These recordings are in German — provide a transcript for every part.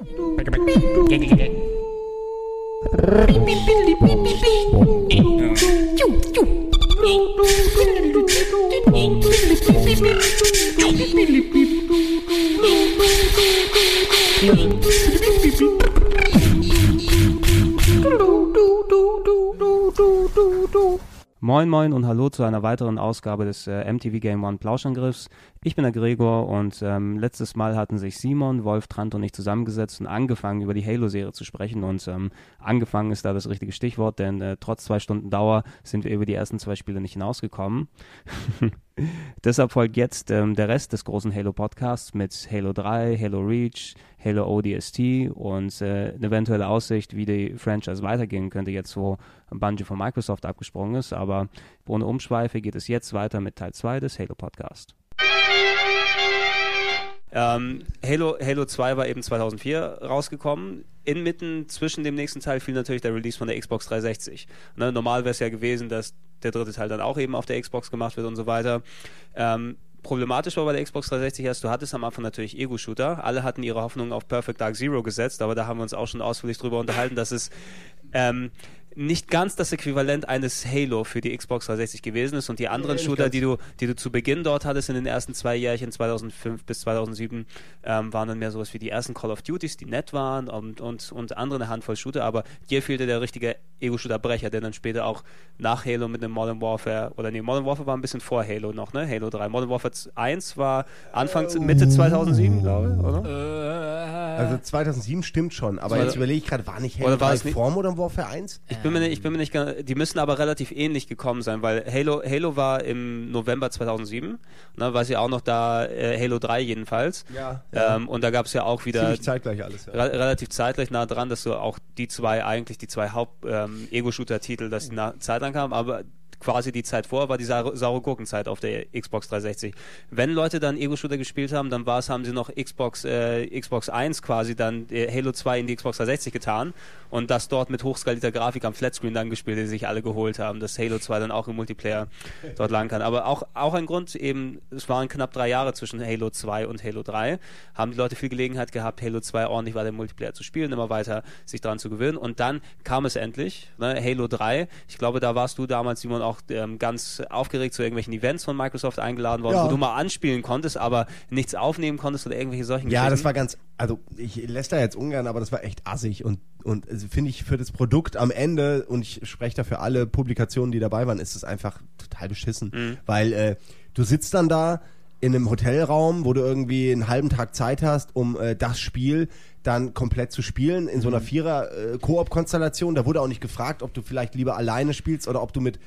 Beep, beep, beep. Moin Moin und Hallo zu einer weiteren Ausgabe des äh, MTV Game One Plauschangriffs. Ich bin der Gregor und ähm, letztes Mal hatten sich Simon, Wolf, Trant und ich zusammengesetzt und angefangen über die Halo-Serie zu sprechen und ähm, angefangen ist da das richtige Stichwort, denn äh, trotz zwei Stunden Dauer sind wir über die ersten zwei Spiele nicht hinausgekommen. Deshalb folgt jetzt ähm, der Rest des großen Halo Podcasts mit Halo 3, Halo Reach, Halo ODST und äh, eine eventuelle Aussicht, wie die Franchise weitergehen könnte, jetzt wo Bungie von Microsoft abgesprungen ist. Aber ohne Umschweife geht es jetzt weiter mit Teil 2 des Halo Podcasts. Ähm, Halo, Halo 2 war eben 2004 rausgekommen. Inmitten zwischen dem nächsten Teil fiel natürlich der Release von der Xbox 360. Ne, normal wäre es ja gewesen, dass der dritte Teil dann auch eben auf der Xbox gemacht wird und so weiter. Ähm, problematisch war bei der Xbox 360 erst, du hattest am Anfang natürlich Ego-Shooter. Alle hatten ihre Hoffnungen auf Perfect Dark Zero gesetzt, aber da haben wir uns auch schon ausführlich drüber unterhalten, dass es ähm, nicht ganz das Äquivalent eines Halo für die Xbox 360 gewesen ist und die anderen nee, Shooter, die du, die du zu Beginn dort hattest in den ersten zwei Jährchen 2005 bis 2007, ähm, waren dann mehr sowas wie die ersten Call of Duties, die nett waren und, und, und andere eine Handvoll Shooter, aber dir fehlte der richtige Ego-Shooter-Brecher, der dann später auch nach Halo mit einem Modern Warfare, oder nee, Modern Warfare war ein bisschen vor Halo noch, ne? Halo 3. Modern Warfare 1 war Anfang, äh, Mitte 2007, glaube ich, oder? Äh, also 2007 stimmt schon, aber jetzt überlege ich gerade, war nicht Halo oder war 3 vor Modern Warfare 1? Ich bin mir nicht, ich bin mir nicht die müssen aber relativ ähnlich gekommen sein, weil Halo, Halo war im November 2007, ne, weiß ich auch noch da, äh, Halo 3 jedenfalls. Ja. Ähm, und da gab es ja auch wieder. Ziemlich zeitgleich alles, ja. Re relativ zeitgleich nah dran, dass du auch die zwei, eigentlich die zwei Haupt-Ego-Shooter-Titel, ähm, dass die nach Zeit kamen, aber quasi die Zeit vor, war die saure Gurkenzeit auf der Xbox 360. Wenn Leute dann Ego-Shooter gespielt haben, dann war es, haben sie noch Xbox, äh, Xbox 1 quasi dann äh, Halo 2 in die Xbox 360 getan und das dort mit hochskalierter Grafik am Flatscreen dann gespielt, die sich alle geholt haben, dass Halo 2 dann auch im Multiplayer dort lang kann. Aber auch, auch ein Grund eben, es waren knapp drei Jahre zwischen Halo 2 und Halo 3, haben die Leute viel Gelegenheit gehabt, Halo 2 ordentlich weiter im Multiplayer zu spielen, immer weiter sich daran zu gewöhnen und dann kam es endlich, ne, Halo 3. Ich glaube, da warst du damals, Simon, auch ähm, ganz aufgeregt zu irgendwelchen Events von Microsoft eingeladen worden, ja. wo du mal anspielen konntest, aber nichts aufnehmen konntest oder irgendwelche solchen Ja, das war ganz, also ich lässt da jetzt ungern, aber das war echt assig und und also finde ich für das Produkt am Ende und ich spreche da für alle Publikationen, die dabei waren, ist es einfach total beschissen, mhm. weil äh, du sitzt dann da in einem Hotelraum, wo du irgendwie einen halben Tag Zeit hast, um äh, das Spiel dann komplett zu spielen in so einer mhm. Vierer äh. Da wurde auch nicht gefragt, ob du vielleicht lieber alleine spielst oder ob du mit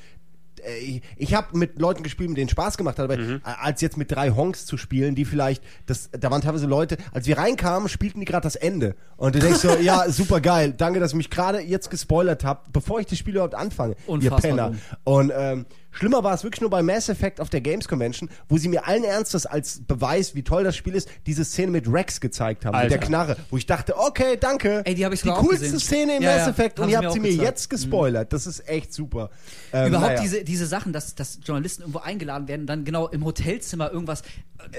ich, ich habe mit Leuten gespielt, mit denen Spaß gemacht hat, aber mhm. als jetzt mit drei Honks zu spielen, die vielleicht, das, da waren teilweise Leute, als wir reinkamen, spielten die gerade das Ende. Und du denkst so, ja, super geil, danke, dass ihr mich gerade jetzt gespoilert habt, bevor ich das Spiel überhaupt anfange, Unfassbar ihr Penner. Und ähm, Schlimmer war es wirklich nur bei Mass Effect auf der Games Convention, wo sie mir allen Ernstes als Beweis, wie toll das Spiel ist, diese Szene mit Rex gezeigt haben, Alter. mit der Knarre, wo ich dachte, okay, danke. Ey, die habe ich Die coolste Szene in ja, Mass Effect ja, und ihr habt sie mir gezeigt. jetzt gespoilert. Mhm. Das ist echt super. Ähm, Überhaupt naja. diese, diese Sachen, dass, dass Journalisten irgendwo eingeladen werden, dann genau im Hotelzimmer irgendwas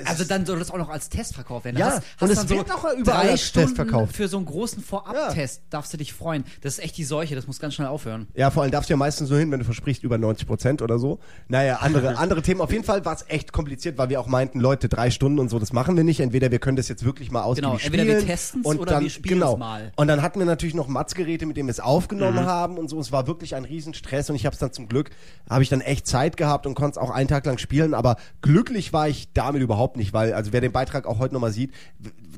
also dann soll das auch noch als Test verkauft werden. Ja, hast, hast und es wird so auch überall als Test verkauft. Für so einen großen Vorab-Test ja. darfst du dich freuen. Das ist echt die Seuche, das muss ganz schnell aufhören. Ja, vor allem darfst du ja meistens so hin, wenn du versprichst über 90 Prozent oder so. Naja, andere, andere Themen. Auf jeden Fall war es echt kompliziert, weil wir auch meinten, Leute, drei Stunden und so, das machen wir nicht. Entweder wir können das jetzt wirklich mal ausgiebig genau, spielen. Entweder wir testen es oder dann, wir spielen genau. mal. Und dann hatten wir natürlich noch Matzgeräte, mit denen wir es aufgenommen mhm. haben und so. Es war wirklich ein Riesenstress und ich habe es dann zum Glück, habe ich dann echt Zeit gehabt und konnte es auch einen Tag lang spielen. Aber glücklich war ich damit überhaupt nicht, weil, also wer den Beitrag auch heute nochmal sieht,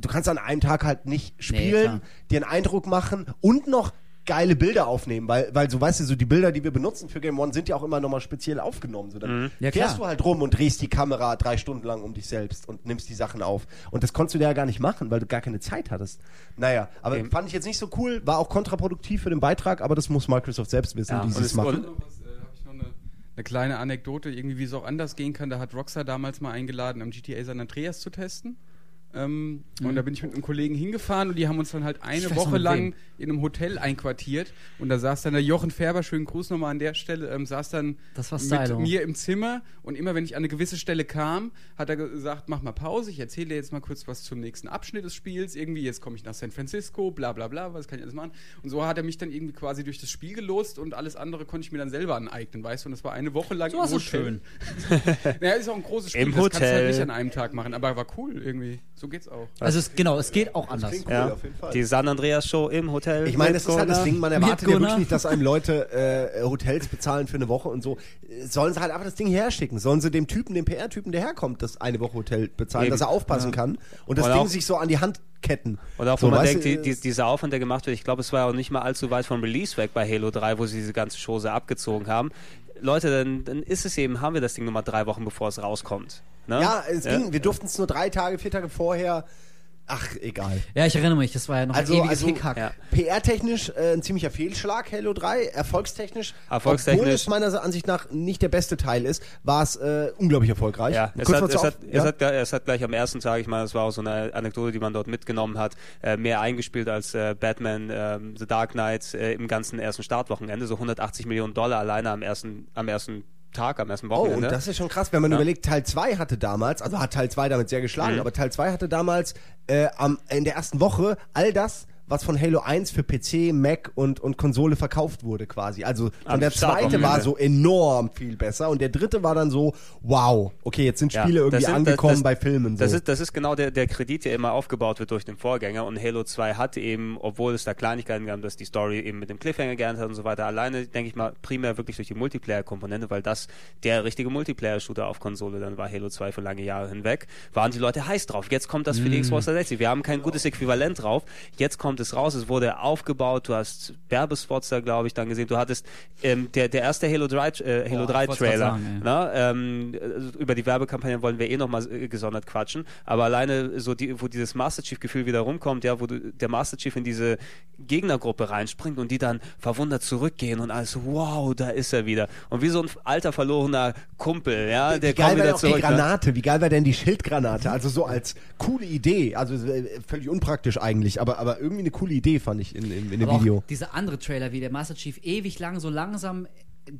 du kannst an einem Tag halt nicht spielen, nee, dir einen Eindruck machen und noch geile Bilder aufnehmen, weil, weil so weißt du, so die Bilder, die wir benutzen für Game One, sind ja auch immer nochmal speziell aufgenommen. So, dann mhm. ja, fährst du halt rum und drehst die Kamera drei Stunden lang um dich selbst und nimmst die Sachen auf. Und das konntest du ja gar nicht machen, weil du gar keine Zeit hattest. Naja, aber okay. fand ich jetzt nicht so cool, war auch kontraproduktiv für den Beitrag, aber das muss Microsoft selbst wissen, ja, wie sie es machen eine kleine Anekdote, irgendwie wie es auch anders gehen kann. Da hat Rockstar damals mal eingeladen, am GTA San Andreas zu testen. Ähm, Und da bin ich mit einem Kollegen hingefahren und die haben uns dann halt eine Woche lang in einem Hotel einquartiert. Und da saß dann der Jochen Färber, schönen Gruß nochmal an der Stelle, ähm, saß dann Das war mit mir im Zimmer. Und immer wenn ich an eine gewisse Stelle kam, hat er gesagt, mach mal Pause, ich erzähle dir jetzt mal kurz was zum nächsten Abschnitt des Spiels. Irgendwie, jetzt komme ich nach San Francisco, bla bla bla, was kann ich alles machen? Und so hat er mich dann irgendwie quasi durch das Spiel gelost und alles andere konnte ich mir dann selber aneignen, weißt du? Und das war eine Woche lang Sowas ist schön. naja, ist auch ein großes Spiel, Im das kannst du halt Hotel. nicht an einem Tag machen, aber war cool irgendwie. So geht's auch. Also es, genau, es geht auch anders. klingt cool, Ja, auf jeden Fall. die San Andreas Show im Hotel. Ich meine, das ist halt das. Ding, man erwartet ja wirklich nicht, dass einem Leute äh, Hotels bezahlen für eine Woche und so. Äh, Sollen sie halt einfach das Ding herschicken. Sollen sie dem Typen, dem PR-Typen, der herkommt, das eine Woche Hotel bezahlen, Eben. dass er aufpassen kann und das Und Ding sich so an die Hand ketten. Und auch so, wo man denkt, die, die, dieser Aufwand, der gemacht wird, ich glaube, es war ja auch nicht mal allzu weit vom Release weg bei Halo 3, wo sie diese ganze Chose abgezogen haben. Leute, dann, dann ist es eben, haben wir das Ding nochmal drei Wochen, bevor es rauskommt. Ne? Ja, es ging, wir durften es nur drei Tage, vier Tage vorher. Ach, egal. Ja, ich erinnere mich, das war ja noch Also, ein ewiges also Hickhack. Ja. PR-technisch äh, ein ziemlicher Fehlschlag, Halo 3. Erfolgstechnisch, Erfolgstechnisch- obwohl es meiner Ansicht nach nicht der beste Teil ist, war es äh, unglaublich erfolgreich. Ja, es Kurz hat, es, hat, Auf- es, ja? hat, es hat gleich am ersten Tag, ich meine, das war auch so eine Anekdote, die man dort mitgenommen hat, äh, mehr eingespielt als äh, Batman ähm, The Dark Knight äh, im ganzen ersten Startwochenende. So 180 Millionen Dollar alleine am ersten, am ersten Tag, am ersten Oh, Wochenende. und das ist schon krass, wenn man Ja. überlegt, Teil 2 hatte damals, also hat Teil 2 damit sehr geschlagen, Mhm. aber Teil 2 hatte damals äh, am, in der ersten Woche all das, was von Halo 1 für PC, Mac und, und Konsole verkauft wurde quasi. Also Am der zweite war so enorm viel besser und der dritte war dann so, wow, okay, jetzt sind Ja, Spiele irgendwie das sind- angekommen das- das- bei Filmen. So. Das ist, das ist genau der, der Kredit, der immer aufgebaut wird durch den Vorgänger. Und Halo 2 hat eben, obwohl es da Kleinigkeiten gab, dass die Story eben mit dem Cliffhanger geändert hat und so weiter, alleine, denke ich mal, primär wirklich durch die Multiplayer-Komponente, weil das der richtige Multiplayer-Shooter auf Konsole dann war, Halo 2 für lange Jahre hinweg, waren die Leute heiß drauf. Jetzt kommt das für die Xbox 360. Wir haben kein gutes Äquivalent drauf. Jetzt kommt es raus. Es wurde aufgebaut. Du hast Werbespots da, glaube ich, dann gesehen. Du hattest ähm, der, der erste Halo 3, äh, Halo Boah, 3 ich wollt's grad Trailer. sagen, ey. Na, ähm, äh, über die Werbekampagne wollen wir eh nochmal äh, gesondert quatschen. Aber alleine so die, wo dieses Master Chief Gefühl wieder rumkommt, ja, wo du, der Master Chief in diese Gegnergruppe reinspringt und die dann verwundert zurückgehen und alles, wow, da ist er wieder. Und wie so ein alter verlorener Kumpel, ja, der wie geil kommt wäre wieder auch die zurück. ne? Granate, wie geil wäre denn die Schildgranate? Also so als coole Idee, also äh, völlig unpraktisch eigentlich, aber, aber irgendwie eine coole Idee fand ich in, in, in dem Aber Video. Auch dieser andere Trailer, wie der Master Chief ewig lang, so langsam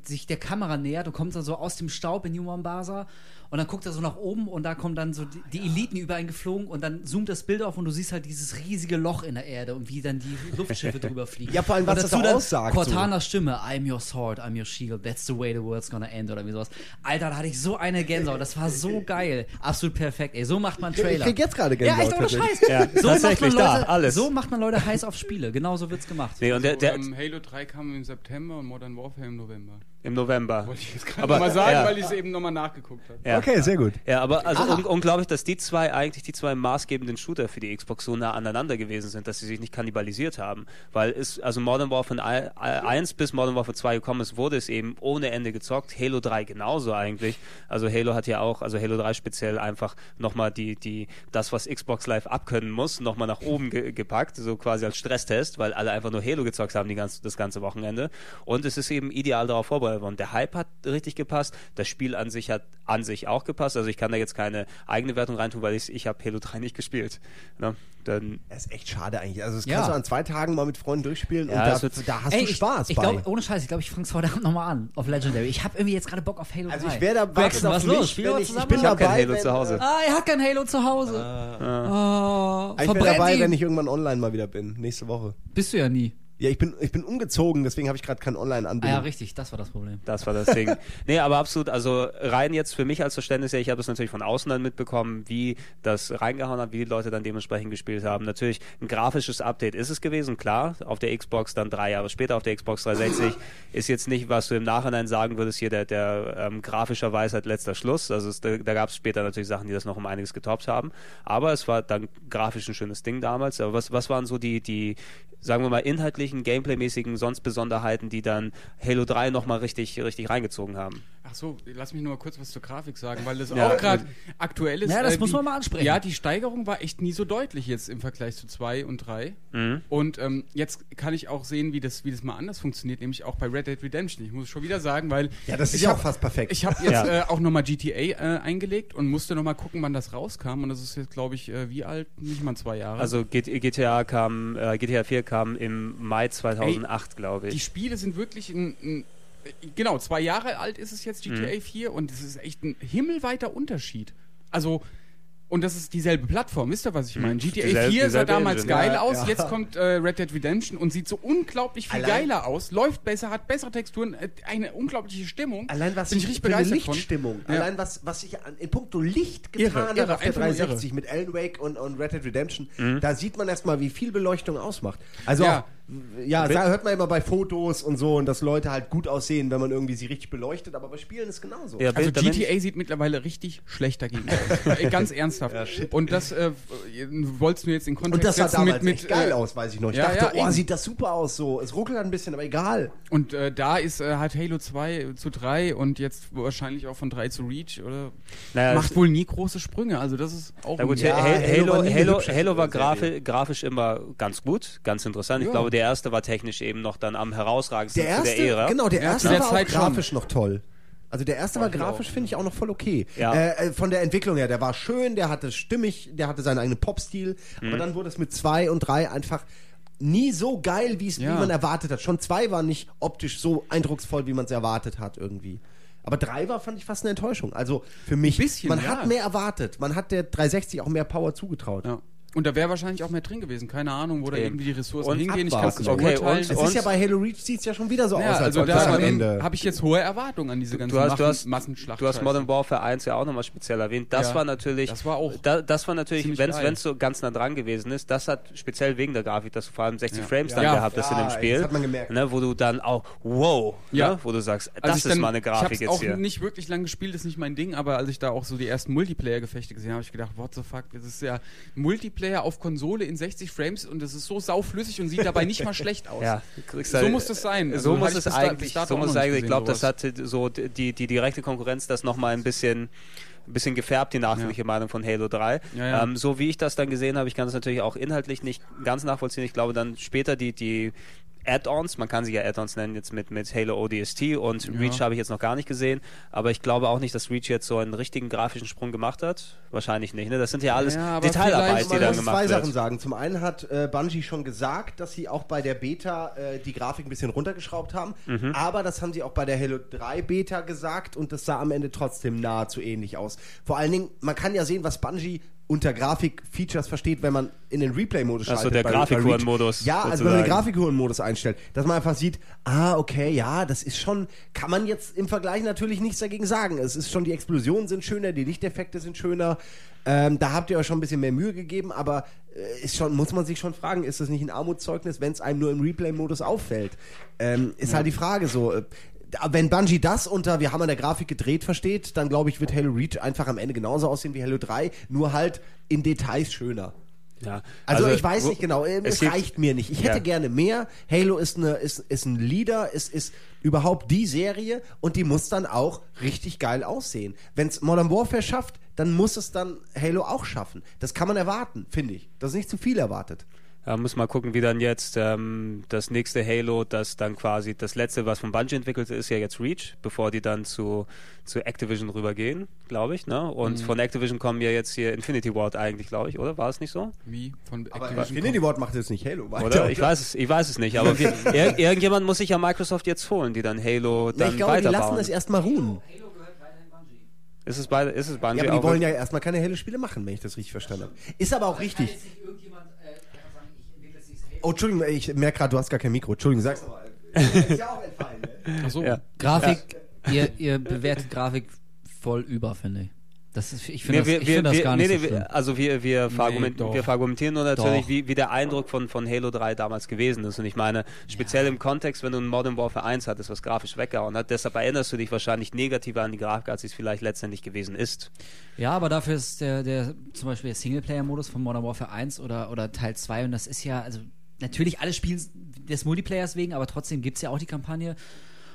sich der Kamera nähert und kommt dann so aus dem Staub in New Mombasa und dann guckt er so nach oben und da kommen dann so die, die Eliten über einen geflogen und dann zoomt das Bild auf und du siehst halt dieses riesige Loch in der Erde und wie dann die Luftschiffe drüber fliegen. Ja, vor allem, Und was das dann aussagt, Cortanas Stimme, I'm your sword, I'm your shield, that's the way the world's gonna end oder wie sowas. Alter, da hatte ich so eine Gänsehaut, das war so geil. Absolut perfekt, ey. So macht man Ich Trailer. krieg jetzt gerade ja, Gänsehaut. echt ohne tatsächlich. Scheiß. Ja, so macht man tatsächlich, da, Leute, alles. So macht man Leute heiß auf Spiele. Genauso wird's gemacht. Nee, und der, So, der, ähm, Halo 3 kam im September und Modern Warfare im November. Uh, im November. Wollte ich jetzt gerade Aber, nochmal sagen, ja. weil ich es eben nochmal nachgeguckt habe. Ja. Okay, sehr gut. Ja, aber also Ah. un unglaublich, dass die zwei eigentlich die zwei maßgebenden Shooter für die Xbox so nah aneinander gewesen sind, dass sie sich nicht kannibalisiert haben. Weil es, also Modern Warfare 1 bis Modern Warfare 2 gekommen ist, wurde es eben ohne Ende gezockt. Halo 3 genauso eigentlich. Also Halo hat ja auch, also Halo 3 speziell einfach nochmal die, die, das, was Xbox Live abkönnen muss, nochmal nach oben ge gepackt, so quasi als Stresstest, weil alle einfach nur Halo gezockt haben die ganze, das ganze Wochenende. Und es ist eben ideal darauf vorbereitet worden. Der Hype hat richtig gepasst, das Spiel an sich hat an sich auch gepasst. Also ich kann da jetzt keine eigene Wertung reintun, weil ich, ich habe Halo 3 nicht gespielt. Ne? Dann, Das ist echt schade eigentlich. Also das Ja. kannst du an zwei Tagen mal mit Freunden durchspielen Ja, und da, da hast Ey, du Spaß ich, ich bei. glaube, ohne Scheiß, ich glaube, ich fange es heute Abend nochmal an auf Legendary. Ich habe irgendwie jetzt gerade Bock auf Halo 3. also ich wäre da Braxton, was los? Wenn ich, ich bin Ich hab kein dabei, Halo wenn, zu Hause. Ah, er hat kein Halo zu Hause. Oh, ich bin verbrennt dabei, ihn. wenn ich irgendwann online mal wieder bin, nächste Woche. Bist du ja nie. Ja, ich bin, ich bin umgezogen, deswegen habe ich gerade kein Ah Online-Anbindung. ja, richtig, das war das Problem. Das war das Ding. nee, aber absolut, also rein jetzt für mich als Verständnis, ja, ich habe es natürlich von außen dann mitbekommen, wie das reingehauen hat, wie die Leute dann dementsprechend gespielt haben. Natürlich ein grafisches Update ist es gewesen, klar, auf der Xbox dann drei Jahre später, auf der Xbox 360 ist jetzt nicht, was du im Nachhinein sagen würdest, hier der, der ähm, grafischer Weisheit letzter Schluss. Also es, da, da gab es später natürlich Sachen, die das noch um einiges getoppt haben. Aber es war dann grafisch ein schönes Ding damals. Aber was, was waren so die, die, sagen wir mal, inhaltlichen, gameplaymäßigen sonst Besonderheiten, die dann Halo 3 nochmal richtig, richtig reingezogen haben? Ach so, lass mich nur mal kurz was zur Grafik sagen, weil das Ja. auch gerade aktuell ist. Ja, das Äh, muss die- man mal ansprechen. Ja, die Steigerung war echt nie so deutlich jetzt im Vergleich zu 2 und 3. Und ähm, jetzt kann ich auch sehen, wie das, wie das mal anders funktioniert, nämlich auch bei Red Dead Redemption. Ich muss es schon wieder sagen, weil. Ja, das ist ja auch fast perfekt. Ich habe jetzt Ja. äh, auch nochmal GTA äh, eingelegt und musste nochmal gucken, wann das rauskam. Und das ist jetzt, glaube ich, äh, wie alt? Nicht mal zwei Jahre. Also GTA kam, äh, GTA 4 kam im Mai 2008, glaube die ich. Spiele sind wirklich ein, ein genau, zwei Jahre alt ist es jetzt, Mhm. GTA 4, und es ist echt ein himmelweiter Unterschied. Also, und das ist dieselbe Plattform, wisst ihr, was ich meine? GTA Mhm. Dieselbe- 4 sah damals Engine. geil Ja, aus, ja. jetzt kommt äh, Red Dead Redemption und sieht so unglaublich viel Allein- geiler aus, läuft besser, hat bessere Texturen, äh, eine unglaubliche Stimmung. Allein was Bin ich ich richtig begeistert. Lichtstimmung, Ja. allein was, was ich an, in puncto Licht Irre, getan irre, habe auf der einfach nur 360 mit Alan Wake und, und Red Dead Redemption, Mhm. da sieht man erstmal, wie viel Beleuchtung ausmacht. Also Ja. auch, ja, da hört man immer bei Fotos und so und dass Leute halt gut aussehen, wenn man irgendwie sie richtig beleuchtet, aber bei Spielen ist genauso. Ja, Also GTA sieht mittlerweile richtig schlecht dagegen aus. Äh, Ganz ernsthaft. und das äh, wolltest du jetzt in Kontext und das sah setzen damals mit, mit echt geil äh, aus, weiß ich noch. Ich ja, dachte, ja, oh, eben. sieht das super aus so. Es ruckelt ein bisschen, aber egal. Und äh, da ist äh, hat Halo 2 zu 3 und jetzt wahrscheinlich auch von 3 zu Reach oder Naja, macht wohl nie große Sprünge. Also das ist auch gut, Ja, Halo Halo, war Halo, Halo, war grafisch immer ganz gut, ganz interessant. Ich Ja. glaube, der erste war technisch eben noch dann am herausragendsten Der zu erste, der Ära. genau, der erste der war Zeit auch schon. grafisch noch toll. Also der erste war ich grafisch, finde ich, auch noch voll okay. Ja. Äh, äh, von der Entwicklung her, der war schön, der hatte stimmig, der hatte seinen eigenen Popstil, Mhm. aber dann wurde es mit zwei und drei einfach nie so geil, wie es Ja. wie man erwartet hat. Schon zwei war nicht optisch so eindrucksvoll, wie man es erwartet hat irgendwie. Aber drei war, fand ich, fast eine Enttäuschung. Also für mich, Ein bisschen, man ja. hat mehr erwartet. Man hat der 360 auch mehr Power zugetraut. ja. Und da wäre wahrscheinlich auch mehr drin gewesen. Keine Ahnung, wo da irgendwie die Ressourcen Und hingehen. Ich kann es abwarten. nicht Okay, beurteilen. und- Es ist ja bei Halo Reach sieht es ja schon wieder so ja, aus, als also da habe ich jetzt hohe Erwartungen an diese ganze Du hast, du Massen- hast, Massenschlacht. du hast Modern Warfare 1 ja auch nochmal speziell erwähnt. Das Ja, war natürlich, das war auch da, das war natürlich, wenn es so ganz nah dran gewesen ist, das hat speziell wegen der Grafik, dass du vor allem 60 Ja. Frames dann Ja. gehabt hast in dem das Spiel. hat man gemerkt. Ne, wo du dann auch, wow, Ja. ne, wo du sagst, das ich ist dann- mal eine Grafik ich jetzt hab's auch hier. nicht wirklich lange gespielt, ist nicht mein Ding, aber als ich da auch so die ersten Multiplayer-Gefechte gesehen habe, habe ich gedacht, what the fuck, das ist ja Multiplayer auf Konsole in 60 Frames und das ist so sauflüssig und sieht dabei nicht mal schlecht aus. Ja, So halt- muss das sein. Also so muss es eigentlich, so muss es eigentlich. Ich glaube, das hatte so die, die direkte Konkurrenz das nochmal ein bisschen, ein bisschen gefärbt, die nachdrückliche Meinung von Halo 3. Ja, ja. Ähm, so wie ich das dann gesehen habe, ich kann das natürlich auch inhaltlich nicht ganz nachvollziehen. Ich glaube dann später die, die Add-ons, man kann sie ja Add-ons nennen, jetzt mit, mit Halo ODST und Ja. Reach habe ich jetzt noch gar nicht gesehen, aber ich glaube auch nicht, dass Reach jetzt so einen richtigen grafischen Sprung gemacht hat. Wahrscheinlich nicht, ne? Das sind ja alles Ja, Detailarbeit, die dann gemacht zwei wird. Sachen sagen. Zum einen hat äh, Bungie schon gesagt, dass sie auch bei der Beta äh, die Grafik ein bisschen runtergeschraubt haben. Mhm. Aber das haben sie auch bei der Halo 3 Beta gesagt und das sah am Ende trotzdem nahezu ähnlich aus. Vor allen Dingen, man kann ja sehen, was Bungie unter Grafik-Features versteht, wenn man in den Replay-Modus schaltet. der bei Reach. Grafikuhren-Modus Ja, also wenn man den Grafikuhren-Modus einstellt, dass man einfach sieht, ah, okay, ja, das ist schon, kann man jetzt im Vergleich natürlich nichts dagegen sagen. Es ist schon, die Explosionen sind schöner, die Lichteffekte sind schöner. Ähm, da habt ihr euch schon ein bisschen mehr Mühe gegeben, aber äh, ist schon, muss man sich schon fragen, ist das nicht ein Armutszeugnis, wenn es einem nur im Replay-Modus auffällt? Ähm, ist halt die Frage so. Äh, wenn Bungie das unter wir haben an der Grafik gedreht versteht, dann glaube ich, wird Halo Reach einfach am Ende genauso aussehen wie Halo 3, nur halt in Details schöner. Ja. Also, ich weiß nicht genau, ähm, es es reicht mir nicht. Ich hätte Ja. gerne mehr. Halo ist, eine, ist, ist ein Leader, ist, ist überhaupt die Serie und die muss dann auch richtig geil aussehen. Wenn es Modern Warfare schafft, dann muss es dann Halo auch schaffen. Das kann man erwarten, finde ich. Das ist nicht zu viel erwartet. Ja, muss mal gucken, wie dann jetzt ähm, das nächste Halo, das dann quasi das letzte, was von Bungie entwickelt ist, ja jetzt Reach, bevor die dann zu, zu Activision rübergehen, glaube ich. Ne? Und von Activision kommen ja jetzt hier Infinity Ward eigentlich, glaube ich, oder? War es nicht so? Wie von Aber Activision Infinity Ward macht jetzt nicht Halo weiter. Oder? Ich weiß es, ich weiß es nicht. Aber wir, ir irgendjemand muss sich ja Microsoft jetzt holen, die dann Halo Na, dann ich glaube, die lassen weiterbauen. das erstmal ruhen. Ist es bei, ist es Bungie Ja, aber die auch? wollen ja erstmal keine Halo-Spiele machen, wenn ich das richtig verstanden habe. Ist aber auch richtig. Oh, Entschuldigung, ich merke gerade, du hast gar kein Mikro. Entschuldigung, sag's nochmal. ist ja auch entfallen, ne? Ach so. Ja. Grafik, ihr, ihr bewertet Grafik voll über, finde ich. Das ist, ich finde Wir, das, wir, find wir, das gar nee, nicht nee, so schlimm. wir- also wir, wir, verargument, wir verargumentieren nur natürlich, Doch. wie, wie der Eindruck von, von Halo 3 damals gewesen ist. Und ich meine, speziell im Kontext, wenn du ein Modern Warfare 1 hattest, was grafisch weggehauen hat, deshalb erinnerst du dich wahrscheinlich negativer an die Grafik, als es vielleicht letztendlich gewesen ist. Ja, aber dafür ist der, der zum Beispiel der Singleplayer-Modus von Modern Warfare 1 oder, oder Teil 2 und das ist ja, also natürlich alle spielen des Multiplayers wegen, aber trotzdem gibt es ja auch die Kampagne.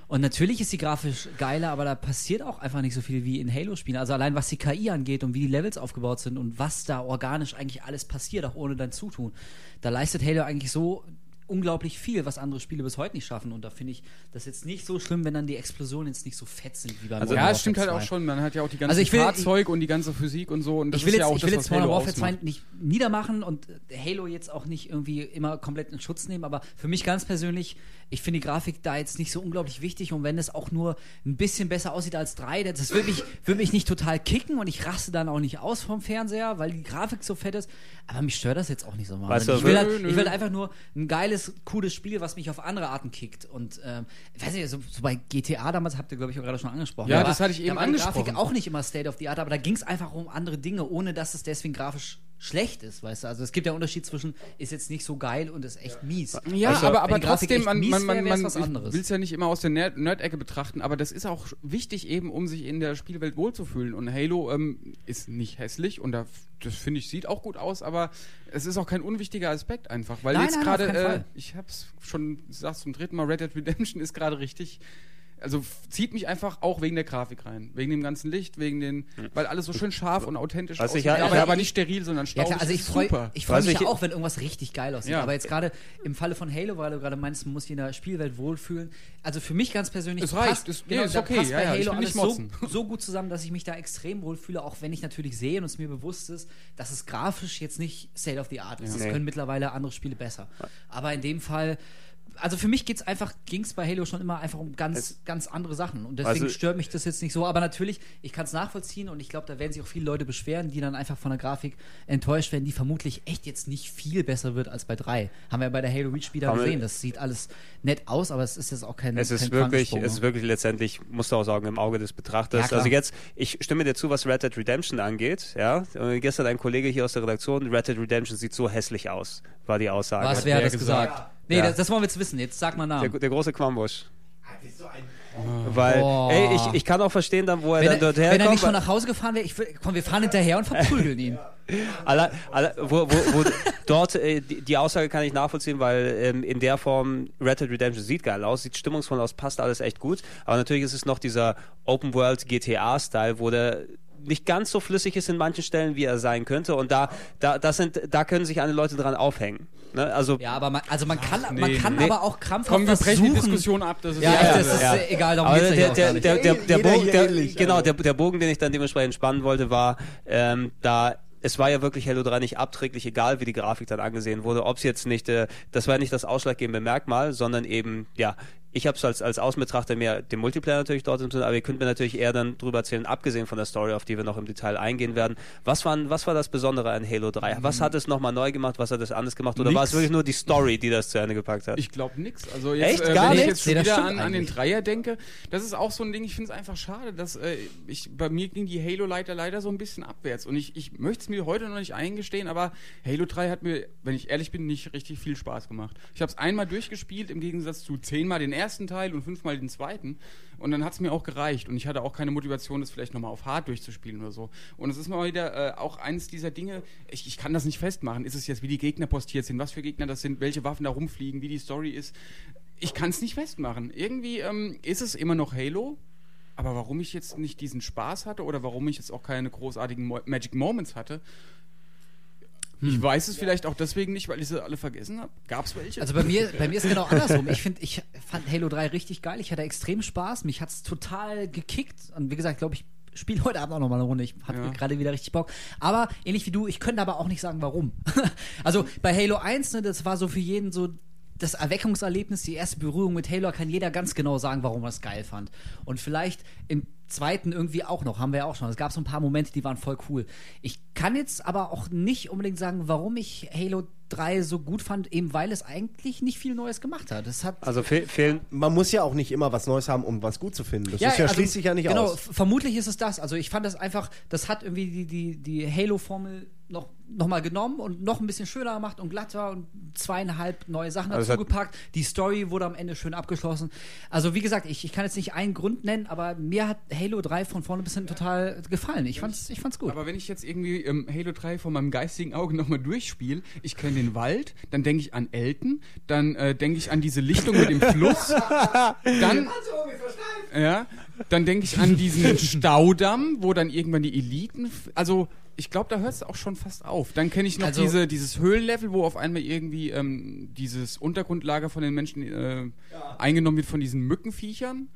Und natürlich ist sie grafisch geiler, aber da passiert auch einfach nicht so viel wie in Halo-Spielen. Also allein was die KI angeht und wie die Levels aufgebaut sind und was da organisch eigentlich alles passiert, auch ohne dein Zutun. Da leistet Halo eigentlich so unglaublich viel, was andere Spiele bis heute nicht schaffen. Und da finde ich das jetzt nicht so schlimm, wenn dann die Explosionen jetzt nicht so fett sind wie beim Also Modern Ja, es stimmt halt auch 2. schon. Man hat ja auch die ganzen Also ich will- Fahrzeuge und die ganze Physik und so. Und das ich will ist jetzt, ja auch ich will das, jetzt was Modern Warfare 2 ausmacht. nicht niedermachen und Halo jetzt auch nicht irgendwie immer komplett in Schutz nehmen, aber für mich ganz persönlich, ich finde die Grafik da jetzt nicht so unglaublich wichtig und wenn es auch nur ein bisschen besser aussieht als 3, das würde mich, würde mich nicht total kicken und ich raste dann auch nicht aus vom Fernseher, weil die Grafik so fett ist, aber mich stört das jetzt auch nicht so Weißt wahnsinnig. du, ich, will nö, halt, ich will einfach nur ein geiles, cooles Spiel, was mich auf andere Arten kickt und ähm, ich weiß nicht, so, so bei GTA damals habt ihr glaube ich auch gerade schon angesprochen. Ja, da das hatte ich eben da war die Grafik angesprochen. auch nicht immer State of the Art, aber da ging es einfach um andere Dinge, ohne dass es deswegen grafisch schlecht ist, weißt du? Also es gibt ja einen Unterschied zwischen ist jetzt nicht so geil und ist echt mies. Ja, Also, aber, aber trotzdem, man, man, man, man will es ja nicht immer aus der Nerd- Nerd-Ecke betrachten, aber das ist auch wichtig eben, um sich in der Spielwelt wohlzufühlen. Und Halo ähm, ist nicht hässlich und da, das finde ich, sieht auch gut aus, aber es ist auch kein unwichtiger Aspekt einfach, weil Nein, jetzt gerade, äh, ich habe es schon gesagt zum dritten Mal, Red Dead Redemption ist gerade richtig also zieht mich einfach auch wegen der Grafik rein. Wegen dem ganzen Licht, wegen den, weil alles so schön scharf und authentisch Was aussieht. ich ja- aber, ja, aber ich- nicht steril, sondern Ja staubig. klar, also ich freue ich freu Weiß mich ich- ja auch, wenn irgendwas richtig geil aussieht. Ja. Aber jetzt gerade im Falle von Halo, weil du gerade meinst, man muss sich in der Spielwelt wohlfühlen. Also für mich ganz persönlich Es reicht, passt, es- genau, nee, ist okay, passt ja, bei ja, ich Halo alles nicht so, so gut zusammen, dass ich mich da extrem wohlfühle, auch wenn ich natürlich sehe und es mir bewusst ist, dass es grafisch jetzt nicht State of the Art ist. Das Nee. können mittlerweile andere Spiele besser. Aber in dem Fall also für mich geht's einfach, ging es bei Halo schon immer einfach um ganz, ganz andere Sachen. Und deswegen Also- stört mich das jetzt nicht so. Aber natürlich, ich kann es nachvollziehen und ich glaube, da werden sich auch viele Leute beschweren, die dann einfach von der Grafik enttäuscht werden, die vermutlich echt jetzt nicht viel besser wird als bei 3. Haben wir bei der Halo Reach wieder gesehen. Das sieht alles nett aus, aber es ist jetzt auch kein Es ist kein wirklich, es ist ne? wirklich letztendlich, musst du auch sagen, im Auge des Betrachters. Ja, also jetzt, ich stimme dir zu, was Red Dead Redemption angeht. Ja, Äh, gestern ein Kollege hier aus der Redaktion, Red Dead Redemption sieht so hässlich aus, war die Aussage. Was, wer hat wer das gesagt? gesagt? Nee, Ja. das, das wollen wir jetzt wissen. Jetzt sag mal der, Namen. der große Quambusch. Ah, du ein Weil, Boah. ey, ich, ich kann auch verstehen dann, wo er Wenn dann dort wenn er herkommt. nicht schon nach Hause gefahren wäre, ich komm, wir fahren hinterher und verprügeln ihn. Alle, alle, wo, wo, wo dort äh, die, die Aussage kann ich nachvollziehen, weil ähm, in der Form Red Dead Redemption sieht geil aus, sieht stimmungsvoll aus, passt alles echt gut. Aber natürlich ist es noch dieser Open World GTA Style, wo der nicht ganz so flüssig ist in manchen Stellen, wie er sein könnte. Und da, da, das sind, da können sich alle Leute dran aufhängen. Ne? Also Ja, aber man, also man kann, man nee, kann nee. aber auch krampfhaft Komm, wir brechen die. Diskussion ab. Das ist Ja, ja, das ist Ja. egal, darum Aber geht's ja nicht. der, der, der, Bogen, ähnlich, genau, also. der, der Bogen, den ich dann dementsprechend spannen wollte, war, ähm, da es war ja wirklich Halo 3 nicht abträglich, egal wie die Grafik dann angesehen wurde. Ob es jetzt nicht, äh, das war nicht das ausschlaggebende Merkmal, sondern eben, ja, ich habe es als, als Außenbetrachter mehr den Multiplayer natürlich dort im Sinn, aber ihr könnt mir natürlich eher dann drüber erzählen, abgesehen von der Story, auf die wir noch im Detail eingehen werden. Was, waren, was war das Besondere an Halo 3? Was hat es nochmal neu gemacht? Was hat es anders gemacht? Oder war es Nix. wirklich nur die Story, die das zu Ende gepackt hat? Ich glaube nix. Also jetzt, Echt? äh, Gar wenn ich nichts? jetzt schon Nee, das wieder an, an den. Dreier denke, das ist auch so ein Ding, ich finde es einfach schade, dass äh, ich, bei mir ging die Halo-Leiter leider so ein bisschen abwärts. Und ich, ich möchte es mir heute noch nicht eingestehen, aber Halo 3 hat mir, wenn ich ehrlich bin, nicht richtig viel Spaß gemacht. Ich habe es einmal durchgespielt, im Gegensatz zu zehnmal den ersten Teil und fünfmal den zweiten. Und dann hat es mir auch gereicht. Und ich hatte auch keine Motivation, das vielleicht nochmal auf Hard durchzuspielen oder so. Und es ist mal wieder äh, auch eines dieser Dinge, ich, ich kann das nicht festmachen. Ist es jetzt, wie die Gegner postiert sind, was für Gegner das sind, welche Waffen da rumfliegen, wie die Story ist. Ich kann es nicht festmachen. Irgendwie ähm, ist es immer noch Halo. Aber warum ich jetzt nicht diesen Spaß hatte oder warum ich jetzt auch keine großartigen Mo Magic Moments hatte, ich weiß es vielleicht auch deswegen nicht, weil ich sie alle vergessen habe. Gab es welche? Also bei mir, bei mir ist es genau andersrum. Ich finde, ich fand Halo 3 richtig geil. Ich hatte extrem Spaß. Mich hat es total gekickt. Und wie gesagt, glaube ich, spiele heute Abend auch noch mal eine Runde. Ich habe Ja. gerade wieder richtig Bock. Aber ähnlich wie du, ich könnte aber auch nicht sagen, warum. also bei Halo 1, ne, das war so für jeden so das Erweckungserlebnis, die erste Berührung mit Halo, kann jeder ganz genau sagen, warum er es geil fand. Und vielleicht im zweiten irgendwie auch noch, haben wir ja auch schon. Es gab so ein paar Momente, die waren voll cool. Ich kann jetzt aber auch nicht unbedingt sagen, warum ich Halo 3 so gut fand, eben weil es eigentlich nicht viel Neues gemacht hat. Es hat also fe fehlen, Man muss ja auch nicht immer was Neues haben, um was gut zu finden. Das ist ja also, schließlich ja nicht genau, aus. f- vermutlich ist es das. Also ich fand das einfach, das hat irgendwie die, die, die Halo-Formel noch, noch mal genommen und noch ein bisschen schöner gemacht und glatter und zweieinhalb neue Sachen Also dazu gepackt. Die Story wurde am Ende schön abgeschlossen. Also wie gesagt, ich, ich kann jetzt nicht einen Grund nennen, aber mir hat Halo 3 von vorne bis hinten total gefallen. Ich fand's, ich fand's gut. Aber wenn ich jetzt irgendwie ähm, Halo 3 vor meinem geistigen Auge nochmal durchspiele, ich kenne den Wald, dann denke ich an Elton, dann äh, denke ich an diese Lichtung mit dem Fluss, dann, Ja, dann denke ich an diesen Staudamm, wo dann irgendwann die Eliten, also ich glaube, da hört es auch schon fast auf. Dann kenne ich noch Also- diese, dieses Höhlenlevel, wo auf einmal irgendwie ähm, dieses Untergrundlager von den Menschen äh, eingenommen wird von diesen Mückenviechern.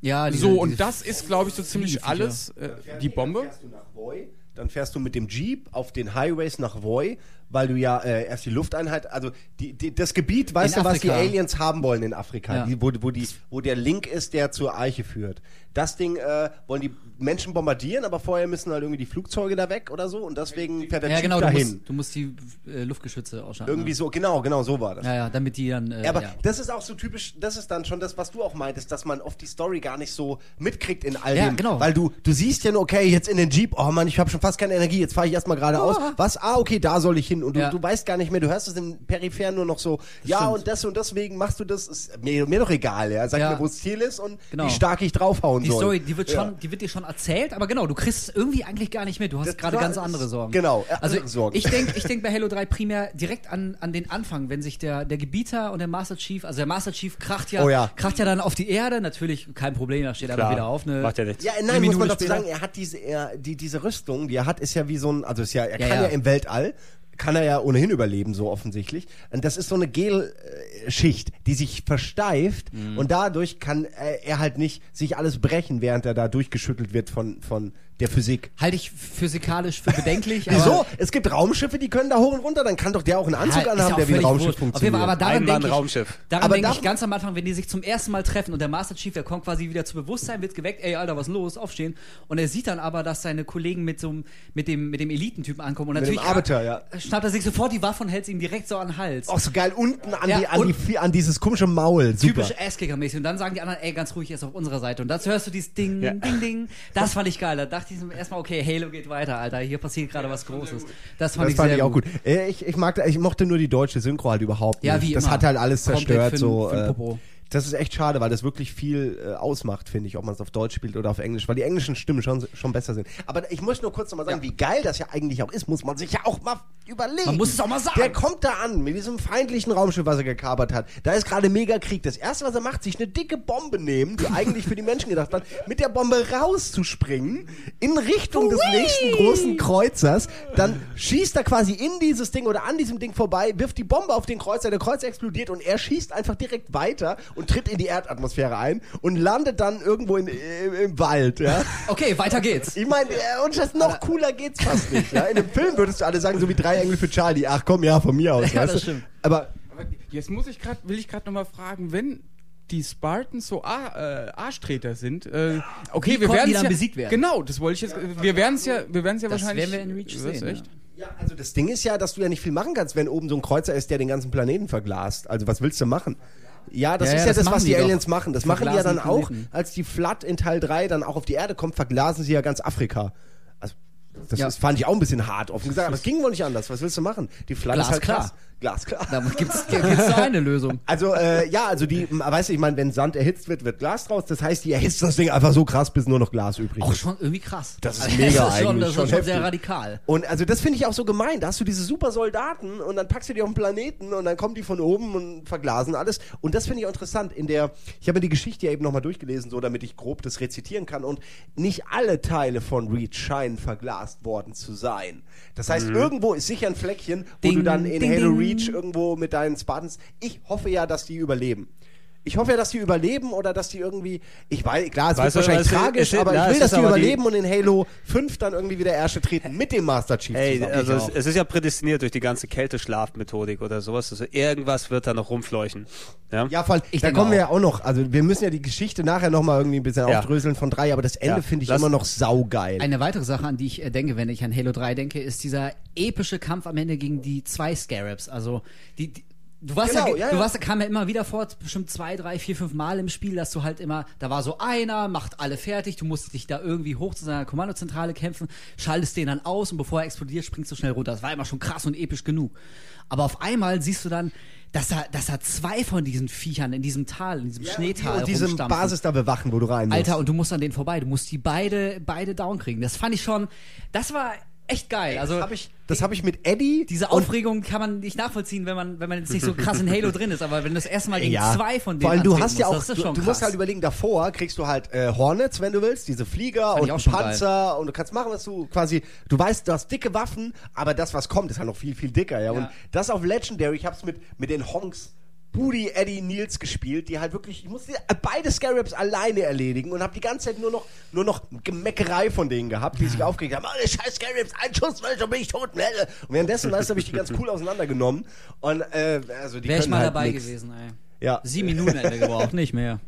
Ja, diese- so, und das ist, glaube ich, so ziemlich alles. Äh, die Bombe. Fährst du nach Voi, dann fährst du mit dem Jeep auf den Highways nach Voi, weil du ja äh, erst die Lufteinheit, also die, die, das Gebiet, weißt In du, was die Afrika. Aliens haben wollen in Afrika, Ja. die, wo, wo, die, wo der Link ist, der zur Eiche führt. Das Ding äh, wollen die Menschen bombardieren, aber vorher müssen halt irgendwie die Flugzeuge da weg oder so und deswegen fährt der Ja, Jeep genau, du dahin. musst, du musst die äh, Luftgeschütze ausschalten. Irgendwie so, genau, genau so war das. Ja, ja, damit die dann. Äh, Aber ja. das ist auch so typisch, das ist dann schon das, was du auch meintest, dass man oft die Story gar nicht so mitkriegt in all Ja, dem. genau. Weil du, du siehst ja nur, okay, jetzt in den Jeep, oh Mann, ich habe schon fast keine Energie, jetzt fahre ich erstmal geradeaus. Was? Ah, okay, da soll ich hin. Und du, Ja. du weißt gar nicht mehr, du hörst es im Peripher nur noch so, ja, stimmt. und das und deswegen machst du das, ist mir, mir doch egal, ja. Sag Ja. mir, wo das Ziel ist und Genau. wie stark ich draufhauen Die soll. Story, die wird Ja. schon, die wird dir schon erzählt, aber genau, du kriegst es irgendwie eigentlich gar nicht mit. Du hast Das gerade ganz das- andere Sorgen. genau, äh, Also Sorgen. ich denke, ich denk bei Halo 3 primär direkt an, an den Anfang, wenn sich der, der Gebieter und der Master Chief, also der Master Chief kracht ja, Oh ja. kracht ja dann auf die Erde, natürlich kein Problem, da steht er Klar, wieder auf. Ne, macht ja nichts. Ja, Eine nein, muss Minute man dazu sagen, er hat diese, er, die, diese Rüstung, die er hat, ist ja wie so ein, also ist ja, er Ja, kann ja. ja. im Weltall, kann er ja ohnehin überleben, so offensichtlich. Und das ist so eine Gelschicht, die sich versteift Mhm. und dadurch kann äh, er halt nicht sich alles brechen, während er da durchgeschüttelt wird von, von der Physik. Halte ich physikalisch für bedenklich. Wieso? aber- Es gibt Raumschiffe, die können da hoch und runter, dann kann doch der auch einen Anzug Ja, anhaben, der wie ein Raumschiff jeden funktioniert. Fall, aber daran denke ich, daran darf- ich ganz am Anfang, wenn die sich zum ersten Mal treffen und der Master Chief, der kommt quasi wieder zu Bewusstsein, wird geweckt, ey, Alter, was ist los, aufstehen. Und er sieht dann aber, dass seine Kollegen mit so einem- mit dem, mit dem Elitentypen ankommen. Und Mit dem natürlich Arbeiter, ja. schnappt er sich sofort die Waffe und hält sie ihm direkt so an den Hals. auch so geil unten an, Ja, die, an, und- die, an dieses komische Maul. Super. Typisch Asskicker-mäßig. Und dann sagen die anderen, ey, ganz ruhig, er ist auf unserer Seite. Und dazu hörst du dieses Ding, Ja. Ding, Ding. Das fand ich geil. Da dachte ich erstmal, okay, Halo geht weiter, Alter. Hier passiert gerade was Großes. Das fand Das ich fand sehr ich auch gut. gut. Äh, Ich, ich, mag, ich mochte nur die deutsche Synchro halt überhaupt Ja, nicht. wie das immer. hat halt alles Komplett zerstört. für'n- so, für'n äh, Popo. Das ist echt schade, weil das wirklich viel äh, ausmacht, finde ich, ob man es auf Deutsch spielt oder auf Englisch, weil die englischen Stimmen schon, schon besser sind. Aber ich muss nur kurz nochmal sagen, wie geil das ja eigentlich auch ist, muss man sich ja auch mal überlegen. Man muss es auch mal sagen. Der kommt da an mit diesem feindlichen Raumschiff, was er gekapert hat. Da ist gerade Megakrieg. Das erste, was er macht, sich eine dicke Bombe nehmen, die eigentlich für die Menschen gedacht war, mit der Bombe rauszuspringen in Richtung des nächsten großen Kreuzers. Dann schießt er quasi in dieses Ding oder an diesem Ding vorbei, wirft die Bombe auf den Kreuzer, der Kreuzer explodiert und er schießt einfach direkt weiter und tritt in die Erdatmosphäre ein und landet dann irgendwo in, im, im Wald. Ja? Okay, weiter geht's. Ich meine, äh, und das noch cooler geht's fast nicht. Ja? In dem Film würdest du alle sagen, so wie drei Engel für Charlie. Ach komm, ja, von mir aus. Ja, weißt das du? stimmt. Aber Aber jetzt muss ich gerade, will ich gerade nochmal fragen, wenn die Spartans so Ar- äh, Arschtreter sind, äh, okay, Wie wir werden die dann ja, besiegt werden? Genau, das wollte ich jetzt, wir werden es ja, wir werden es ja Das wahrscheinlich. werden wir in Reach sehen, echt? ja. Ja, also das Ding ist ja, dass du ja nicht viel machen kannst, wenn oben so ein Kreuzer ist, der den ganzen Planeten verglast. Also was willst du machen? Ja, das Ja, ist ja, ja das das, was die die doch. Aliens machen. Das machen die ja Verglasen dann auch, Planeten. als die Flood in Teil 3 dann auch auf die Erde kommt, verglasen sie ja ganz Afrika. Also, das Ja. ist, fand ich auch ein bisschen hart, offen gesagt, aber es ging wohl nicht anders. Was willst du machen? Die Flood ist halt Glasklar. krass. Glasklar. Da gibt's, gibt's nur eine Lösung. Also, äh, ja, also die, weißt du, ich meine, wenn Sand erhitzt wird, wird Glas draus. Das heißt, die erhitzt das Ding einfach so krass, bis nur noch Glas übrig Auch ist. schon irgendwie krass. Das ist Also, mega das ist schon, eigentlich, Das ist schon schon, sehr radikal. Und also das finde ich auch so gemein. Da hast du diese super Soldaten und dann packst du die auf den Planeten und dann kommen die von oben und verglasen alles. Und das finde ich auch interessant. In der, ich habe mir die Geschichte ja eben nochmal durchgelesen, so damit ich grob das rezitieren kann. Und nicht alle Teile von Reach scheinen verglast worden zu sein. Das heißt, irgendwo ist sicher ein Fleckchen, wo Ding, du dann in ding, Halo ding. Reach irgendwo mit deinen Spartans. Ich hoffe ja, dass die überleben. Ich hoffe ja, dass die überleben oder dass die irgendwie. Ich weiß, klar, es Weißt wird du, wahrscheinlich weißt du, tragisch, ist- aber ja, ich will, dass ist die aber die- überleben und in Halo 5 dann irgendwie wieder Ärsche treten mit dem Master Chief Ey, zusammen. also Ich es, es ist ja prädestiniert durch die ganze Kälteschlafmethodik oder sowas. Also irgendwas wird da noch rumfleuchen. Ja, Ja, voll. Ich da kommen wir auch. ja auch noch. Also wir müssen ja die Geschichte nachher nochmal irgendwie ein bisschen Ja. aufdröseln von drei, aber das Ende Ja, finde ich lass- immer noch saugeil. Eine weitere Sache, an die ich äh, denke, wenn ich an Halo 3 denke, ist dieser epische Kampf am Ende gegen die zwei Scarabs. Also die, die Du warst, Genau, ja, ja, du ja. warst, kam ja immer wieder vor, bestimmt zwei, drei, vier, fünf Mal im Spiel, dass du halt immer, da war so einer, macht alle fertig, du musst dich da irgendwie hoch zu seiner Kommandozentrale kämpfen, schaltest den dann aus und bevor er explodiert, springst du schnell runter. Das war immer schon krass und episch genug. Aber auf einmal siehst du dann, dass da, dass da zwei von diesen Viechern in diesem Tal, in diesem Schneetal und diese. Basis da bewachen, wo du rein musst. Alter, und du musst an denen vorbei. Du musst die beide, beide down kriegen. Das fand ich schon, das war, echt geil. Also Das habe ich, das hab ich mit Eddie. diese und- Aufregung kann man nicht nachvollziehen, wenn man, wenn man jetzt nicht so krass in Halo drin ist. Aber wenn du das erste Mal gegen Ja. zwei von denen Vor allem, du hast ja auch, du, du musst halt überlegen, davor kriegst du halt äh, Hornets, wenn du willst, diese Flieger Fand und Panzer und du kannst machen, was du quasi, du weißt, du hast dicke Waffen, aber das, was kommt, ist halt noch viel, viel dicker, ja. Und Ja. das auf Legendary, ich hab's mit, mit den Honks Booty, Eddie, Nils gespielt, die halt wirklich, ich musste beide Scarabs alleine erledigen und habe die ganze Zeit nur noch, nur noch Gemeckerei von denen gehabt, die sich aufgeregt haben, alle scheiß Scarabs, ein Schuss, weil schon bin ich tot. Und währenddessen, weißt du, habe ich die ganz cool auseinandergenommen und, äh, also die Wäre ich mal halt dabei nix. gewesen, ey. Ja. Sieben Minuten hätte gebraucht, nicht mehr.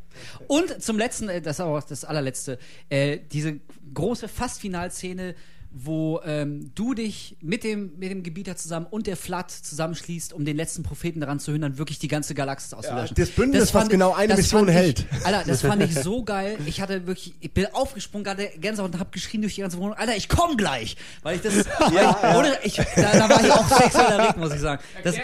Und zum letzten, äh, das ist auch das allerletzte, äh, diese große Fast-Finalszene, wo ähm, du dich mit dem, mit dem Gebieter zusammen und der Flat zusammenschließt, um den letzten Propheten daran zu hindern, wirklich die ganze Galaxis auszulöschen. das Bündnis, was fand- genau eine das Mission ich- hält. Alter, das fand ich so geil. Ich hatte wirklich, ich bin aufgesprungen, gerade Gänsehaut und hab geschrien durch die ganze Wohnung, Alter, ich komm gleich! Weil ich das, weil, Ohne, ich, da, da war ich auch sexuell erregt, muss ich sagen. Das,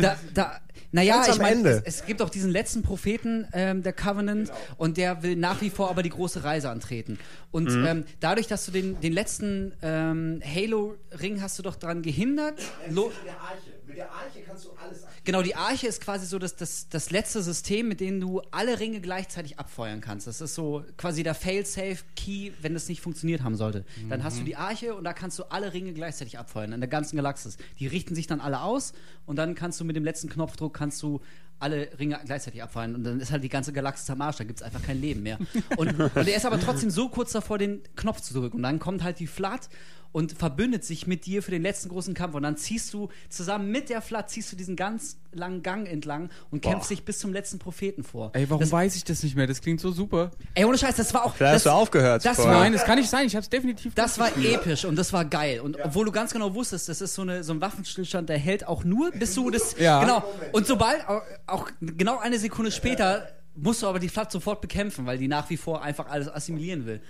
da, da, naja, ich am meine, es, es gibt auch diesen letzten Propheten ähm, der Covenant und der will nach wie vor aber die große Reise antreten. Und ähm, dadurch, dass du den, den letzten ähm, Halo-Ring hast du doch dran gehindert. Lo der Arche. Der Arche kannst du alles Genau, die Arche ist quasi so das, das, das letzte System, mit dem du alle Ringe gleichzeitig abfeuern kannst. Das ist so quasi der Fail-Safe-Key, wenn das nicht funktioniert haben sollte. Dann hast du die Arche und da kannst du alle Ringe gleichzeitig abfeuern in der ganzen Galaxis. Die richten sich dann alle aus und dann kannst du mit dem letzten Knopfdruck kannst du alle Ringe gleichzeitig abfeuern und dann ist halt die ganze Galaxis am Arsch, da gibt es einfach kein Leben mehr. Und, und er ist aber trotzdem so kurz davor, den Knopf zu drücken und dann kommt halt die Flat und verbündet sich mit dir für den letzten großen Kampf und dann ziehst du zusammen mit der Flat ziehst du diesen ganz langen Gang entlang und kämpfst dich bis zum letzten Propheten vor. Ey, warum das, weiß ich das nicht mehr? Das klingt so super. ey, ohne Scheiß, das war auch das, hast du aufgehört Das vorher. war, Nein, das kann nicht sein. Ich hab's definitiv das war episch und das war geil. Und obwohl du ganz genau wusstest, das ist so, eine, so ein Waffenstillstand, der hält auch nur, bis du das. Ja. Genau. Und sobald, auch, auch genau eine Sekunde später, musst du aber die Flat sofort bekämpfen, weil die nach wie vor einfach alles assimilieren will.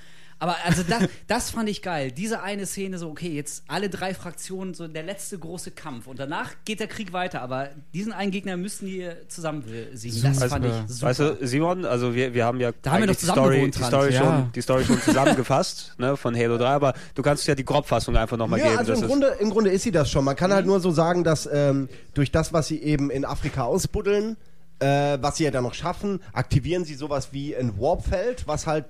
Aber also das, das fand ich geil. Diese eine Szene, so, okay, jetzt alle drei Fraktionen, so der letzte große Kampf. Und danach geht der Krieg weiter, aber diesen einen Gegner müssten die zusammen besiegen. Das Super. fand ich super. Weißt du, Simon, also wir, wir haben ja Da haben wir doch die zusammen Story, die. Story, Ja. schon, die Story schon zusammengefasst ne, von Halo 3, aber du kannst ja die Grobfassung einfach nochmal Ja, geben. also im Grunde, im Grunde ist sie das schon. Man kann halt nur so sagen, dass ähm, durch das, was sie eben in Afrika ausbuddeln, äh, was sie ja dann noch schaffen, aktivieren sie sowas wie ein Warpfeld, was halt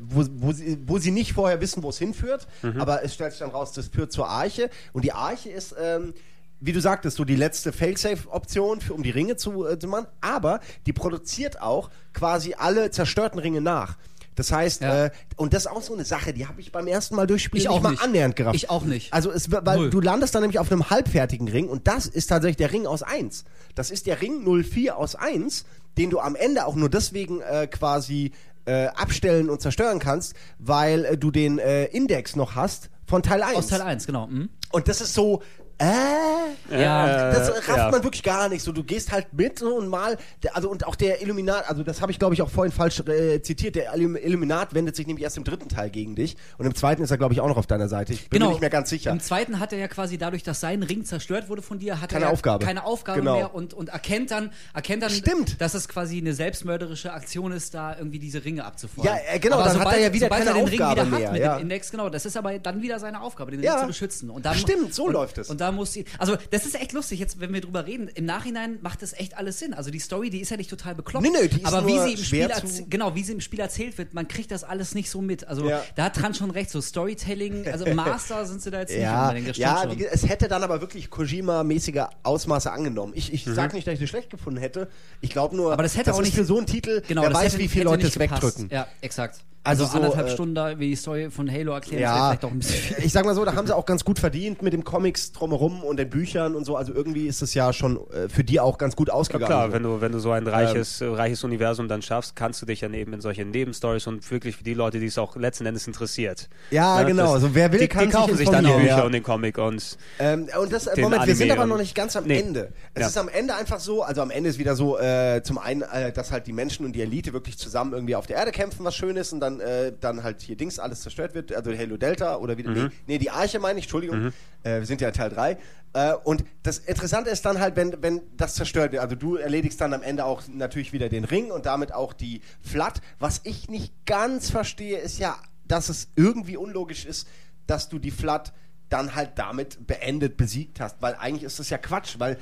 wo, wo, sie, wo sie nicht vorher wissen, wo es hinführt, aber es stellt sich dann raus, das führt zur Arche. Und die Arche ist, ähm, wie du sagtest, so die letzte Failsafe-Option, um die Ringe zu, äh, zu machen. Aber die produziert auch quasi alle zerstörten Ringe nach. Das heißt, Ja. äh, und das ist auch so eine Sache, die habe ich beim ersten Mal durchspielen Ich nicht auch mal nicht. annähernd gerafft. Ich auch nicht. Also es, weil Null. du landest dann nämlich auf einem halbfertigen Ring und das ist tatsächlich der Ring aus 1. Das ist der Ring 04 aus 1, den du am Ende auch nur deswegen äh, quasi äh, abstellen und zerstören kannst, weil äh, du den äh, Index noch hast von Teil 1. Aus Teil 1, genau. Mhm. Und das ist so, äh, Ja, das rafft ja. man wirklich gar nicht. So, du gehst halt mit so und mal, also und auch der Illuminat, also das habe ich glaube ich auch vorhin falsch äh, zitiert. Der Illum- Illuminat wendet sich nämlich erst im dritten Teil gegen dich und im zweiten ist er glaube ich auch noch auf deiner Seite. Ich bin Genau. mir nicht mehr ganz sicher. Im zweiten hat er ja quasi dadurch, dass sein Ring zerstört wurde von dir, hat Keine er ja Aufgabe. keine Aufgabe Genau. mehr und, und erkennt dann, erkennt dann, Stimmt. dass es quasi eine selbstmörderische Aktion ist, da irgendwie diese Ringe abzufeuern. Ja, äh, genau, dann hat er ja wieder sobald keine er den Ring Aufgabe wieder mehr, hat mit ja. dem Index, genau, das ist aber dann wieder seine Aufgabe, den. Ring zu beschützen. Und dann, Stimmt, so und, läuft es. Und da muss sie, also das ist echt lustig, jetzt, wenn wir drüber reden, im Nachhinein macht das echt alles Sinn. Also die Story, die ist ja nicht total bekloppt. Nee, nee, die ist aber wie sie im Spiel, genau, wie sie im Spiel erzählt wird, man kriegt das alles nicht so mit. Also Ja. da hat Tran schon recht, so Storytelling, also Master sind sie da jetzt nicht Ja, das stimmt ja gesagt, es hätte dann aber wirklich Kojima-mäßige Ausmaße angenommen. Ich, ich sag nicht, dass ich das schlecht gefunden hätte. Ich glaube nur, Mhm. Aber das hätte auch ist nicht- für so einen Titel, Genau, wer das weiß, wie viele Leute nicht es wegdrücken. Ja, exakt. Also Also, so, anderthalb äh, Stunden da wie die Story von Halo erklären, wäre Ja, vielleicht doch ein bisschen viel. ich sag mal so, da haben sie auch ganz gut verdient mit den Comics drumherum und den Büchern und so. Also irgendwie ist es ja schon äh, für die auch ganz gut Ja, ausgegangen. klar, wenn du, wenn du so ein reiches, äh, reiches Universum dann schaffst, kannst du dich dann eben in solche Nebenstories und wirklich für die Leute, die es auch letzten Endes interessiert. Ja, Ne, genau. das- Also wer will, die, kann die kaufen sich sich dann die Bücher ja. und den Comic und Ähm, und das, Den Moment, wir sind Anime aber noch nicht ganz am Nee. Ende. Es Ja. ist am Ende einfach so, also am Ende ist wieder so, äh, zum einen, äh, dass halt die Menschen und die Elite wirklich zusammen irgendwie auf der Erde kämpfen, was schön ist, und dann, äh, dann halt hier Dings alles zerstört wird, also Halo Delta oder wieder, Mhm. nee, nee, die Arche meine ich, Entschuldigung, äh, wir sind ja Teil 3. Äh, und das Interessante ist dann halt, wenn, wenn das zerstört wird, also du erledigst dann am Ende auch natürlich wieder den Ring und damit auch die Flat. Was ich nicht ganz verstehe, ist ja, dass es irgendwie unlogisch ist, dass du die Flat dann halt damit beendet, besiegt hast. Weil eigentlich ist das ja Quatsch, weil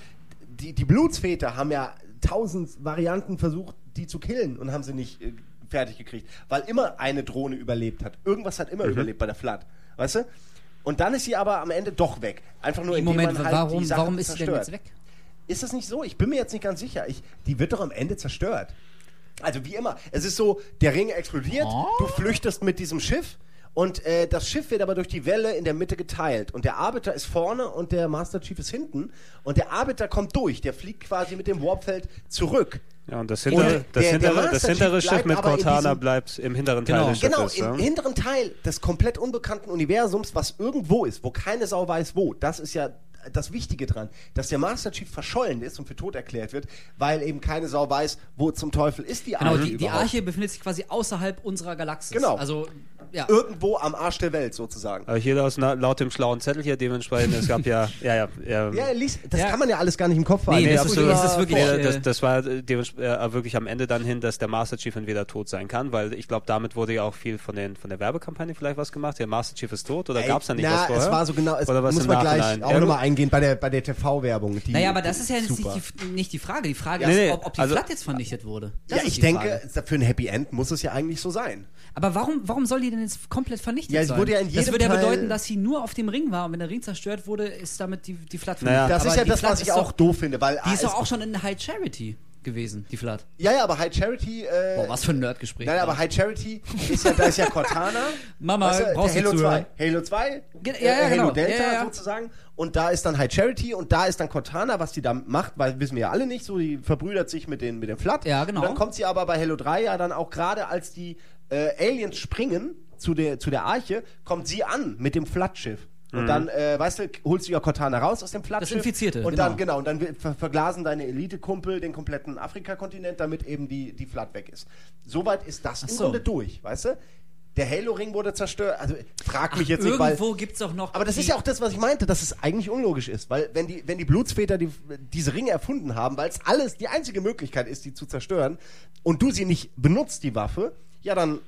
die, die Blutsväter haben ja tausend Varianten versucht, die zu killen und haben sie nicht äh, fertig gekriegt. Weil immer eine Drohne überlebt hat. Irgendwas hat immer überlebt bei der Flat. Weißt du? Und dann ist sie aber am Ende doch weg. Einfach nur Im indem Moment, man halt warum, die Sache warum ist sie denn zerstört. jetzt weg? Ist das nicht so? Ich bin mir jetzt nicht ganz sicher. Ich, die wird doch am Ende zerstört. Also wie immer. Es ist so, der Ring explodiert, Oh. du flüchtest mit diesem Schiff und äh, das Schiff wird aber durch die Welle in der Mitte geteilt. Und der Arbiter ist vorne und der Master Chief ist hinten. Und der Arbiter kommt durch. Der fliegt quasi mit dem Warpfeld zurück. Ja, und das Und hintere, der- das der hintere, Master das hintere Schiff mit Cortana bleibt im hinteren Genau. Teil des Genau, Schiffes. im ja. hinteren Teil des komplett unbekannten Universums, was irgendwo ist, wo keine Sau weiß wo. Das ist ja das Wichtige dran, dass der Master Chief verschollen ist und für tot erklärt wird, weil eben keine Sau weiß, wo zum Teufel ist die Genau, Arche die, die überhaupt. Arche befindet sich quasi außerhalb unserer Galaxis. Genau. Also, ja. Irgendwo am Arsch der Welt sozusagen. Aber hier aus, laut dem schlauen Zettel hier dementsprechend, es gab ja, ja, ja, ja, Ja, lies, das Ja. kann man ja alles gar nicht im Kopf behalten. Nee, Nee, das ist das ist wirklich, Nee, äh, das, das war äh, dementsprechend, äh, wirklich am Ende dann hin, dass der Master Chief entweder tot sein kann, weil ich glaube, damit wurde ja auch viel von, den, von der Werbekampagne vielleicht was gemacht. Der Master Chief ist tot oder gab es da nicht na, was vorher? es war so genau, es Oder was muss man gleich Nachhinein? auch Ja, nochmal gut. eingehen bei der, bei der TV-Werbung. Naja, aber das ist ja jetzt nicht die, nicht die Frage. Die Frage Nee, ist, nee, ob, ob die also- Flat jetzt vernichtet wurde. Das Ja, ich denke, Frage. für ein Happy End muss es ja eigentlich so sein. Aber warum, warum soll die denn jetzt komplett vernichtet Ja, sein? wurde ja in das jedem würde ja bedeuten, dass sie nur auf dem Ring war und wenn der Ring zerstört wurde, ist damit die, die Flat Naja. vernichtet. Das Aber ist ja das, was ich auch doof finde, weil Die ist doch auch schon in High Charity gewesen, die Flat. Ja, ja, aber High Charity. Äh, Boah, was für ein Nerdgespräch. Nein, aber High Charity ist ja, da ist ja Cortana. Mama, weißt du, brauchst Halo zuhören. 2. Halo 2, Ge- äh, ja, ja, Halo genau. Delta Ja, ja, sozusagen. Und da ist dann High Charity und da ist dann Cortana, was die da macht, weil wissen wir ja alle nicht so, die verbrüdert sich mit den, mit den Flat. Ja, genau. Und dann kommt sie aber bei Halo 3 ja dann auch gerade, als die äh, Aliens springen zu der, zu der Arche, kommt sie an mit dem Flat-Schiff. Und dann, äh, weißt du, holst du ja Cortana raus aus dem Flat-Schiff. Infizierte, Und genau. dann, genau, und dann ver verglasen deine Elite-Kumpel den kompletten Afrika-Kontinent, damit eben die, die Flat weg ist. Soweit ist das im so. Grunde durch, weißt du? Der Halo-Ring wurde zerstört. Also frag mich Ach, jetzt nicht, weil. irgendwo gibt's doch noch. Aber das ist ja auch das, was ich meinte, dass es eigentlich unlogisch ist, weil wenn die, wenn die Blutsväter die, diese Ringe erfunden haben, weil es alles die einzige Möglichkeit ist, die zu zerstören, und du sie nicht benutzt, die Waffe, ja dann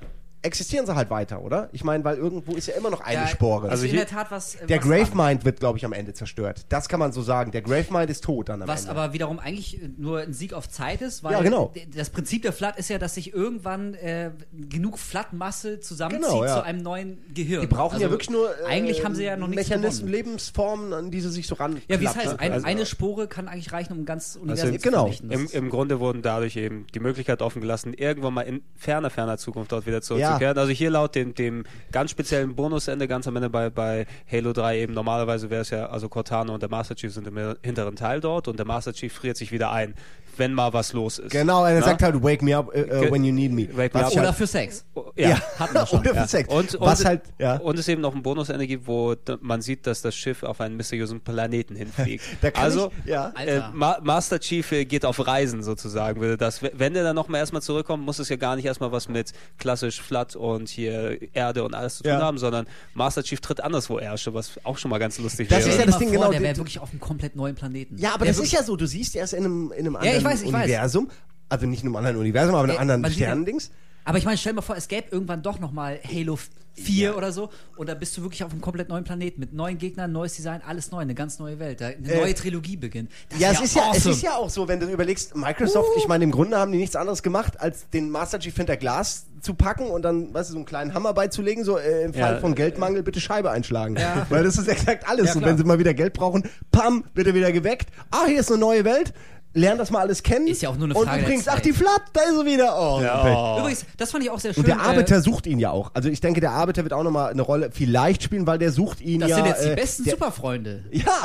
existieren sie halt weiter, oder? Ich meine, weil irgendwo ist ja immer noch eine ja, Spore. Also Also in der Tat was. der was dran. Gravemind wird, glaube ich, am Ende zerstört. Das kann man so sagen. Der Gravemind ist tot dann am Was Ende. aber wiederum eigentlich nur ein Sieg auf Zeit ist, weil Ja, genau. das Prinzip der Flat ist ja, dass sich irgendwann äh, genug Flat-Masse zusammenzieht Genau, ja. zu einem neuen Gehirn. die brauchen Also ja wirklich nur äh, eigentlich haben sie ja noch Mechanismen. Lebensformen, an die sie sich so ran. Ja, wie es heißt, ein, Also- eine Spore kann eigentlich reichen, um ein ganz Universum zu genau. Im, Im Grunde wurden dadurch eben die Möglichkeit offen gelassen, irgendwann mal in ferner, ferner Zukunft dort wieder zurückzukehren. Also hier laut dem, dem ganz speziellen Bonusende, ganz am Ende bei, bei Halo 3 eben, normalerweise wäre es ja, also Cortana und der Master Chief sind im hinteren Teil dort und der Master Chief friert sich wieder ein, wenn mal was los ist. Genau, er Na? sagt halt, wake me up uh, when you need me. Wake me Was up. ich Oder halt, für Sex. Ja. ja, Hatten wir schon. oder Ja. Sex. Und, Was und, halt, ja. und es eben noch ein Bonusende gibt, wo man sieht, dass das Schiff auf einen mysteriösen Planeten hinfliegt. Da kann also, ich, ja. äh. Ma Master Chief äh, geht auf Reisen sozusagen. Würde das, wenn der dann nochmal erstmal zurückkommt, muss es ja gar nicht erstmal was mit klassisch Flat und hier Erde und alles zu tun Ja. haben, sondern Master Chief tritt anderswo Ersche, was auch schon mal ganz lustig Das wäre. ist ja das Ding, vor, genau, Der wäre wirklich auf einem komplett neuen Planeten. Ja, aber Der das ist ja so, du siehst erst in einem, in einem Ja, anderen ich weiß, ich weiß. Universum, also nicht in einem anderen Universum, aber in einem anderen Sternendings. Aber ich meine, stell dir mal vor, es gäbe irgendwann doch nochmal Halo 4 oder so und da bist du wirklich auf einem komplett neuen Planeten mit neuen Gegnern, neues Design, alles neu, eine ganz neue Welt, da eine Äh, neue Trilogie beginnt. Das Ja, wär es ist ja, es awesome. ist ja auch so, wenn du überlegst, Microsoft, ich meine, im Grunde haben die nichts anderes gemacht, als den Master Chief hinter Glas zu packen und dann, weißt du, so einen kleinen Hammer beizulegen, so äh, im Fall Ja, von Geldmangel bitte Scheibe einschlagen. Ja. Weil das ist exakt alles. Ja, und wenn sie mal wieder Geld brauchen, pam, wird er wieder geweckt. Ah, hier ist eine neue Welt. Lern das mal alles kennen. Ist ja auch nur eine Und Frage der übrigens, ach, die Flat, da ist er wieder. Oh, Ja, perfekt. Übrigens, das fand ich auch sehr schön. Und der Arbeiter äh, sucht ihn ja auch. Also ich denke, der Arbeiter wird auch nochmal eine Rolle vielleicht spielen, weil der sucht ihn das ja. sind jetzt die äh, besten der, Superfreunde. Ja.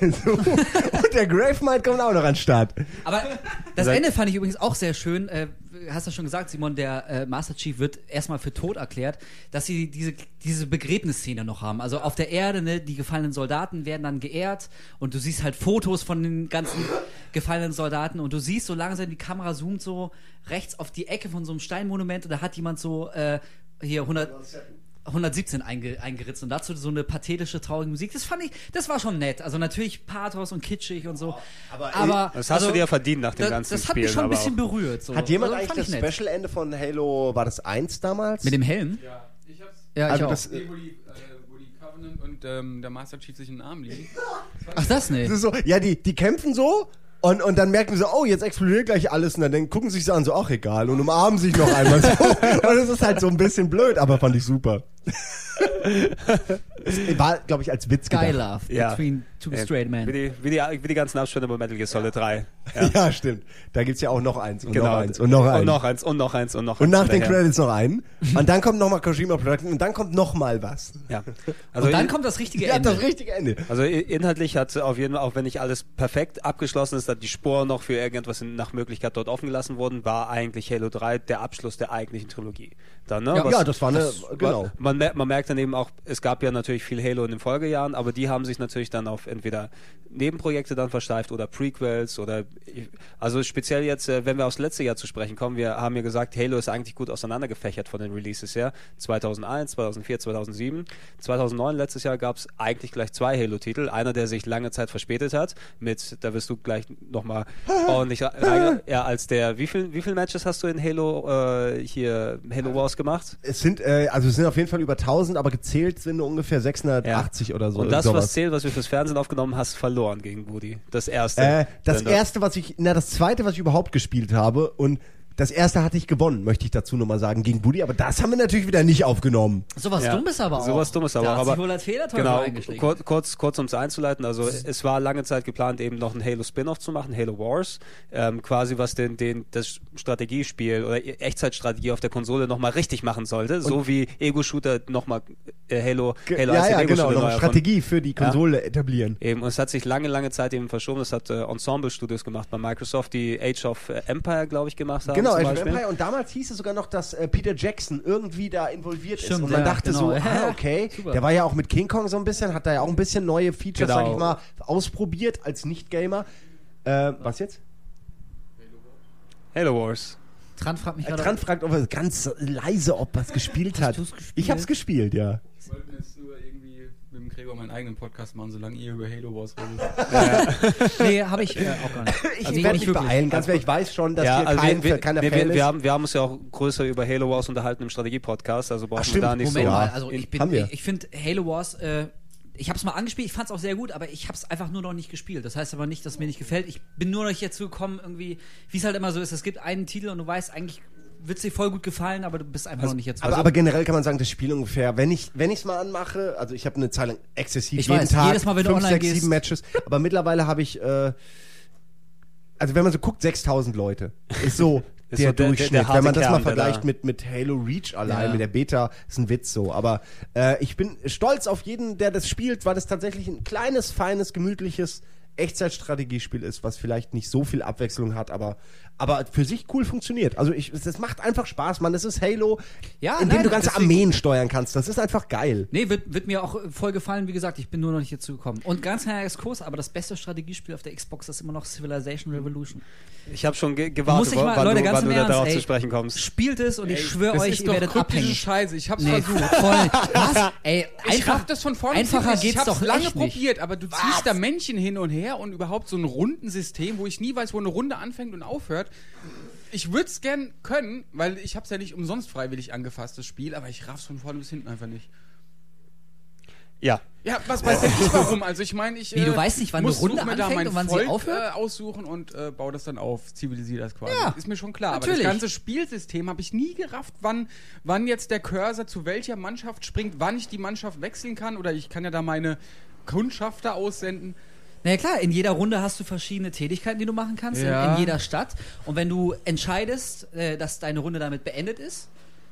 so. Und der Gravemind kommt auch noch an den Start. Aber das Ende fand ich übrigens auch sehr schön. Äh, hast du schon gesagt, Simon, der äh, Master Chief wird erstmal für tot erklärt, dass sie diese, diese Begräbnisszene noch haben. Also auf der Erde, ne, die gefallenen Soldaten werden dann geehrt und du siehst halt Fotos von den ganzen gefallenen Soldaten und du siehst so langsam, die Kamera zoomt so rechts auf die Ecke von so einem Steinmonument und da hat jemand so äh, hier 100, 117 einge, eingeritzt und dazu so eine pathetische, traurige Musik. Das fand ich, das war schon nett. Also natürlich Pathos und kitschig und so. aber, aber Das hast du dir ja verdient nach dem das, ganzen das hat mich Spielen, schon ein bisschen auch- berührt. So. Hat jemand Also, eigentlich das. Special-Ende von Halo, war das 1 damals? Mit dem Helm? Ja, ich hab's. Ja, Also ich auch. das- wo die, äh, Cover und, und ähm, der Master Chief sich in den Arm liegen. Ach, das nicht. Das ist so, ja, die, die kämpfen so und, und dann merken sie so, oh, jetzt explodiert gleich alles und dann denken, gucken sie sich so an, so, ach egal, und umarmen sich noch einmal so. Und es ist halt so ein bisschen blöd, aber fand ich super. Es War, glaube ich, als Witz Guy gedacht. Love Ja. between two Ja, straight Wie men. die, wie, die, wie die ganzen Abschnitte bei Metal Gear Solid 3. Ja. stimmt. Da gibt's ja auch noch eins und Genau. noch eins und noch eins. Und noch eins und noch eins und noch Und eins. nach den. Credits noch einen. Und dann kommt nochmal Kojima Production und dann kommt nochmal was. Ja. Also Und dann kommt das richtige Ja, Ende. das richtige Ende. Also inhaltlich hat auf jeden Fall, auch wenn nicht alles perfekt abgeschlossen ist, dass die Sporen noch für irgendetwas in, nach Möglichkeit dort offen gelassen wurden, war eigentlich Halo 3 der Abschluss der eigentlichen Trilogie. Dann, ne? Ja, Was- ja, das war eine, genau. Man, man merkt dann eben auch, es gab ja natürlich viel Halo in den Folgejahren, aber die haben sich natürlich dann auf entweder Nebenprojekte dann versteift oder Prequels oder also speziell jetzt, äh, wenn wir aufs letzte Jahr zu sprechen kommen, wir haben ja gesagt, Halo ist eigentlich gut auseinandergefächert von den Releases her. 2001, 2004, 2007. 2009, letztes Jahr, gab es eigentlich gleich zwei Halo-Titel. Einer, der sich lange Zeit verspätet hat, mit, da wirst du gleich nochmal ordentlich rein, ja, als der, wie viel, wie viele Matches hast du in Halo, äh, hier, Halo Wars gemacht? Es sind, äh, also es sind auf jeden Fall über 1000, aber gezählt sind ungefähr 680 oder so. Und das, sowas. was zählt, was wir fürs Fernsehen aufgenommen hast, verloren gegen Woody. Das erste. Äh, das erste, was ich, na, das zweite, was ich überhaupt gespielt habe und das erste hatte ich gewonnen, möchte ich dazu nochmal sagen, gegen Buddy, aber das haben wir natürlich wieder nicht aufgenommen. Sowas Ja. Dummes aber auch. Sowas Dummes aber da auch, hat sich aber- wohl als Fehlerteufel Genau, eingeschlichen. kurz, kurz, kurz um es einzuleiten, also es war lange Zeit geplant, eben noch ein Halo-Spin-Off zu machen, Halo Wars, ähm, quasi was den, den, das Strategiespiel oder Echtzeitstrategie auf der Konsole nochmal richtig machen sollte, so wie Ego-Shooter nochmal äh, Halo, Halo ja, 1 den ja, Ego-Shooter genau, noch. Strategie für die Konsole etablieren. Eben, und es hat sich lange, lange Zeit eben verschoben. Das hat äh, Ensemble Studios gemacht bei Microsoft, die Age of Empire, glaube ich, gemacht haben. Genau, zum Age of. Empire. Und damals hieß es sogar noch, dass äh, Peter Jackson irgendwie da involviert ist. Stimmt, Und man ja, dachte so, genau. ah, okay, Super. der war ja auch mit King Kong so ein bisschen, hat da ja auch ein bisschen neue Features, Genau. sag ich mal, ausprobiert als Nicht-Gamer. Äh, was jetzt? Halo Wars. Tran fragt mich Äh, gerade. Trant fragt, ob er ganz leise, ob er es gespielt hat. gespielt? Ich hab's gespielt, ja. Ich wollte irgendwie mit dem Gregor meinen eigenen Podcast machen, solange ihr über Halo Wars redet. Nee, habe ich äh, auch gar nicht. Ich Also, werde nicht mich wirklich. beeilen, ganz ehrlich, ich weiß schon, dass ja, hier also kein, wir, keiner wir, Fan wir, ist. wir, haben, wir haben uns ja auch größer über Halo Wars unterhalten im Strategie-Podcast, also brauchen Ach, wir da nicht Moment so. mal, also ich bin, wir. ich finde Halo Wars, äh, ich habe es mal angespielt, ich fand es auch sehr gut, aber ich habe es einfach nur noch nicht gespielt. Das heißt aber nicht, dass es mir nicht gefällt. Ich bin nur noch nicht dazu gekommen, irgendwie, wie es halt immer so ist. Es gibt einen Titel und du weißt, eigentlich wird es dir voll gut gefallen, aber du bist einfach noch nicht jetzt. aber, aber generell kann man sagen, das Spiel ungefähr, wenn ich wenn es mal anmache, also ich habe eine Zeit lang exzessiv Ich jeden weiß, Tag jedes Mal, wenn du fünf, online sechs, gehst. sieben Matches, aber mittlerweile habe ich äh, also wenn man so guckt, 6000 Leute. Ist so Ist der so der- der- Durchschnitt. der harte wenn man das mal der vergleicht mit, mit Halo Reach allein, Ja. mit der Beta, ist ein Witz so. Aber äh, ich bin stolz auf jeden, der das spielt, weil das tatsächlich ein kleines, feines, gemütliches Echtzeitstrategiespiel ist, was vielleicht nicht so viel Abwechslung hat, aber, aber für sich cool funktioniert. Also ich, das macht einfach Spaß, man. Das ist Halo, Ja, in dem nein, du ganze deswegen- Armeen steuern kannst. Das ist einfach geil. Nee, wird, wird mir auch voll gefallen. Wie gesagt, ich bin nur noch nicht dazu gekommen. Und ganz kleiner Exkurs, aber das beste Strategiespiel auf der Xbox ist immer noch Civilization Revolution. Ich habe schon ge Muss gewartet, ich mal- wann, Leute, du, ganz wann im du da Ernst, darauf ey. zu sprechen kommst. Spielt es und ich schwöre euch, ihr werdet abhängig. Scheiße. Ich hab's Nee, versucht. voll. Was? Ey, Ich einfach, hab das von vorne einfacher geht's Ich hab's doch lange echt nicht. probiert, aber du ziehst da Männchen hin und her und überhaupt so ein Rundensystem, wo ich nie weiß, wo eine Runde anfängt und aufhört. Ich würde es gern können, weil ich hab's ja nicht umsonst freiwillig angefasst, das Spiel, aber ich raff's von vorne bis hinten einfach nicht. Ja, Ja, was weiß ich warum? Also ich meine, ich Wie, du äh, weißt nicht, wann muss eine Runde such mir da anfängt mein und wann sie Volk, aufhört? Äh, aussuchen und äh, baue das dann auf, zivilisiere das quasi. Ja, ist mir schon klar. Aber natürlich. das ganze Spielsystem habe ich nie gerafft, wann, wann jetzt der Cursor zu welcher Mannschaft springt, wann ich die Mannschaft wechseln kann oder ich kann ja da meine Kundschafter aussenden. Na ja, klar, in jeder Runde hast du verschiedene Tätigkeiten, die du machen kannst, Ja. in, in jeder Stadt. Und wenn du entscheidest, äh, dass deine Runde damit beendet ist,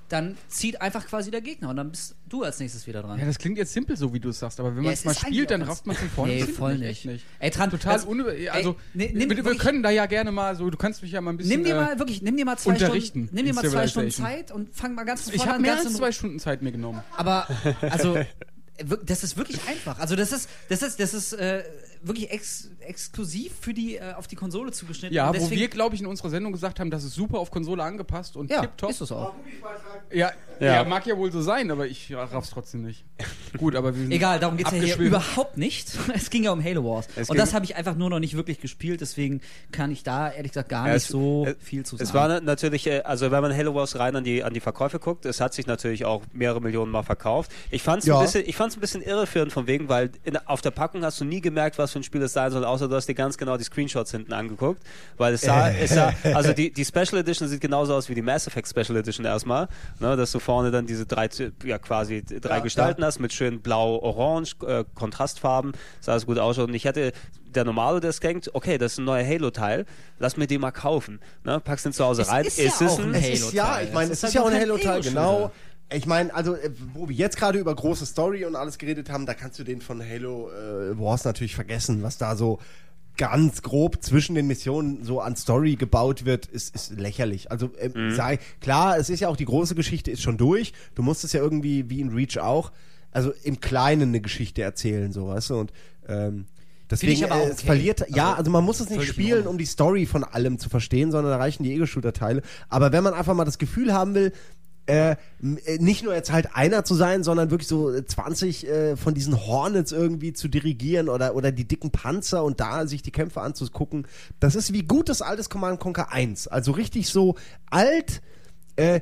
dann zieht einfach quasi der Gegner und dann bist du als nächstes wieder dran. Ja, das klingt jetzt simpel, so wie du es sagst, aber wenn Ja, man es mal spielt, dann rafft man es von vorne Nee, voll nicht. nicht. Ey, Tran, Total das- unüber... Also, Ey, ne- nimm wir, wir wirklich- können da ja gerne mal so, du kannst mich ja mal ein bisschen... Nimm dir äh, mal wirklich, nimm dir mal zwei unterrichten Stunden, nimm dir mal zwei Stunden. Zeit und fang mal ganz von ich vorne habe an, mehr ganz als in zwei Stunden Zeit mir genommen. Aber, also, wirk- das ist wirklich einfach. Also, das ist, das ist, das ist, äh, wirklich ex exklusiv für die, äh, auf die Konsole zugeschnitten. Ja, wo deswegen- wir, glaube ich, in unserer Sendung gesagt haben, das ist super auf Konsole angepasst und Ja, tipptopp. ist es auch. Ja, Ja. ja. mag ja wohl so sein, aber ich raff's trotzdem nicht. Gut, aber wir sind Egal, darum geht es ja hier überhaupt nicht. Es ging ja um Halo Wars. Es Und das habe ich einfach nur noch nicht wirklich gespielt, deswegen kann ich da ehrlich gesagt gar Ja, nicht es- so es- viel zu sagen. Es war na- natürlich, äh, also wenn man Halo Wars rein an die, an die Verkäufe guckt, es hat sich natürlich auch mehrere Millionen Mal verkauft. Ich fand es Ja. ein, bisschen- ich fand's ein bisschen irreführend von wegen, weil in, auf der Packung hast du nie gemerkt, was für ein Spiel es sein soll, außer du hast dir ganz genau die Screenshots hinten angeguckt. Weil es sah, es sah also die, die Special Edition sieht genauso aus wie die Mass Effect Special Edition erstmal, ne, dass du vorne dann diese drei, ja quasi drei Ja, Gestalten ja. hast mit schön blau-orange, äh, Kontrastfarben, sah es gut ausschaut. Und ich hätte der Normale, der es denkt, okay, das ist ein neuer Halo-Teil, lass mir den mal kaufen. Ne? Packst den zu Hause Es rein. ist ja es auch ein, Es ist ja, Halo-Teil. ich meine, es ist ist ja auch halt ein Halo-Teil, genau. Ich meine, also, äh, wo wir jetzt gerade über große Story und alles geredet haben, da kannst du den von Halo äh, Wars natürlich vergessen, was da so ganz grob zwischen den Missionen so an Story gebaut wird, ist, ist lächerlich. Also ähm, sei klar, es ist ja auch die große Geschichte ist schon durch. Du musst es ja irgendwie wie in Reach auch, also im Kleinen eine Geschichte erzählen, so weißt du und ähm, Deswegen, äh, auch es okay. verliert, ja, Also, also man muss es nicht spielen, um die Story von allem zu verstehen, sondern da reichen die Ego-Shooter-Teile. Aber wenn man einfach mal das Gefühl haben will, äh, äh, nicht nur jetzt halt einer zu sein, sondern wirklich so äh, 20 äh, von diesen Hornets irgendwie zu dirigieren oder, oder die dicken Panzer und da sich die Kämpfe anzugucken, das ist wie gutes altes Command Conquer 1. Also richtig so alt, äh,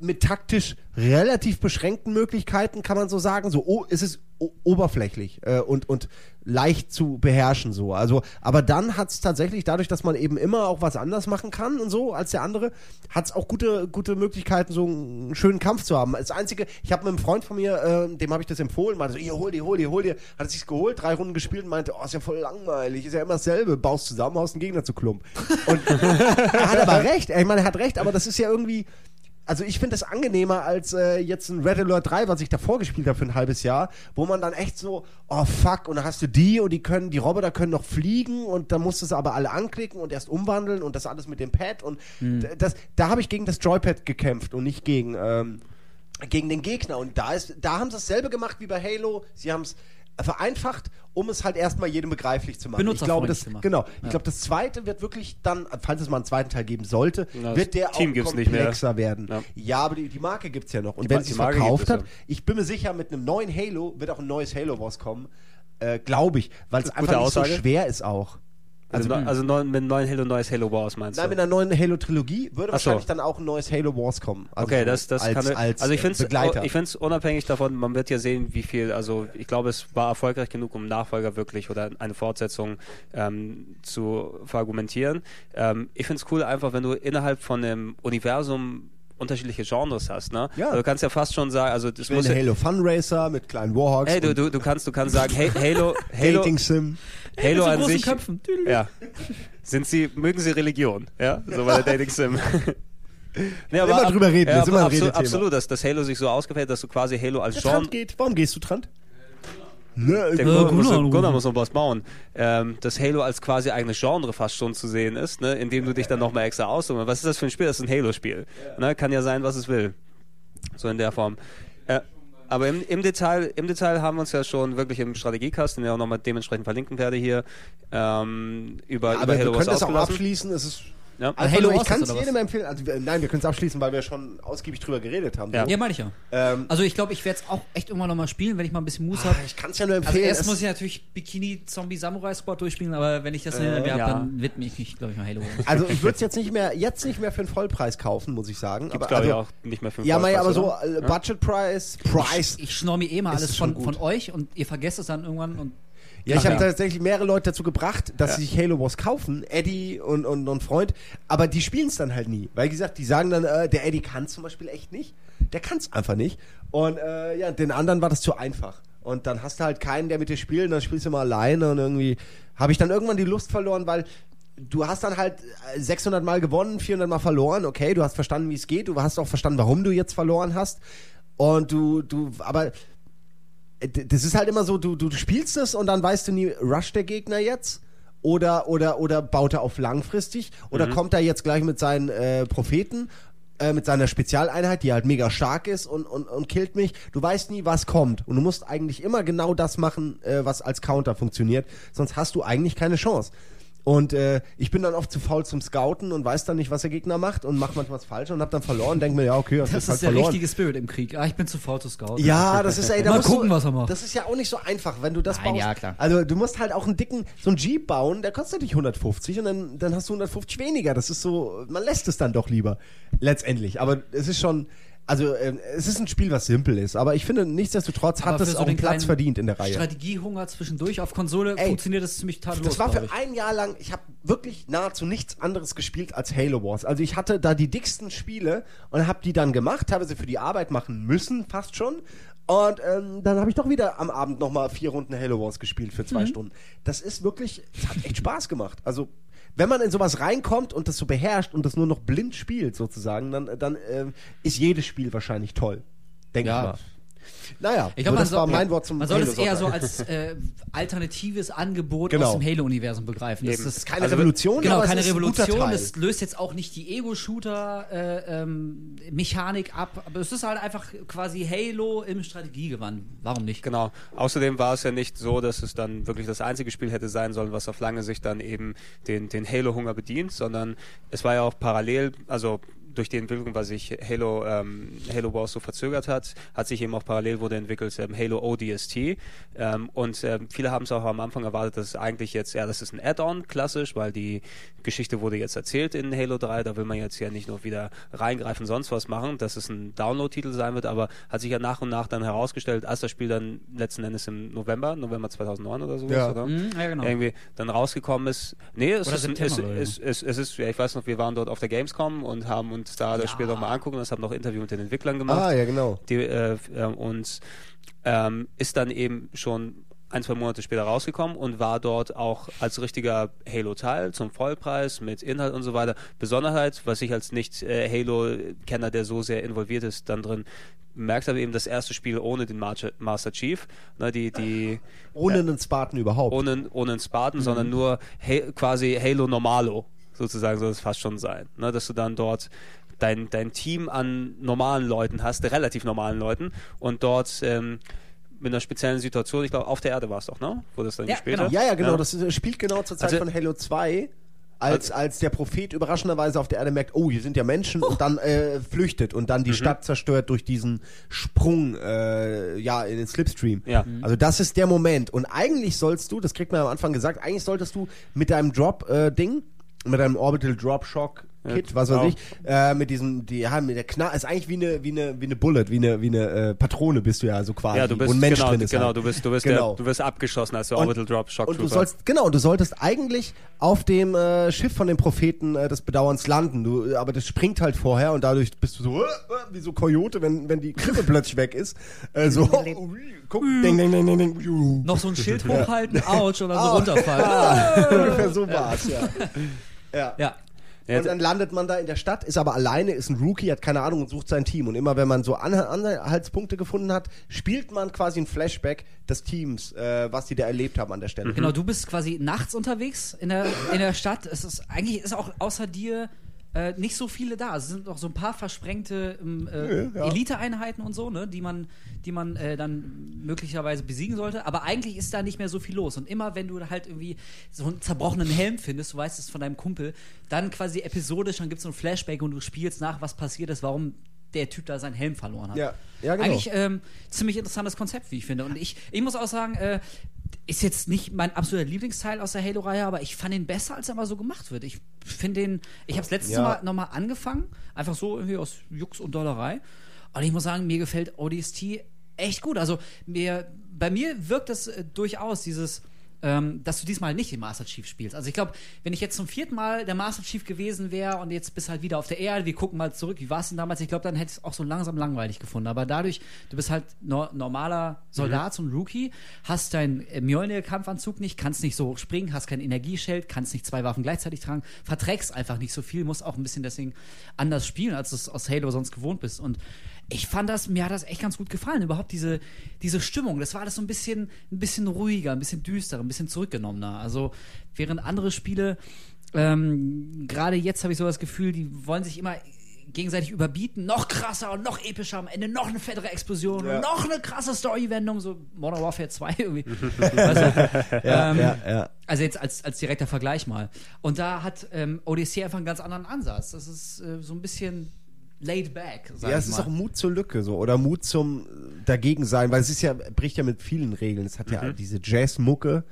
mit taktisch relativ beschränkten Möglichkeiten, kann man so sagen. So, oh, es ist oberflächlich äh, und, und leicht zu beherrschen so. Also, aber dann hat es tatsächlich, dadurch, dass man eben immer auch was anders machen kann und so als der andere, hat es auch gute, gute Möglichkeiten, so einen schönen Kampf zu haben. Das Einzige, ich habe mit einem Freund von mir, äh, dem habe ich das empfohlen, meinte so, hier, hol dir, hol dir, hol dir. Hat es sich geholt, drei Runden gespielt und meinte, oh, ist ja voll langweilig, ist ja immer dasselbe, baust zusammen, haust einen Gegner zu Klump. Und er hat aber recht, ich meine, er hat recht, aber das ist ja irgendwie, also ich finde das angenehmer als äh, jetzt ein Red Alert 3, was ich davor gespielt habe für ein halbes Jahr, wo man dann echt so, oh fuck, und dann hast du die und die können, die Roboter können noch fliegen und dann musst du sie aber alle anklicken und erst umwandeln und das alles mit dem Pad und d- das, da habe ich gegen das Joypad gekämpft und nicht gegen, ähm, gegen den Gegner. Und da ist, da haben sie dasselbe gemacht wie bei Halo, sie haben es vereinfacht, um es halt erstmal jedem begreiflich zu machen. Ich glaube, Benutzerfreundlich das, zu machen. genau, ich Ja. glaube, das zweite wird wirklich dann, falls es mal einen zweiten Teil geben sollte, Ja, wird der Team auch gibt's nicht mehr. komplexer werden. Ja. Ja, aber die, die Marke gibt es ja noch. Und Die wenn sie es verkauft hat, ja. ich bin mir sicher, mit einem neuen Halo wird auch ein neues Halo rauskommen. Äh, Glaube ich, weil es einfach nicht so schwer ist auch. Also, also, also neuen, mit einem neuen Halo, neues Halo Wars meinst Nein, du? mit einer neuen Halo-Trilogie würde Ach so. wahrscheinlich dann auch ein neues Halo Wars kommen. Also Okay, das, das als, kann. als also ich äh, finde Begleiter. ich finde es unabhängig davon. Man wird ja sehen, wie viel. Also ich glaube, es war erfolgreich genug, um Nachfolger wirklich oder eine Fortsetzung ähm, zu verargumentieren. Ähm, ich finde es cool, einfach, wenn du innerhalb von einem Universum unterschiedliche Genres hast. Ne? Ja. Also du kannst ja fast schon sagen, also das muss Halo Fun Racer mit kleinen Warhawks. Hey, du, du, du kannst, du kannst sagen, hey, Halo, Halo, Dating Sim. Halo so an sich. Köpfen. Ja. Sind sie, mögen sie Religion? Ja, so bei der Dating Sim. nee, aber Immer drüber reden, ja, ist immer ein absolut, absolut, dass das Halo sich so ausgefällt, dass du quasi Halo als Der Genre. Trant geht. Warum gehst du, Trant? Ne, Der Äh, Gunnar, muss, Gunnar anrufen. Gunnar muss noch was bauen. Ähm, dass Halo als quasi eigenes Genre fast schon zu sehen ist, ne? indem du dich dann nochmal extra aussuchst. Was ist das für ein Spiel? Das ist ein Halo-Spiel. Ne? Kann ja sein, was es will. So in der Form. Äh, aber im, im, Detail, im Detail haben wir uns ja schon wirklich im Strategiekast, den ich auch nochmal dementsprechend verlinken werde hier, ähm, über, aber über wir Halo können was das auch abschließen. Es ist Ja. Also Halo ich kann es jedem empfehlen. Also, nein, wir können es abschließen, weil wir schon ausgiebig drüber geredet haben. Ja. Ja, meine ich ja. Ähm, Also ich glaube, ich werde es auch echt irgendwann nochmal spielen, wenn ich mal ein bisschen Muße ah, habe. ich kann es ja nur Also empfehlen. erst Es- muss ich natürlich Bikini Zombie Samurai Squad durchspielen, aber wenn ich das hinter mir ja. habe, dann widme ich mich, glaube ich, mal Halo. also ich würde es jetzt nicht mehr, jetzt nicht mehr für den Vollpreis kaufen, muss ich sagen. Gibt's, aber glaube ich, also, auch nicht mehr für Ja, Mai, aber Vollpreis, so äh, Budget Price, Price. Ich schnorr mir eh mal alles schon von, gut. von euch und ihr vergesst es dann irgendwann und Ja, ich habe tatsächlich mehrere Leute dazu gebracht, dass sie sich Halo Wars kaufen, Eddie und, und, und Freund, aber die spielen es dann halt nie. Weil, wie gesagt, die sagen dann, äh, der Eddie kann zum Beispiel echt nicht. Der kann es einfach nicht. Und äh, ja, den anderen war das zu einfach. Und dann hast du halt keinen, der mit dir spielt, und dann spielst du mal alleine und irgendwie habe ich dann irgendwann die Lust verloren, weil du hast dann halt äh, 600 Mal gewonnen, 400 Mal verloren, okay, du hast verstanden, wie es geht, du hast auch verstanden, warum du jetzt verloren hast. Und du, du, aber das ist halt immer so, du, du spielst es und dann weißt du nie, rusht der Gegner jetzt? Oder, oder, oder baut er auf langfristig? Oder kommt er jetzt gleich mit seinen äh, Propheten? äh, mit seiner Spezialeinheit, die halt mega stark ist und, und, und killt mich. Du weißt nie, was kommt. Und du musst eigentlich immer genau das machen, äh, was als Counter funktioniert. Sonst hast du eigentlich keine Chance. Und äh, ich bin dann oft zu faul zum Scouten und weiß dann nicht, was der Gegner macht und mache manchmal was falsch und hab dann verloren. Denke mir, ja, okay, das, Das ist halt ist der verloren. richtige Spirit im Krieg. Ah, ich bin zu faul zu scouten. Ja, das ist ey, da Mal gucken, du, was er macht. Das ist ja auch nicht so einfach, wenn du das Nein, baust. ja, klar. Also du musst halt auch einen dicken, so einen Jeep bauen, der kostet dich 150 und dann, dann hast du 150 weniger. Das ist so, man lässt es dann doch lieber. Letztendlich. Aber es ist schon, also ähm, es ist ein Spiel, was simpel ist. Aber ich finde, nichtsdestotrotz hat es so auch einen Platz verdient in der Reihe. Strategiehunger zwischendurch auf Konsole Ey, funktioniert das ziemlich tadellos. Das war für ein Jahr lang, ich habe wirklich nahezu nichts anderes gespielt als Halo Wars. Also ich hatte da die dicksten Spiele und habe die dann gemacht, teilweise für die Arbeit machen müssen, fast schon. Und ähm, dann habe ich doch wieder am Abend nochmal vier Runden Halo Wars gespielt für zwei Stunden. Das ist wirklich, es hat echt Spaß gemacht. Also wenn man in sowas reinkommt und das so beherrscht und das nur noch blind spielt sozusagen, dann, dann ähm, ist jedes Spiel wahrscheinlich toll. Denke Ja. ich mal. Naja, Ich so, man, das war soll, mein Wort zum man soll es Halo eher so als äh, alternatives Angebot Genau. aus dem Halo-Universum begreifen. Das Eben. ist keine Also, Revolution, Genau, aber keine es ist ein guter Revolution. Teil. Das löst jetzt auch nicht die Ego-Shooter-Mechanik ab. Aber es ist halt einfach quasi Halo im Strategiegewand. Warum nicht? Genau. Außerdem war es ja nicht so, dass es dann wirklich das einzige Spiel hätte sein sollen, was auf lange Sicht dann eben den, den Halo-Hunger bedient, sondern es war ja auch parallel, also durch die Entwicklung, was sich Halo, ähm, Halo Wars so verzögert hat, hat sich eben auch parallel wurde entwickelt ähm, Halo ODST. Ähm, und ähm, viele haben es auch am Anfang erwartet, dass es eigentlich jetzt, ja, das ist ein Add-on, klassisch, weil die Geschichte wurde jetzt erzählt in Halo 3. Da will man jetzt ja nicht nur wieder reingreifen, sonst was machen, dass es ein Download-Titel sein wird, aber hat sich ja nach und nach dann herausgestellt, als das Spiel dann letzten Endes im November, November 2009 oder so, Ja. oder? Mhm, ja, genau. irgendwie dann rausgekommen ist. Nee, es Oder ist, ein, es, es, es, es ist, ja, ich weiß noch, wir waren dort auf der Gamescom und haben uns da das Ja. Spiel nochmal angucken. Das haben noch Interview mit den Entwicklern gemacht. Ah, ja, genau. Die, äh, äh, und ähm, ist dann eben schon ein, zwei Monate später rausgekommen und war dort auch als richtiger Halo-Teil zum Vollpreis mit Inhalt und so weiter. Besonderheit, was ich als Nicht-Halo-Kenner, der so sehr involviert ist, dann drin merkt habe, eben das erste Spiel ohne den Master Chief. Ne, die, die, Ohne einen Spartan überhaupt. ohne, ohne einen Spartan, sondern nur ha quasi Halo Normalo, sozusagen soll es fast schon sein. Ne? Dass du dann dort dein, dein Team an normalen Leuten hast, relativ normalen Leuten und dort ähm, mit einer speziellen Situation, ich glaube, auf der Erde war es doch, ne? Wo das dann Ja, gespielt genau. hat. Ja, ja, genau. Das ist, spielt genau zur Zeit Also- von Halo 2. Als, als der Prophet überraschenderweise auf der Erde merkt, oh, hier sind ja Menschen und dann äh, flüchtet und Mhm. dann die Stadt zerstört durch diesen Sprung äh, ja, in den Slipstream. Ja. Also das ist der Moment. Und eigentlich sollst du, das kriegt man am Anfang gesagt, eigentlich solltest du mit deinem Drop-Ding, mit deinem Orbital Drop Shock Kit, Ja, was weiß genau. ich, äh, mit diesem, die, ja, mit der Knall, ist eigentlich wie eine, wie eine, wie eine Bullet, wie eine, wie eine äh, Patrone bist du ja so quasi. Ja, du bist ein Mensch genau, drin ist genau, halt. du bist, du bist, Genau. der, du wirst abgeschossen als der Und- Orbital Drop Shock Und du sollst, genau, du solltest eigentlich auf dem äh, Schiff von dem Propheten äh, des Bedauerns landen. Du, aber das springt halt vorher und dadurch bist du so äh, äh, wie so Coyote, wenn, wenn die Krippe plötzlich weg ist. Äh, so, guck, ding, ding, ding, ding, ding. Noch so ein Schild hochhalten, ouch, oder so runterfallen. Ungefähr so war's, ja. Ja. Ja. Und dann landet man da in der Stadt, ist aber alleine, ist ein Rookie, hat keine Ahnung und sucht sein Team. Und immer wenn man so Anha- Anhaltspunkte gefunden hat, spielt man quasi ein Flashback des Teams, äh, was die da erlebt haben an der Stelle. Genau, du bist quasi nachts unterwegs in der, in der Stadt. Es ist eigentlich ist auch außer dir äh, nicht so viele da. Es sind noch so ein paar versprengte ähm, äh, Nö, ja. Elite-Einheiten und so, ne, die man, die man äh, dann möglicherweise besiegen sollte. Aber eigentlich ist da nicht mehr so viel los. Und immer wenn du halt irgendwie so einen zerbrochenen Helm findest, du weißt es von deinem Kumpel, dann quasi episodisch, dann gibt es so ein Flashback und du spielst nach, was passiert ist, warum der Typ da seinen Helm verloren hat. Ja, ja genau. Eigentlich ähm, ziemlich interessantes Konzept, wie ich finde. Und ich, ich muss auch sagen, äh, ist jetzt nicht mein absoluter Lieblingsteil aus der Halo-Reihe, aber ich fand ihn besser, als er mal so gemacht wird. Ich finde den, ich habe es letztes Ja. Mal nochmal angefangen, einfach so irgendwie aus Jux und Dollerei. Und ich muss sagen, mir gefällt ODST echt gut. Also mir, bei mir wirkt das äh, durchaus dieses, ähm, dass du diesmal nicht den Master Chief spielst. Also ich glaube, wenn ich jetzt zum vierten Mal der Master Chief gewesen wäre und jetzt bist halt wieder auf der Erde, wir gucken mal zurück, wie war es denn damals? Ich glaube, dann hätte ich es auch so langsam langweilig gefunden. Aber dadurch, du bist halt no normaler Soldat, so ein Rookie, hast deinen äh, Mjolnir-Kampfanzug nicht, kannst nicht so hoch springen, hast kein Energieschild, kannst nicht zwei Waffen gleichzeitig tragen, verträgst einfach nicht so viel, musst auch ein bisschen deswegen anders spielen, als du es aus Halo sonst gewohnt bist. Und ich fand das, mir hat das echt ganz gut gefallen. Überhaupt diese, diese Stimmung. Das war alles so ein bisschen, ein bisschen ruhiger, ein bisschen düsterer, ein bisschen zurückgenommener. Also, während andere Spiele, ähm, gerade jetzt habe ich so das Gefühl, die wollen sich immer gegenseitig überbieten, noch krasser und noch epischer, am Ende noch eine fettere Explosion Ja. und noch eine krasse Story-Wendung, so Modern Warfare 2 irgendwie. du? Ja, ähm, ja. Also jetzt als, als direkter Vergleich mal. Und da hat ähm, Odyssey einfach einen ganz anderen Ansatz. Das ist äh, so ein bisschen laid back, sag Ja, es ist auch Mut zur Lücke so oder Mut zum äh, dagegen sein, weil es ist ja bricht ja mit vielen Regeln. Es hat ja diese Jazzmucke,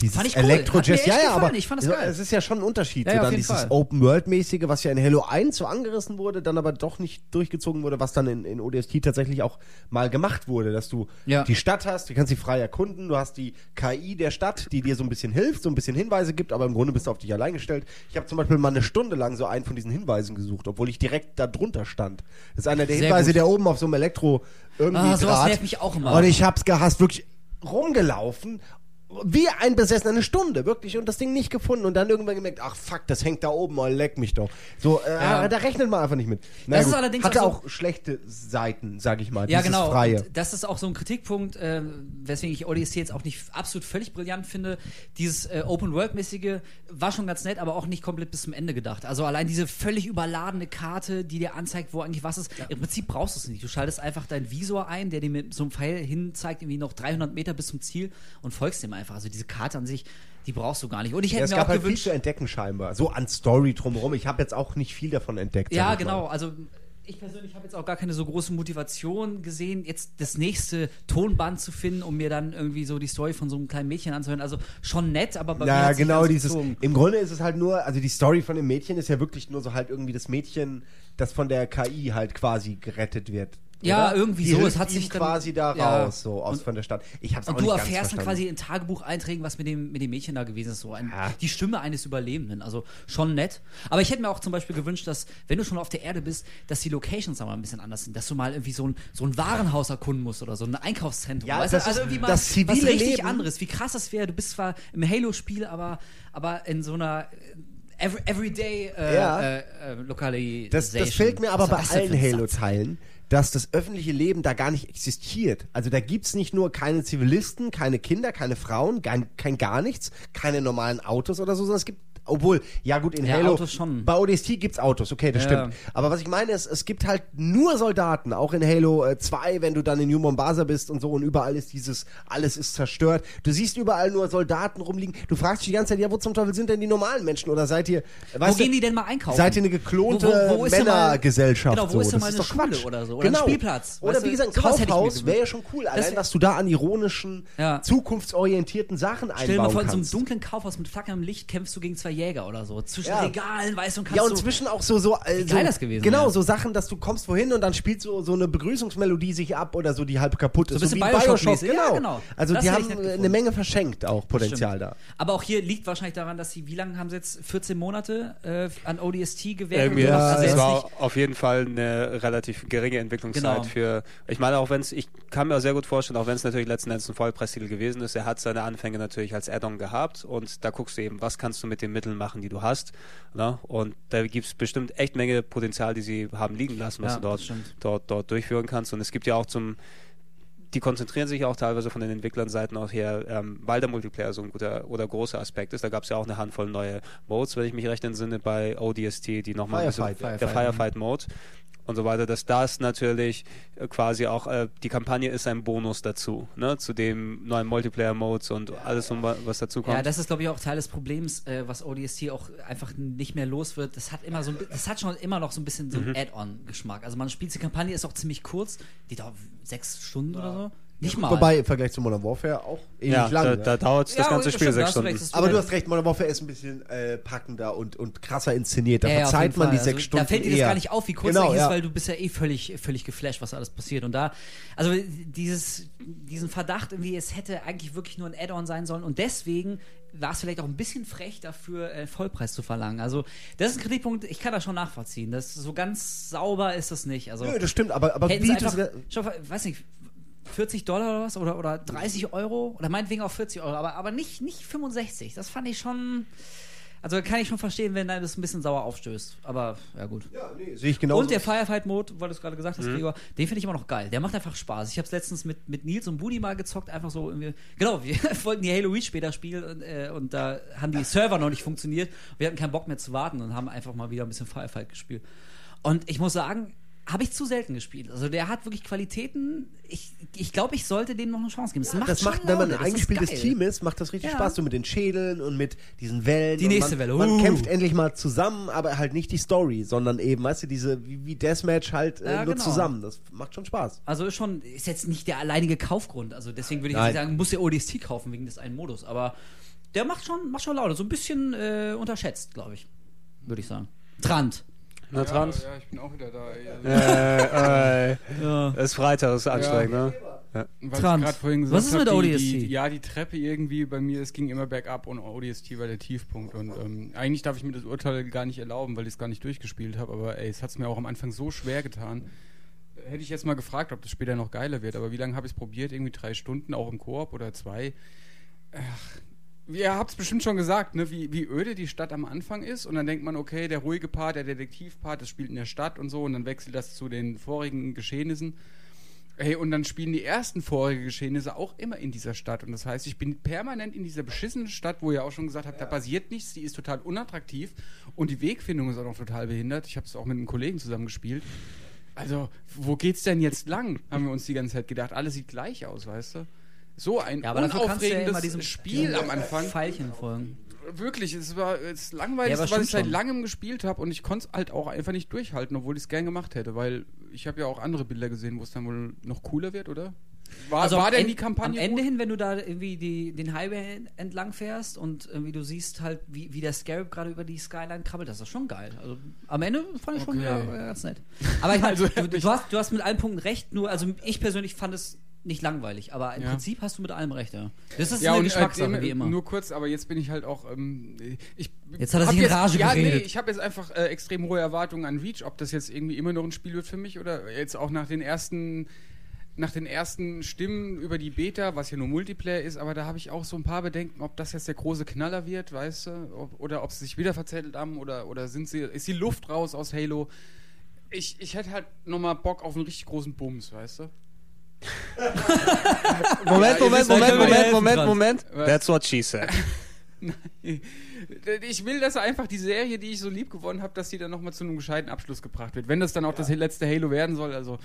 dieses Fand ich cool. Mir echt Ja, ja, aber Ich fand das so, geil. es ist ja schon ein Unterschied. Ja, so ja, auf dann dieses Fall. Open-World-mäßige, was ja in Halo 1 so angerissen wurde, dann aber doch nicht durchgezogen wurde, was dann in, in ODST tatsächlich auch mal gemacht wurde, dass du Ja. die Stadt hast, du kannst sie frei erkunden, du hast die KI der Stadt, die dir so ein bisschen hilft, so ein bisschen Hinweise gibt, aber im Grunde bist du auf dich allein gestellt. Ich habe zum Beispiel mal eine Stunde lang so einen von diesen Hinweisen gesucht, obwohl ich direkt da drunter stand. Das ist einer der Sehr Hinweise, gut. der oben auf so einem Elektro irgendwie Ah, sowas nervt mich auch immer. Und ich hab's gehasst, wirklich rumgelaufen. Wie ein Besessener, eine Stunde, wirklich, und das Ding nicht gefunden und dann irgendwann gemerkt, ach fuck, das hängt da oben, oh, leck mich doch. So, äh, Ja. da rechnet man einfach nicht mit. Na Das ist gut, allerdings Hatte auch auch, schlechte Seiten, sag ich mal, Ja, genau. Freie. Und Das ist auch so ein Kritikpunkt, äh, weswegen ich Odyssey jetzt auch nicht absolut völlig brillant finde. Dieses äh, Open-World-mäßige war schon ganz nett, aber auch nicht komplett bis zum Ende gedacht. Also allein diese völlig überladene Karte, die dir anzeigt, wo eigentlich was ist. Im Prinzip brauchst du es nicht. Du schaltest einfach deinen Visor ein, der dir mit so einem Pfeil hin zeigt, irgendwie noch 300 Meter bis zum Ziel und folgst dem einfach. Also diese Karte an sich, die brauchst du gar nicht. Und ich Ja, hätte es mir gab auch halt viel gewünscht, zu entdecken scheinbar. So an Story drumherum. Ich habe jetzt auch nicht viel davon entdeckt. Ja, genau. mal. Also ich persönlich habe jetzt auch gar keine so große Motivation gesehen, jetzt das nächste Tonband zu finden, um mir dann irgendwie so die Story von so einem kleinen Mädchen anzuhören. Also schon nett, aber bei mir Ja, nicht genau dieses. gezogen. Im Grunde ist es halt nur, also die Story von dem Mädchen ist ja wirklich nur so halt irgendwie das Mädchen, das von der KI halt quasi gerettet wird. Ja, oder? irgendwie die so, es hat sich dann- quasi da ja. raus, so aus Und- von der Stadt. Ich hab's auch Und du nicht erfährst dann quasi in Tagebucheinträgen, was mit dem, mit dem Mädchen da gewesen ist. So ein, Ja. Die Stimme eines Überlebenden. Also schon nett. Aber ich hätte mir auch zum Beispiel gewünscht, dass, wenn du schon auf der Erde bist, dass die Locations aber ein bisschen anders sind. Dass du mal irgendwie so ein, so ein Warenhaus erkunden musst oder so ein Einkaufszentrum. Ja, weißt das? Also ist- irgendwie mal das zivile was richtig Leben- anderes. Wie krass das wäre. Du bist zwar im Halo-Spiel, aber, aber in so einer äh, every, Everyday äh, Ja. äh, äh, Lokalisation. Das, das fällt mir aber bei allen? Halo-Teilen, dass das öffentliche Leben da gar nicht existiert. Also da gibt's nicht nur keine Zivilisten, keine Kinder, keine Frauen, kein, kein gar nichts, keine normalen Autos oder so, sondern es gibt obwohl, ja gut, in Ja, Halo, Autos schon. bei ODST gibt's Autos, okay, das Ja. stimmt. Aber was ich meine ist, es gibt halt nur Soldaten, auch in Halo äh, 2, wenn du dann in New Mombasa bist und so und überall ist dieses, alles ist zerstört. Du siehst überall nur Soldaten rumliegen. Du fragst dich die ganze Zeit, ja, wo zum Teufel sind denn die normalen Menschen? Oder seid ihr, Wo weißt du, gehen die denn mal einkaufen? Seid ihr eine geklonte Wo- wo- wo Männergesellschaft? Genau, wo so? ist denn Das mal eine Schule Quatsch. oder so? Oder ein genau. Spielplatz? Oder wie gesagt, ein Kaufhaus wäre ja schon cool. Allein, wär- dass du da an ironischen, Ja. zukunftsorientierten Sachen Stell dir mal einbauen vor, in so einem kannst. dunklen Kaufhaus mit flackerndem Licht kämpfst du gegen zwei Jäger oder so. Zwischen Ja. Regalen, weißt du, und kannst ja, und so zwischen auch so, so, äh, Wie so geil das gewesen Genau, wäre. so Sachen, dass du kommst wohin und dann spielt so, so eine Begrüßungsmelodie sich ab oder so, die halb kaputt ist. ein bisschen wie Bioshock-mäßig. genau. Ja, genau. Also Das die haben eine. Menge verschenkt, auch Potenzial Stimmt. da. Aber auch hier liegt wahrscheinlich daran, dass sie, wie lange haben sie jetzt? 14 Monate äh, an ODST gewährt? Und sowas? ja, also das war auf jeden Fall eine relativ geringe Entwicklungszeit Genau. für. Ich meine, auch wenn es, ich kann mir auch sehr gut vorstellen, auch wenn es natürlich letzten Endes ein Vollpreistitel gewesen ist, er hat seine Anfänge natürlich als Add-on gehabt und da guckst du eben, was kannst du mit den Mitteln machen, die du hast. Ne? Und da gibt es bestimmt echt Menge Potenzial, die sie haben liegen lassen, was Ja, du dort, dort, dort durchführen kannst. Und es gibt ja auch zum die konzentrieren sich auch teilweise von den Entwicklern-Seiten auch her, ähm, weil der Multiplayer so ein guter oder großer Aspekt ist. Da gab es ja auch eine Handvoll neue Modes, wenn ich mich recht entsinne, bei ODST, die nochmal ein bisschen, Firefight. der Firefight, Firefight-Mode und so weiter, dass das natürlich äh, quasi auch, äh, die Kampagne ist ein Bonus dazu, ne, zu dem neuen Multiplayer-Modes und alles, um, was dazu kommt. ja, das ist, glaube ich, auch Teil des Problems, äh, was ODST auch einfach nicht mehr los wird. Das hat immer so, das hat schon immer noch so ein bisschen so einen Add-on-Geschmack. Also man spielt die Kampagne, ist auch ziemlich kurz, die dauert sechs Stunden oder so. Nicht mal. Wobei im Vergleich zu Modern Warfare auch ewig ja, lang. da, ne? da dauert das Ja, ganze Spiel sechs Stunden. recht, Aber du hast recht, Modern Warfare ist ein bisschen äh, packender und, und krasser inszeniert. Da Ja, verzeiht man die Fall. sechs also, Stunden. Da fällt dir das eher. gar nicht auf, wie kurz Genau, das ist, ja. weil du bist ja eh völlig, völlig geflasht, was da alles passiert. Und da, also dieses, diesen Verdacht irgendwie, es hätte eigentlich wirklich nur ein Add-on sein sollen und deswegen war es vielleicht auch ein bisschen frech dafür, äh, Vollpreis zu verlangen. Also das ist ein Kritikpunkt, ich kann das schon nachvollziehen. Das so ganz sauber ist das nicht. Also Nö, das stimmt, aber, aber wie du schon, weiß nicht, 40 Dollar oder was? Oder, oder 30 Euro? Oder meinetwegen auch 40 Euro, aber, aber nicht, nicht 65. Das fand ich schon. Also kann ich schon verstehen, wenn einem das ein bisschen sauer aufstößt. Aber ja gut. Ja, nee, sehe ich genauso. Und der Firefight-Mode, weil du es gerade gesagt hast, Gregor, den finde ich immer noch geil. Der macht einfach Spaß. Ich habe es letztens mit, mit Nils und Budi mal gezockt, einfach so irgendwie. Genau, wir wollten die Halo Reach später spielen und, äh, und da haben die Server noch nicht funktioniert. Wir hatten keinen Bock mehr zu warten und haben einfach mal wieder ein bisschen Firefight gespielt. Und ich muss sagen, habe ich zu selten gespielt. Also der hat wirklich Qualitäten. Ich, ich glaube, ich sollte dem noch eine Chance geben. Das macht, das macht, wenn man ein eingespieltes. Team ist, macht das richtig Ja. Spaß, so mit den Schädeln und mit diesen Wellen. Die nächste man, Welle, Man uh. kämpft endlich mal zusammen, aber halt nicht die Story, sondern eben, weißt du, diese, wie, wie Deathmatch halt äh, Ja, nur genau. zusammen. Das macht schon Spaß. Also ist schon, ist jetzt nicht der alleinige Kaufgrund. Also deswegen würde ich nicht sagen, muss der ODST kaufen wegen des einen Modus. Aber der macht schon, macht schon Laune. So ein bisschen äh, unterschätzt, glaube ich. Würde ich sagen. Trant. Na, Trans? Ja, ja, ich bin auch wieder da. ey. Äh, äh, Ja. es ist Freitag, es ist anstrengend, ne? Weil ich Trans. gerade vorhin gesagt Was ist hab, mit die, ODST? Die, ja, die Treppe irgendwie bei mir, es ging immer bergab und ODST war der Tiefpunkt. Und ähm, eigentlich darf ich mir das Urteil gar nicht erlauben, weil ich es gar nicht durchgespielt habe. Aber ey, es hat es mir auch am Anfang so schwer getan. Hätte ich jetzt mal gefragt, ob das später noch geiler wird. Aber wie lange habe ich es probiert? Irgendwie drei Stunden, auch im Koop oder zwei. Ach, ihr habt es bestimmt schon gesagt, ne? wie, wie öde die Stadt am Anfang ist. Und dann denkt man, okay, der ruhige Part, der Detektivpart, das spielt in der Stadt und so. Und dann wechselt das zu den vorigen Geschehnissen. Hey, und dann spielen die ersten vorigen Geschehnisse auch immer in dieser Stadt. Und das heißt, ich bin permanent in dieser beschissenen Stadt, wo ihr auch schon gesagt habt, da passiert nichts, die ist total unattraktiv und die Wegfindung ist auch noch total behindert. Ich habe es auch mit einem Kollegen zusammen gespielt. Also, wo geht's denn jetzt lang? Haben wir uns die ganze Zeit gedacht. Alles sieht gleich aus, weißt du? So ein Ja, aber ja unaufregendes diesem Spiel am Anfang. Pfeilchen folgen. Wirklich, es war das Ja, Langweiligste, aber was ich seit schon. langem gespielt habe und ich konnte es halt auch einfach nicht durchhalten, obwohl ich es gern gemacht hätte, weil ich habe ja auch andere Bilder gesehen, wo es dann wohl noch cooler wird, oder? War, Also war denn die Kampagne Am Ende gut? hin, wenn du da irgendwie die, den Highway entlang fährst und irgendwie du siehst halt, wie, wie der Scarab gerade über die Skyline krabbelt, das ist schon geil. Also am Ende fand ich schon Okay. wieder äh, ganz nett. Aber ich meine, Also, du, du, hast, du hast mit allen Punkten recht, nur, also ich persönlich fand es nicht langweilig, aber im Ja. Prinzip hast du mit allem recht, ja. Das ist ja, eine und Geschmackssache, äh, wie immer. Nur kurz, aber jetzt bin ich halt auch. Ähm, ich Jetzt hat er sich in Rage ja, geredet. Nee, ich habe jetzt einfach äh, extrem hohe Erwartungen an Reach, ob das jetzt irgendwie immer noch ein Spiel wird für mich oder jetzt auch nach den ersten. Nach den ersten Stimmen über die Beta, was ja nur Multiplayer ist, aber da habe ich auch so ein paar Bedenken, ob das jetzt der große Knaller wird, weißt du, ob, oder ob sie sich wieder verzettelt haben oder, oder sind sie, ist die Luft raus aus Halo. Ich, ich hätte halt nochmal Bock auf einen richtig großen Bums, weißt du? Moment, Moment, Moment, Moment, Moment. Moment. That's what she said. Ich will, dass einfach die Serie, die ich so lieb gewonnen habe, dass die dann nochmal zu einem gescheiten Abschluss gebracht wird. Wenn das dann auch das letzte Halo werden soll, also.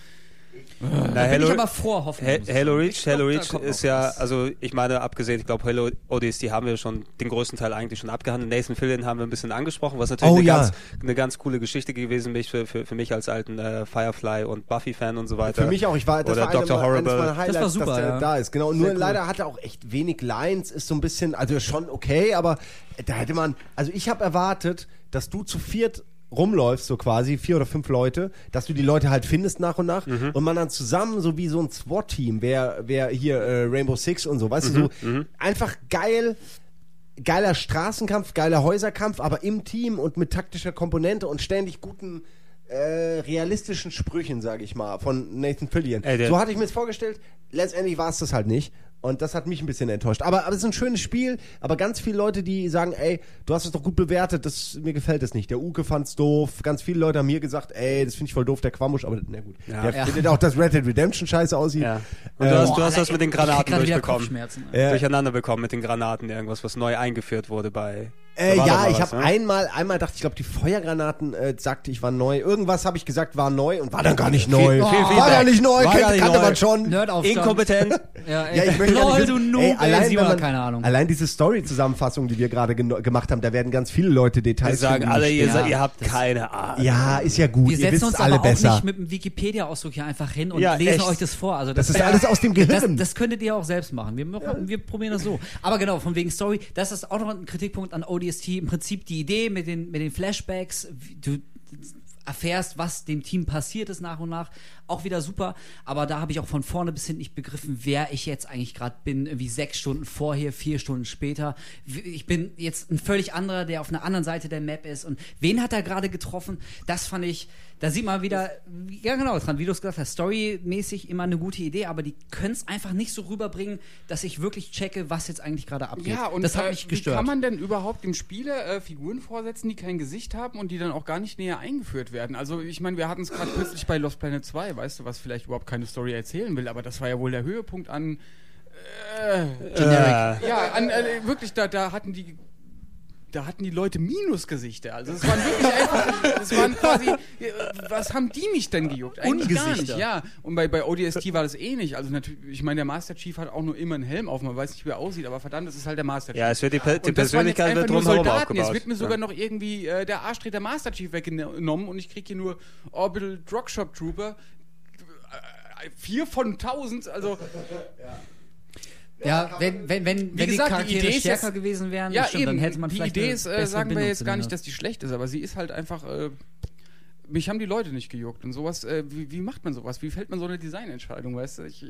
Na, bin Halo, ich aber vor Hoffnung. Ha- muss ich Halo sagen. Reach, glaub, da Reach ist ja, also ich meine, abgesehen, ich glaube, Halo ODST haben wir schon den größten Teil eigentlich schon abgehandelt. Nathan Fillion haben wir ein bisschen angesprochen, was natürlich Oh, eine, ja. ganz, eine ganz coole Geschichte gewesen ist für, für, für mich als alten äh, Firefly und Buffy-Fan und so weiter. Für mich auch. Ich war, das Oder war Dr. eines Horrible. meiner Highlights, Das war super, dass der ja. da ist. Genau. Nur cool. leider hat er auch echt wenig Lines. Ist so ein bisschen, also schon okay, aber da hätte man, also ich habe erwartet, dass du zu viert rumläufst, so quasi, vier oder fünf Leute, dass du die Leute halt findest nach und nach Mhm. und man dann zusammen, so wie so ein SWAT-Team, wer, wer hier äh, Rainbow Six und so, weißt Mhm. du, so einfach geil geiler Straßenkampf, geiler Häuserkampf, aber im Team und mit taktischer Komponente und ständig guten äh, realistischen Sprüchen, sage ich mal, von Nathan Fillion. Ey, so hatte ich mir es vorgestellt. Letztendlich war es das halt nicht. Und das hat mich ein bisschen enttäuscht. Aber, aber es ist ein schönes Spiel. Aber ganz viele Leute, die sagen, ey, du hast es doch gut bewertet, das, mir gefällt es nicht. Der Uke fand's doof. Ganz viele Leute haben mir gesagt, ey, das finde ich voll doof, der Quamusch. Aber na gut. Ja. Der Ja. findet auch, dass Red Dead Redemption scheiße aussieht. ja. Und Äh, du hast, Boah, du hast Alter, das mit den Granaten durchbekommen. Kopfschmerzen. Ja. Durcheinander bekommen mit den Granaten, irgendwas, was neu eingeführt wurde bei. Äh, war ja, ich habe ne? einmal, einmal dachte ich, glaube die Feuergranaten äh, sagte ich war neu. Irgendwas habe ich gesagt war neu und war dann gar nicht neu. viel war Feedback. gar nicht neu, War kannte neu. man schon. Nerdaufstand. Inkompetent. Ja, ey. Ja, ich möchte Lol, du Noob, ey, ey, allein, Simon, man, keine Ahnung. allein diese Story-Zusammenfassung, die wir gerade gemacht haben, da werden ganz viele Leute Die Details sagen finden, die alle, ihr, seid- ihr habt keine Ahnung. Ja, ist ja gut. Wir Ihr setzen wisst uns alle aber auch besser. nicht mit dem Wikipedia-Ausdruck hier einfach hin und Ja, lesen echt. euch das vor. Also Das ist alles aus dem Das, Gehirn. das könntet ihr auch selbst machen. Wir, wir probieren das so. Aber genau, von wegen Story, das ist auch noch ein Kritikpunkt an ODST. Im Prinzip die Idee mit den, mit den Flashbacks, du erfährst, was dem Team passiert ist nach und nach, auch wieder super. Aber da habe ich auch von vorne bis hinten nicht begriffen, wer ich jetzt eigentlich gerade bin. Irgendwie sechs Stunden vorher, vier Stunden später. Ich bin jetzt ein völlig anderer, der auf einer anderen Seite der Map ist. Und wen hat er gerade getroffen? Das fand ich, da sieht man wieder, ja genau, dran, wie du es gesagt hast, storymäßig immer eine gute Idee, aber die können es einfach nicht so rüberbringen, dass ich wirklich checke, was jetzt eigentlich gerade abgeht. Ja, und das hat äh, mich wie gestört. kann man denn überhaupt dem Spieler äh, Figuren vorsetzen, die kein Gesicht haben und die dann auch gar nicht näher eingeführt werden? Also ich meine, wir hatten es gerade kürzlich bei Lost Planet 2, weißt du, was vielleicht überhaupt keine Story erzählen will, aber das war ja wohl der Höhepunkt an Generic. Ja, an, äh, wirklich, da, da hatten die da hatten die Leute Minusgesichter. Also es waren wirklich einfach, es waren quasi, was haben die mich denn gejuckt? Eigentlich gar nicht, ja. Und bei, bei ODST war das eh nicht. Also natürlich, ich meine, der Master Chief hat auch nur immer einen Helm auf, man weiß nicht, wie er aussieht, aber verdammt, das ist halt der Master Chief. Ja, es wird die, Per- die Persönlichkeit wird drumherum aufgebaut. Jetzt wird mir sogar ja. noch irgendwie äh, der Arschtreter Master Chief weggenommen und ich kriege hier nur Orbital Drogshop Trooper. Äh, Vier von tausend, also Ja, wenn, wenn, wenn, wenn gesagt, die die Charaktere Idee ist stärker jetzt- gewesen wären, ja, stimmt, eben. dann hätte man die vielleicht Idee eine ist, äh, sagen wir Bindung jetzt zu gar nicht, dass die schlecht ist, aber sie ist halt einfach. Äh, mich haben die Leute nicht gejuckt und sowas. Äh, wie, wie macht man sowas? Wie fällt man so eine Designentscheidung? Weißt du, ich.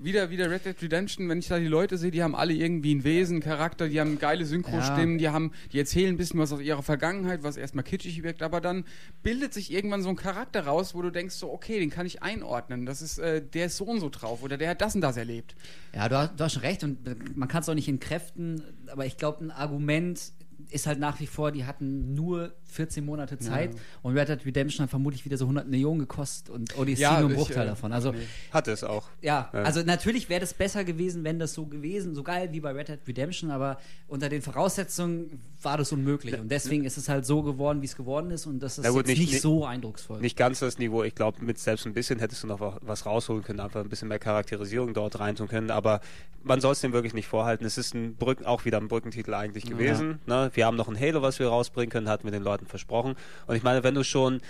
Wieder, wieder Red Dead Redemption, wenn ich da die Leute sehe, die haben alle irgendwie ein Wesen, Charakter, die haben geile Synchrostimmen, die haben, die erzählen ein bisschen was aus ihrer Vergangenheit, was erstmal kitschig wirkt, aber dann bildet sich irgendwann so ein Charakter raus, wo du denkst, so, okay, den kann ich einordnen. Das ist, äh, der ist so und so drauf oder der hat das und das erlebt. Ja, du hast, du hast schon recht und man kann es auch nicht entkräften, aber ich glaube, ein Argument ist halt nach wie vor, die hatten nur 14 Monate Zeit und Red Dead Redemption hat vermutlich wieder so 100 Millionen gekostet und Odyssey Ja, nur ein ich, Bruchteil äh, davon. Also Hat es auch. ja, Ja. also natürlich wäre das besser gewesen, wenn das so gewesen, so geil wie bei Red Dead Redemption, aber unter den Voraussetzungen war das unmöglich und deswegen ist es halt so geworden, wie es geworden ist und das ist gut, nicht- nicht, so eindrucksvoll. Nicht ganz das Niveau. Ich glaube, mit selbst ein bisschen hättest du noch wa- was rausholen können, einfach ein bisschen mehr Charakterisierung dort reintun können. Aber man soll es dem wirklich nicht vorhalten. Es ist ein Brücken, auch wieder ein Brückentitel eigentlich gewesen. Ne? Wir haben noch ein Halo, was wir rausbringen können, hatten wir den Leuten versprochen. Und ich meine, wenn du schon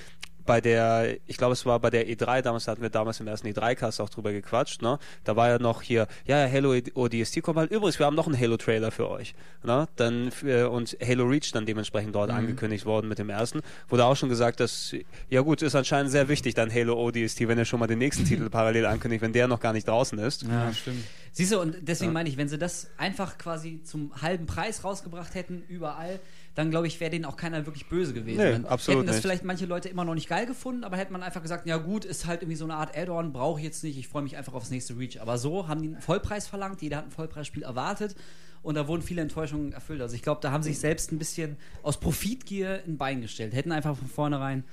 bei der, ich glaube, es war bei der E3, damals hatten wir damals im ersten E3-Cast auch drüber gequatscht, ne? Da war ja noch hier, ja, ja, Halo ODST kommt halt. Übrigens, wir haben noch einen Halo-Trailer für euch. Ne? Dann für, und Halo Reach dann dementsprechend dort angekündigt worden mit dem ersten. Wurde auch schon gesagt, dass, ja gut, ist anscheinend sehr wichtig, dann Halo ODST, wenn er schon mal den nächsten Titel parallel ankündigt, wenn der noch gar nicht draußen ist. ja. stimmt. Siehst du, und deswegen meine ich, wenn sie das einfach quasi zum halben Preis rausgebracht hätten, überall, dann glaube ich, wäre denen auch keiner wirklich böse gewesen. Nee, dann absolut hätten das nicht. vielleicht manche Leute immer noch nicht geil gefunden, aber hätte man einfach gesagt, ja gut, ist halt irgendwie so eine Art Add-on, brauche ich jetzt nicht, ich freue mich einfach aufs nächste Reach. Aber so haben die einen Vollpreis verlangt, jeder hat ein Vollpreisspiel erwartet und da wurden viele Enttäuschungen erfüllt. Also ich glaube, da haben sich selbst ein bisschen aus Profitgier ein Bein gestellt, hätten einfach von vornherein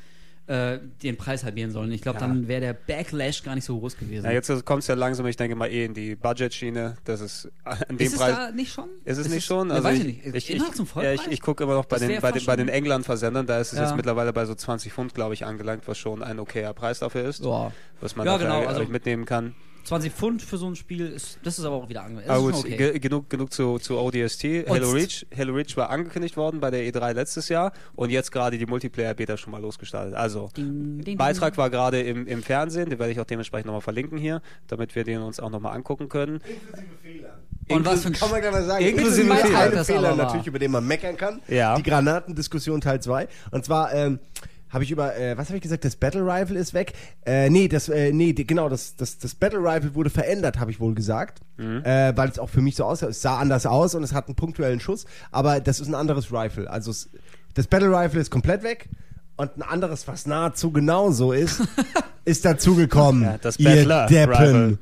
äh, den Preis halbieren sollen. Ich glaube, Ja. dann wäre der Backlash gar nicht so groß gewesen. Ja, jetzt kommt es ja langsam, ich denke mal, eh in die Budget-Schiene. Das ist an dem ist es Preis. da nicht schon? Ist es nicht schon? Ja, Also weiß ich, ich nicht. ich, ich, ja, ich, ich gucke immer noch bei Das den, bei, den, bei den schon- England-Versendern, da ist es jetzt mittlerweile bei so 20 Pfund, glaube ich, angelangt, was schon ein okayer Preis dafür ist, Ja. was man Ja, genau, also- mitnehmen kann. 20 Pfund für so ein Spiel, ist, das ist aber auch wieder angemessen. Aber Das gut, okay. ge genug, genug zu, zu ODST. Halo Reach, Halo Reach war angekündigt worden bei der E3 letztes Jahr und jetzt gerade die Multiplayer-Beta schon mal losgestartet. Also, Ding, ding, Beitrag war gerade im, im Fernsehen, den werde ich auch dementsprechend nochmal verlinken hier, damit wir den uns auch nochmal angucken können. Und was für ein Kann man mal sagen. Inklusive Inklusive Fehler. Fehler, Fehler aber natürlich, über den man meckern kann. Ja. Die Granatendiskussion Teil 2. Und zwar ähm, habe ich über, äh, was habe ich gesagt, das Battle Rifle ist weg. Äh, nee, das, äh, nee, die, genau, das, das, das Battle Rifle wurde verändert, habe ich wohl gesagt. Äh, weil es auch für mich so aussah. Es sah anders aus und es hat einen punktuellen Schuss, aber das ist ein anderes Rifle. Also es, das Battle Rifle ist komplett weg. Und ein anderes, was nahezu genauso ist, ist dazugekommen. Ja, das ihr Battler Deppen. Rifle.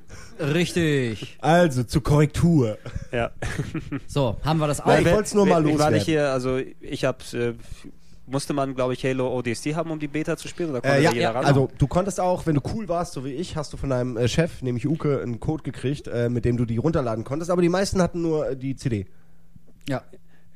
Richtig. Also zur Korrektur. Ja. So, haben wir das auch. Nein, ich wollt's nur mal Ich war loswerden. nicht hier, also ich habe, äh, musste man, glaube ich, Halo ODST haben, um die Beta zu spielen? Oder konnte Äh, ja, ja, ran? also du konntest auch, wenn du cool warst, so wie ich, hast du von deinem äh, Chef, nämlich Uke, einen Code gekriegt, äh, mit dem du die runterladen konntest, aber die meisten hatten nur äh, die CD. ja.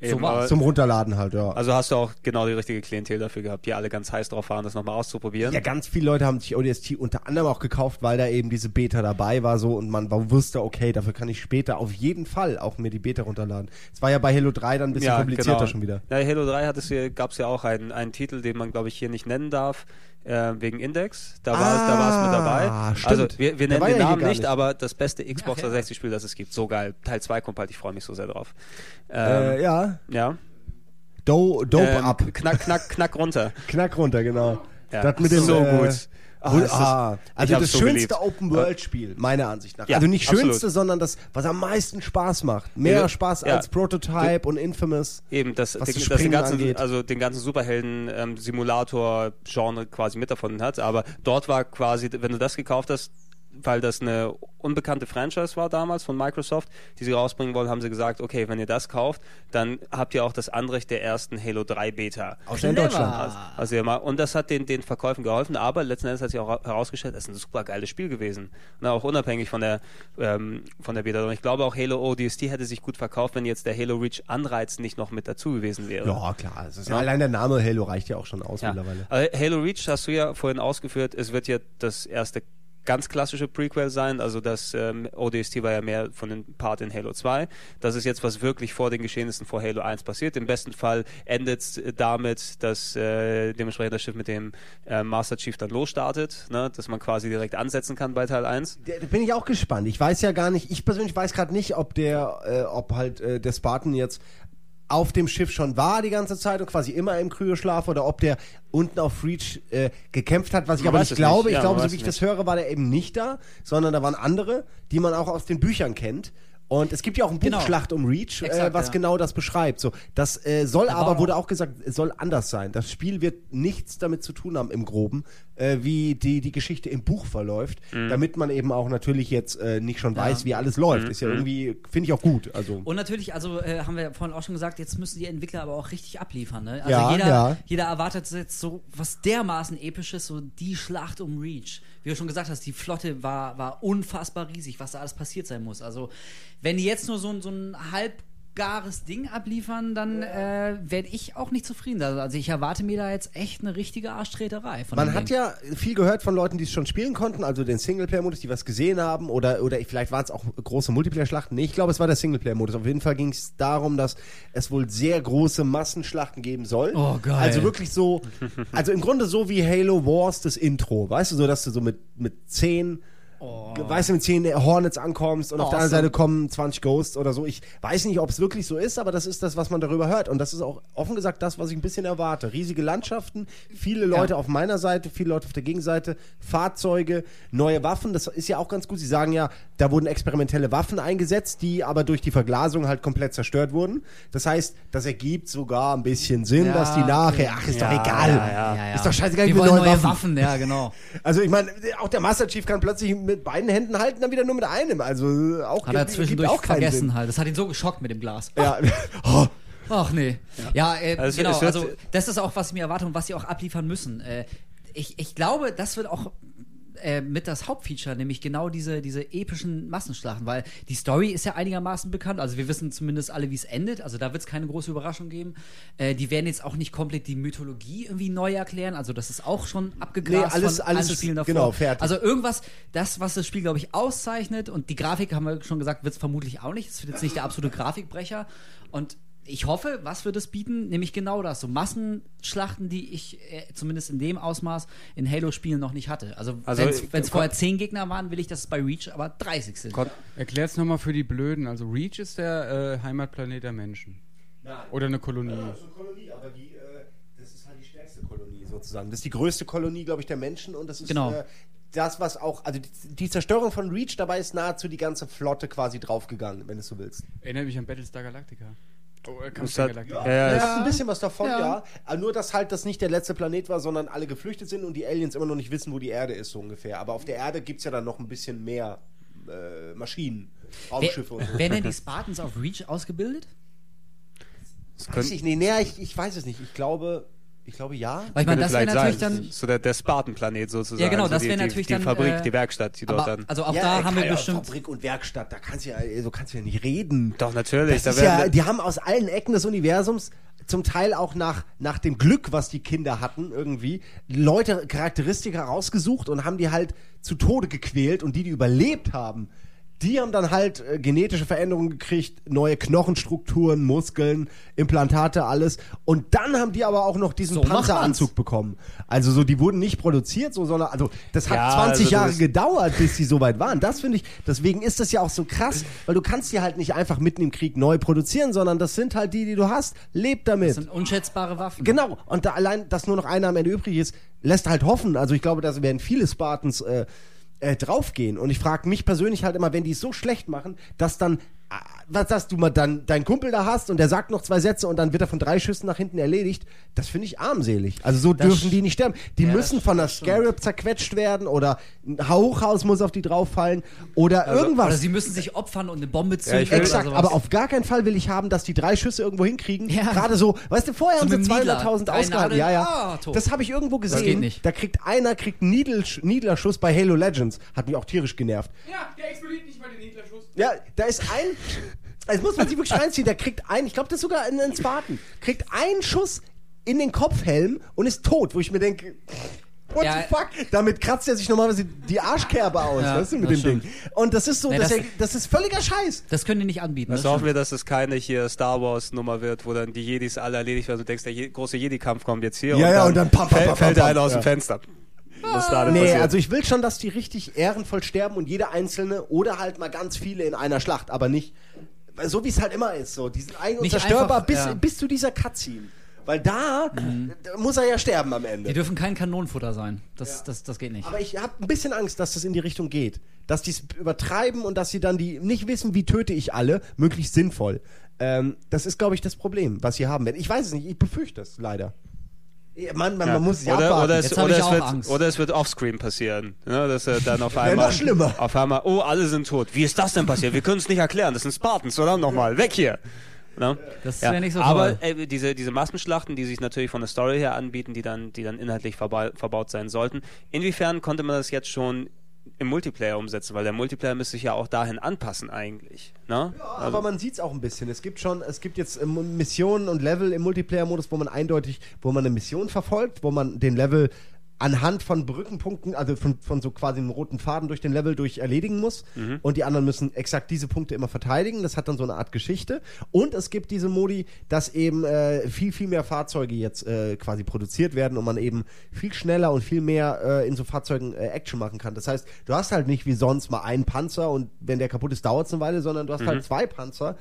Eben, so aber- Zum Runterladen halt, ja. Also hast du auch genau die richtige Klientel dafür gehabt, die alle ganz heiß drauf waren, das nochmal auszuprobieren. ja, ganz viele Leute haben sich ODST unter anderem auch gekauft, weil da eben diese Beta dabei war so und man war- wusste, okay, dafür kann ich später auf jeden Fall auch mir die Beta runterladen. Es war ja bei Halo 3 dann ein bisschen komplizierter genau. schon wieder. Ja, Halo 3 hat es hier, gab es ja auch einen, einen Titel, den man, glaube ich, hier nicht nennen darf, äh, wegen Index. Da war es da war's mit dabei. Ah, stimmt. Also wir, wir nennen den ja Namen nicht, nicht. aber das beste Xbox Ach ja. 360-Spiel, das es gibt. So geil. Teil 2 kommt bald, ich freue mich so sehr drauf. Ähm, Äh, ja, ja. Do, Dope Ähm, up. Knack, knack, knack runter. Knack runter, genau. Ja. Das mit dem, so äh, gut. Es ist- ah, also das so schönste. Open-World-Spiel, meiner Ansicht nach. Ja, also nicht absolut. schönste, sondern das, was am meisten Spaß macht. Mehr Ja, Spaß ja. als Prototype und Infamous. Eben, das, Was den, das das den ganzen, angeht. also den ganzen Superhelden-Simulator-Genre quasi mit davon hat. Aber dort war quasi, wenn du das gekauft hast, weil das eine unbekannte Franchise war damals von Microsoft, die sie rausbringen wollen, haben sie gesagt, okay, wenn ihr das kauft, dann habt ihr auch das Anrecht der ersten Halo 3 Beta. Aus in Deutschland. Also, also ja mal, und das hat den, den Verkäufen geholfen, aber letzten Endes hat sich auch herausgestellt, es ist ein super geiles Spiel gewesen. Na, auch unabhängig von der, ähm, von der Beta. Und ich glaube auch Halo ODST hätte sich gut verkauft, wenn jetzt der Halo Reach Anreiz nicht noch mit dazu gewesen wäre. Ja, klar. Ist ja. Allein der Name Halo reicht ja auch schon aus ja. mittlerweile. Also Halo Reach hast du ja vorhin ausgeführt, es wird ja das erste ganz klassische Prequel sein. Also das ähm, ODST war ja mehr von dem Part in Halo 2. Das ist jetzt, was wirklich vor den Geschehnissen vor Halo 1 passiert. Im besten Fall endet es damit, dass äh, dementsprechend das Schiff mit dem äh, Master Chief dann losstartet, ne? dass man quasi direkt ansetzen kann bei Teil 1. Da bin ich auch gespannt. Ich weiß ja gar nicht, ich persönlich weiß gerade nicht, ob der, äh, ob halt äh, der Spartan jetzt auf dem Schiff schon war die ganze Zeit und quasi immer im Kryoschlaf oder ob der unten auf Reach äh, gekämpft hat, was ich Man aber nicht glaube. nicht. Ja, ich glaube, so wie ich es das höre, war der eben nicht da, sondern da waren andere, die man auch aus den Büchern kennt. Und es gibt ja auch ein Buch Genau. Schlacht um Reach, äh, Exakt, was ja. genau das beschreibt. So, das äh, soll aber, auch- wurde auch gesagt, es soll anders sein. Das Spiel wird nichts damit zu tun haben im Groben, äh, wie die, die Geschichte im Buch verläuft, damit man eben auch natürlich jetzt äh, nicht schon weiß, wie alles läuft. Ist ja irgendwie, finde ich auch gut. Also. Und natürlich, also äh, haben wir vorhin auch schon gesagt, jetzt müssen die Entwickler aber auch richtig abliefern. Ne? Also Ja, jeder, ja. jeder erwartet jetzt so was dermaßen episches, so die Schlacht um Reach. Wie du schon gesagt hast, die Flotte war, war unfassbar riesig, was da alles passiert sein muss. Also wenn die jetzt nur so, ein- so ein halbgares Ding abliefern, dann äh, werde ich auch nicht zufrieden. Also, also ich erwarte mir da jetzt echt eine richtige Arschtreterei. Von Man dem hat Ding. ja viel gehört von Leuten, die es schon spielen konnten, also den Singleplayer-Modus, die was gesehen haben, oder, oder vielleicht waren es auch große Multiplayer-Schlachten. Nee, ich glaube, es war der Singleplayer-Modus. Auf jeden Fall ging es darum, dass es wohl sehr große Massenschlachten geben soll. Oh, geil. Also wirklich so, also im Grunde so wie Halo Wars das Intro, weißt du, so dass du so mit, mit zehn Weißt du, mit 10 Hornets ankommst und auf der anderen Awesome. Seite kommen 20 Ghosts oder so. Ich weiß nicht, ob es wirklich so ist, aber das ist das, was man darüber hört. Und das ist auch offen gesagt das, was ich ein bisschen erwarte. Riesige Landschaften, viele Leute auf meiner Seite, viele Leute auf der Gegenseite, Fahrzeuge, neue Waffen. Das ist ja auch ganz gut. Sie sagen ja, da wurden experimentelle Waffen eingesetzt, die aber durch die Verglasung halt komplett zerstört wurden. Das heißt, das ergibt sogar ein bisschen Sinn, Ja, dass die nachher, ach, ist Ja, doch egal. ja, ja. Ist doch scheißegal, Wir wollen neue Waffen. Waffen. ja, genau. Also ich meine, auch der Master Chief kann plötzlich mit beiden Händen halten, dann wieder nur mit einem. Also auch Hat er gibt- zwischendurch gibt auch vergessen Sinn. halt. Das hat ihn so geschockt mit dem Glas. Ja. Oh, Ach nee. Ja, äh, Also genau. also das ist auch, was ich mir erwarte und was sie auch abliefern müssen. Äh, ich, ich glaube, das wird auch äh, mit das Hauptfeature, nämlich genau diese, diese epischen Massenschlachten, weil die Story ist ja einigermaßen bekannt. Also wir wissen zumindest alle, wie es endet. Also da wird es keine große Überraschung geben. Äh, die werden jetzt auch nicht komplett die Mythologie irgendwie neu erklären. Also das ist auch schon abgegrast Nee, alles- von alles Spielen davor. genau, fertig. Also irgendwas, das, was das Spiel, glaube ich, auszeichnet und die Grafik, haben wir schon gesagt, wird es vermutlich auch nicht. Es wird jetzt nicht der absolute Grafikbrecher. Und ich hoffe, was wird es bieten? Nämlich genau das. So Massenschlachten, die ich äh, zumindest in dem Ausmaß in Halo-Spielen noch nicht hatte. Also, Also, wenn es kon- vorher 10 Gegner waren, will ich, dass es bei Reach aber 30 sind. Kon Erklär's nochmal für die Blöden. Also Reach ist der äh, Heimatplanet der Menschen. Oder eine Kolonie. Ja, so eine Kolonie, aber die, äh, das ist halt die stärkste Kolonie sozusagen. Das ist die größte Kolonie, glaube ich, der Menschen und das ist Genau. äh, das, was auch, also die, die Zerstörung von Reach, dabei ist nahezu die ganze Flotte quasi draufgegangen, wenn du es so willst. Erinnert mich an Battlestar Galactica. Oh, hat-. Ja, ja, das ist ein bisschen was davon, ja. Ja. Aber nur, dass halt das nicht der letzte Planet war, sondern alle geflüchtet sind und die Aliens immer noch nicht wissen, wo die Erde ist, so ungefähr. Aber auf der Erde gibt es ja dann noch ein bisschen mehr äh, Maschinen, Raumschiffe und so. Werden denn die Spartans auf Reach ausgebildet? es Weiß könnte- ich nicht, nee, ich, ich weiß es nicht. Ich glaube, ich glaube ja. Weil ich meine, das wäre vielleicht natürlich sein. dann. so der, der Spartan-Planet sozusagen. Ja, genau, also das die- wäre die- natürlich die dann, Fabrik, äh, die Werkstatt, die dort Aber, dann. also auch ja, da ey, haben wir Kai, bestimmt. Fabrik und Werkstatt, da kannst du ja, so kannst du ja nicht reden. Doch, natürlich. Da ja, die haben aus allen Ecken des Universums zum Teil auch nach, nach dem Glück, was die Kinder hatten, irgendwie, Leute, Charakteristika rausgesucht und haben die halt zu Tode gequält und die, die überlebt haben, die haben dann halt äh, genetische Veränderungen gekriegt, neue Knochenstrukturen, Muskeln, Implantate, alles. Und dann haben die aber auch noch diesen So macht. Panzeranzug bekommen. Also so, die wurden nicht produziert, so, sondern, also das hat Ja, 20 also Jahre das- gedauert, bis die so weit waren. Das finde ich, deswegen ist das ja auch so krass, weil du kannst die halt nicht einfach mitten im Krieg neu produzieren, sondern das sind halt die, die du hast. Leb damit. Das sind unschätzbare Waffen. Genau. Und da allein, dass nur noch einer am Ende übrig ist, lässt halt hoffen. Also ich glaube, da werden viele Spartans äh, äh, draufgehen. Und ich frage mich persönlich halt immer, wenn die es so schlecht machen, dass dann was dass du mal dann deinen Kumpel da hast und der sagt noch zwei Sätze und dann wird er von drei Schüssen nach hinten erledigt, das finde ich armselig. Also so dürfen die nicht sterben. Die Ja, müssen das von der Scarab zerquetscht werden oder ein Hochhaus muss auf die drauffallen oder irgendwas. Oder sie müssen sich opfern und eine Bombe zünden. oder Exakt, sowas. aber auf gar keinen Fall will ich haben, dass die drei Schüsse irgendwo hinkriegen. Ja. Gerade so, weißt du, vorher So haben sie mit dem Niedler. 200.000 Drei ausgehalten. Ja, ja. ah, das habe ich irgendwo gesehen. geht nicht. Da kriegt einer kriegt einen Niedlerschuss bei Halo Legends. Hat mich auch tierisch genervt. Ja, der explodiert nicht mal den Hitlerschuss. Ja, da ist ein. Das muss man sich wirklich reinziehen. Der kriegt einen, ich glaube, das ist sogar in den Spartan, kriegt einen Schuss in den Kopfhelm und ist tot, wo ich mir denke. What Ja. the fuck? Damit kratzt er sich normalerweise die Arschkerbe aus, Ja, weißt du, mit dem Ding. stimmt. Und das ist so, Nee, das, das- er, das ist völliger Scheiß. Das können die nicht anbieten. Das das hoffen wir, dass es keine hier Star Wars Nummer wird, wo dann die Jedis alle erledigt werden und du denkst, der Je große Jedi-Kampf kommt jetzt hier Ja, ja, und dann pam, pam, pam, fällt pam, einer aus ja. dem Fenster. Was da denn Nee, passiert. also ich will schon, dass die richtig ehrenvoll sterben und jeder einzelne oder halt mal ganz viele in einer Schlacht, aber nicht so wie es halt immer ist, so die sind eigentlich Nicht unzerstörbar einfach, bis, ja. bis zu dieser Cutscene. Weil da, da muss er ja sterben am Ende. Die dürfen kein Kanonenfutter sein. Das, das, das geht nicht. Aber ich habe ein bisschen Angst, dass das in die Richtung geht. Dass die es übertreiben und dass sie dann die nicht wissen, wie töte ich alle, möglichst sinnvoll. Ähm, das ist, glaube ich, das Problem, was sie haben werden. Ich weiß es nicht, ich befürchte es leider. Ja, Man, man, Ja. man muss ja oder, oder, es, oder, es wird, Angst. oder es wird offscreen passieren. Ne? Dass er dann auf Wäre einmal. noch schlimmer. Auf einmal, oh, alle sind tot. Wie ist das denn passiert? Wir können es nicht erklären. Das sind Spartans, oder? Nochmal, weg hier. Ne? Das Ja, wäre nicht so aber toll. äh, diese, diese Massenschlachten, die sich natürlich von der Story her anbieten, die dann, die dann inhaltlich verba verbaut sein sollten, inwiefern konnte man das jetzt schon im Multiplayer umsetzen? Weil der Multiplayer müsste sich ja auch dahin anpassen eigentlich. Ne? Aber man sieht es auch ein bisschen. Es gibt schon, es gibt jetzt ähm, Missionen und Level im Multiplayer-Modus, wo man eindeutig, wo man eine Mission verfolgt, wo man den Level anhand von Brückenpunkten, also von, von so quasi einem roten Faden durch den Level durch erledigen muss. Und die anderen müssen exakt diese Punkte immer verteidigen. Das hat dann so eine Art Geschichte. Und es gibt diese Modi, dass eben äh, viel, viel mehr Fahrzeuge jetzt äh, quasi produziert werden und man eben viel schneller und viel mehr äh, in so Fahrzeugen äh, Action machen kann. Das heißt, du hast halt nicht wie sonst mal einen Panzer und wenn der kaputt ist, dauert es eine Weile, sondern du hast halt zwei Panzer.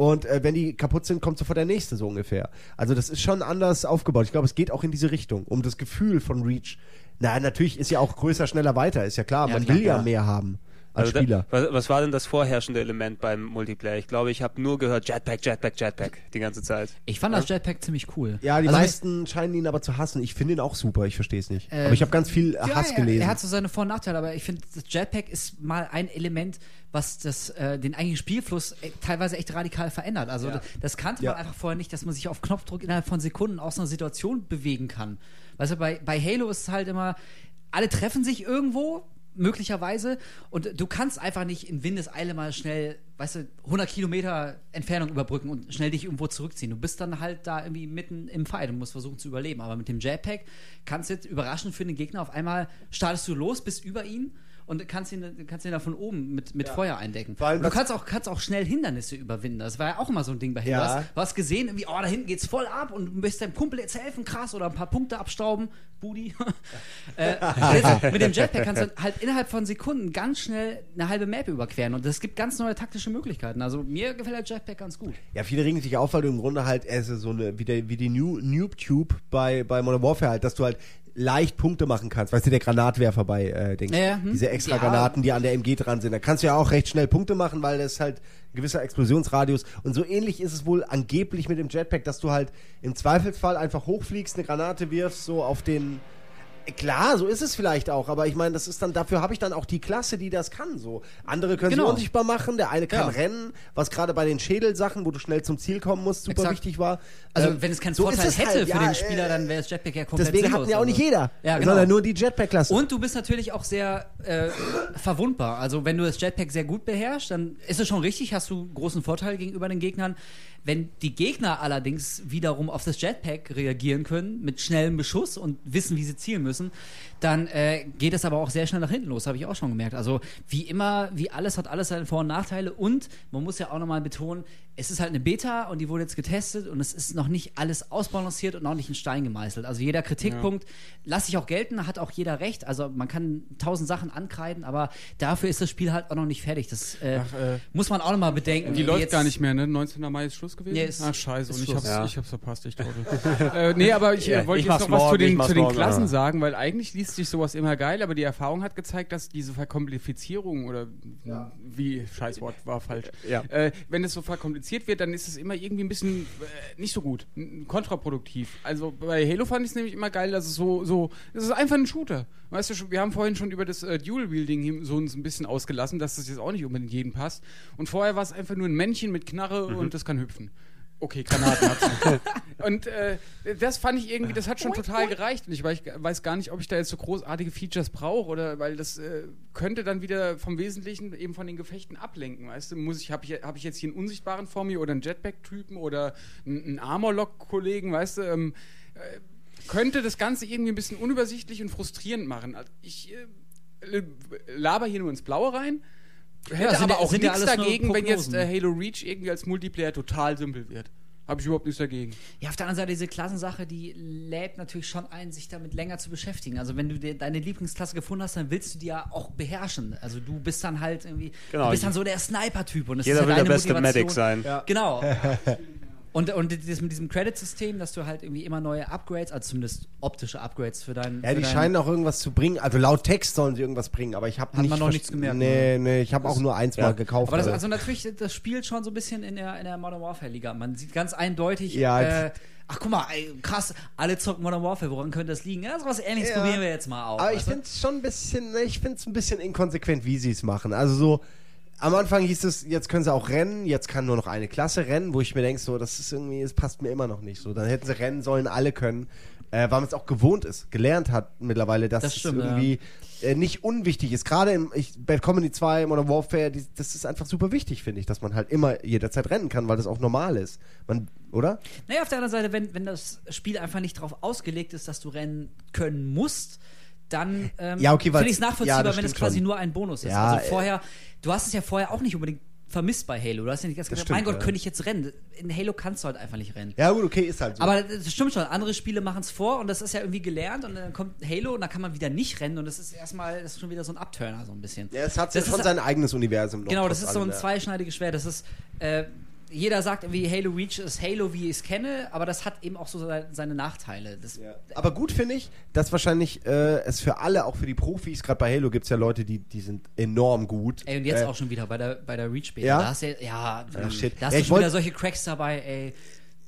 Und äh, wenn die kaputt sind, kommt sofort der nächste so ungefähr. Also das ist schon anders aufgebaut. Ich glaube, es geht auch in diese Richtung, um das Gefühl von Reach. Na, natürlich ist ja auch größer, schneller, weiter, ist ja klar. Ja, Man klar, will ja ja. mehr haben als Also da, Spieler. was, was war denn das vorherrschende Element beim Multiplayer? Ich glaube, ich habe nur gehört Jetpack, Jetpack, Jetpack die ganze Zeit. Ich fand das Jetpack ziemlich cool. Ja, die Also meisten scheinen ihn aber zu hassen. Ich finde ihn auch super, ich verstehe es nicht. Äh, aber ich habe ganz viel Ja, Hass gelesen. Er hat so seine Vor- und Nachteile, aber ich finde, das Jetpack ist mal ein Element, was das, äh, den eigentlichen Spielfluss äh, teilweise echt radikal verändert. Also das, das kannte Ja. man einfach vorher nicht, dass man sich auf Knopfdruck innerhalb von Sekunden aus einer Situation bewegen kann. Weißt du, bei, bei Halo ist es halt immer, alle treffen sich irgendwo, möglicherweise, und du kannst einfach nicht in Windeseile mal schnell, weißt du, 100 Kilometer Entfernung überbrücken und schnell dich irgendwo zurückziehen. Du bist dann halt da irgendwie mitten im Fight und musst versuchen zu überleben. Aber mit dem Jetpack kannst du jetzt überraschend für den Gegner auf einmal startest du los, bist über ihn und kannst ihn, kannst ihn da von oben mit, mit Feuer eindecken. Und du kannst auch, kannst auch schnell Hindernisse überwinden. Das war ja auch immer so ein Ding bei Halo. Ja. Du, hast, du hast gesehen, irgendwie, oh, da hinten geht's voll ab und du möchtest deinem Kumpel jetzt helfen, krass, oder ein paar Punkte abstauben, Budi. äh, jetzt, mit dem Jetpack kannst du halt innerhalb von Sekunden ganz schnell eine halbe Map überqueren und es gibt ganz neue taktische Möglichkeiten. Also mir gefällt der Jetpack ganz gut. Ja, viele regen sich auf, weil du im Grunde halt es ist so eine, wie, der, wie die New, Noob Tube bei, bei Modern Warfare halt, dass du halt leicht Punkte machen kannst. Weißt du, der Granatwerfer bei äh, Dings. Ja, ja, hm. Diese extra Ja. Granaten, die an der MG dran sind. Da kannst du ja auch recht schnell Punkte machen, weil das halt ein gewisser Explosionsradius. Und so ähnlich ist es wohl angeblich mit dem Jetpack, dass du halt im Zweifelsfall einfach hochfliegst, eine Granate wirfst, so auf den. Klar, so ist es vielleicht auch, aber ich meine, das ist dann, dafür habe ich dann auch die Klasse, die das kann. So. Andere können Genau. sich unsichtbar machen, der eine kann Ja. rennen, was gerade bei den Schädelsachen, wo du schnell zum Ziel kommen musst, super Exakt. wichtig war. Also Ähm, wenn es keinen so Vorteil hätte halt, für ja, den Spieler, äh, dann wäre das Jetpack ja komplett Deswegen hat sinnlos. ihn ja auch nicht Also. jeder, Ja, genau. sondern nur die Jetpack-Klasse. Und du bist natürlich auch sehr äh, verwundbar. Also wenn du das Jetpack sehr gut beherrschst, dann ist es schon richtig, hast du großen Vorteil gegenüber den Gegnern. Wenn die Gegner allerdings wiederum auf das Jetpack reagieren können, mit schnellem Beschuss und wissen, wie sie zielen müssen, dann äh, geht es aber auch sehr schnell nach hinten los, habe ich auch schon gemerkt. Also wie immer, wie alles hat alles seine Vor- und Nachteile und man muss ja auch nochmal betonen, es ist halt eine Beta und die wurde jetzt getestet und es ist noch nicht alles ausbalanciert und noch nicht in Stein gemeißelt. Also jeder Kritikpunkt lasse ich auch gelten, hat auch jeder recht. Also man kann tausend Sachen ankreiden, aber dafür ist das Spiel halt auch noch nicht fertig. Das äh, muss man auch nochmal bedenken. Die läuft gar nicht mehr, ne? 19. Mai ist Schluss gewesen? Nee, ist- Ach, scheiße. Und ich hab's, Ja. ich hab's verpasst, ich glaube. äh, nee, aber ich Ja, äh, wollte ich jetzt noch was zu morgen, den, zu den morgen, Klassen ja. sagen, weil eigentlich liest sich sowas immer geil, aber die Erfahrung hat gezeigt, dass diese Verkomplizierung oder wie, Scheißwort war falsch, Ja. äh, wenn es so verkompliziert wird, dann ist es immer irgendwie ein bisschen äh, nicht so gut, kontraproduktiv. Also bei Halo fand ich es nämlich immer geil, dass es so, so, es ist einfach ein Shooter. Weißt du, wir haben vorhin schon über das äh, Dual-Wielding so uns ein bisschen ausgelassen, dass das jetzt auch nicht unbedingt jedem passt. Und vorher war es einfach nur ein Männchen mit Knarre und das kann hüpfen. Okay, Granaten. Und äh, das fand ich irgendwie, das hat schon total gereicht. Und ich weiß, weiß gar nicht, ob ich da jetzt so großartige Features brauche oder weil das äh, könnte dann wieder vom Wesentlichen eben von den Gefechten ablenken. Weißt du, muss ich, habe ich, hab ich jetzt hier einen Unsichtbaren vor mir oder einen Jetpack-Typen oder einen, einen Armor-Lock-Kollegen, weißt du, ähm, äh, könnte das Ganze irgendwie ein bisschen unübersichtlich und frustrierend machen. Also ich äh, laber hier nur ins Blaue rein. Hätte sind aber ja- auch sind ja nichts dagegen, wenn jetzt äh, Halo Reach irgendwie als Multiplayer total simpel wird. Habe ich überhaupt nichts dagegen. Ja, auf der anderen Seite, diese Klassensache, die lädt natürlich schon ein, sich damit länger zu beschäftigen. Also, wenn du dir deine Lieblingsklasse gefunden hast, dann willst du die ja auch beherrschen. Also, du bist dann halt irgendwie, Genau. du bist dann so der Sniper-Typ. und das Jeder ist will halt der deine beste Motivation. Medic sein. Ja. Genau. Und, und dieses, mit diesem Credit-System, dass du halt irgendwie immer neue Upgrades, also zumindest optische Upgrades für deinen. Ja, die deinen, scheinen auch irgendwas zu bringen. Also laut Text sollen sie irgendwas bringen, aber ich habe Hat nicht man noch nichts gemerkt, Nee, nee, ich habe auch nur eins Ja. mal gekauft. Aber das, aber- also natürlich, das spielt schon so ein bisschen in der, in der Modern Warfare-Liga. Man sieht ganz eindeutig, Ja, äh, ach guck mal, ey, krass, alle zocken Modern Warfare, woran könnte das liegen? Ja, sowas ähnliches Ja. probieren wir jetzt mal aus. Aber ich weißt du? finde es schon ein bisschen, ne, ich finde es ein bisschen inkonsequent, wie sie es machen. Also so, am Anfang hieß es, jetzt können sie auch rennen, jetzt kann nur noch eine Klasse rennen, wo ich mir denke, so, das ist irgendwie, es passt mir immer noch nicht so. Dann hätten sie rennen sollen, alle können, äh, weil man es auch gewohnt ist, gelernt hat mittlerweile, dass Das es stimmt, irgendwie äh, nicht unwichtig ist. Gerade im ich, Bad Comedy 2, Modern Warfare, die, das ist einfach super wichtig, finde ich, dass man halt immer jederzeit rennen kann, weil das auch normal ist. Man, oder? Naja, auf der anderen Seite, wenn, wenn das Spiel einfach nicht darauf ausgelegt ist, dass du rennen können musst, dann ähm, Ja, okay, finde ich es nachvollziehbar, ja, das wenn es quasi schon. nur ein Bonus ist. Ja, also äh, vorher, du hast es ja vorher auch nicht unbedingt vermisst bei Halo. Du hast ja nicht gesagt, stimmt, mein Gott, ja. könnte ich jetzt rennen. In Halo kannst du halt einfach nicht rennen. Ja, gut, okay, ist halt so. Aber das stimmt schon, andere Spiele machen es vor und das ist ja irgendwie gelernt und dann kommt Halo und dann kann man wieder nicht rennen und das ist erstmal, das ist schon wieder so ein Upturner so ein bisschen. ja, es hat das schon sein eigenes Universum noch. Genau, das ist so ein zweischneidiges Schwert. Das ist, äh, jeder sagt irgendwie, Halo Reach ist Halo, wie ich es kenne, aber das hat eben auch so seine, Nachteile. Das, Ja. Aber gut finde ich, dass wahrscheinlich äh, es für alle, auch für die Profis, gerade bei Halo gibt es ja Leute, die, die sind enorm gut. Ey, und jetzt äh, auch schon wieder bei der, bei der Reach Beta. Ja? Da hast du ja, ja, Ja, shit. da hast Ja, du schon wieder solche Cracks dabei, ey.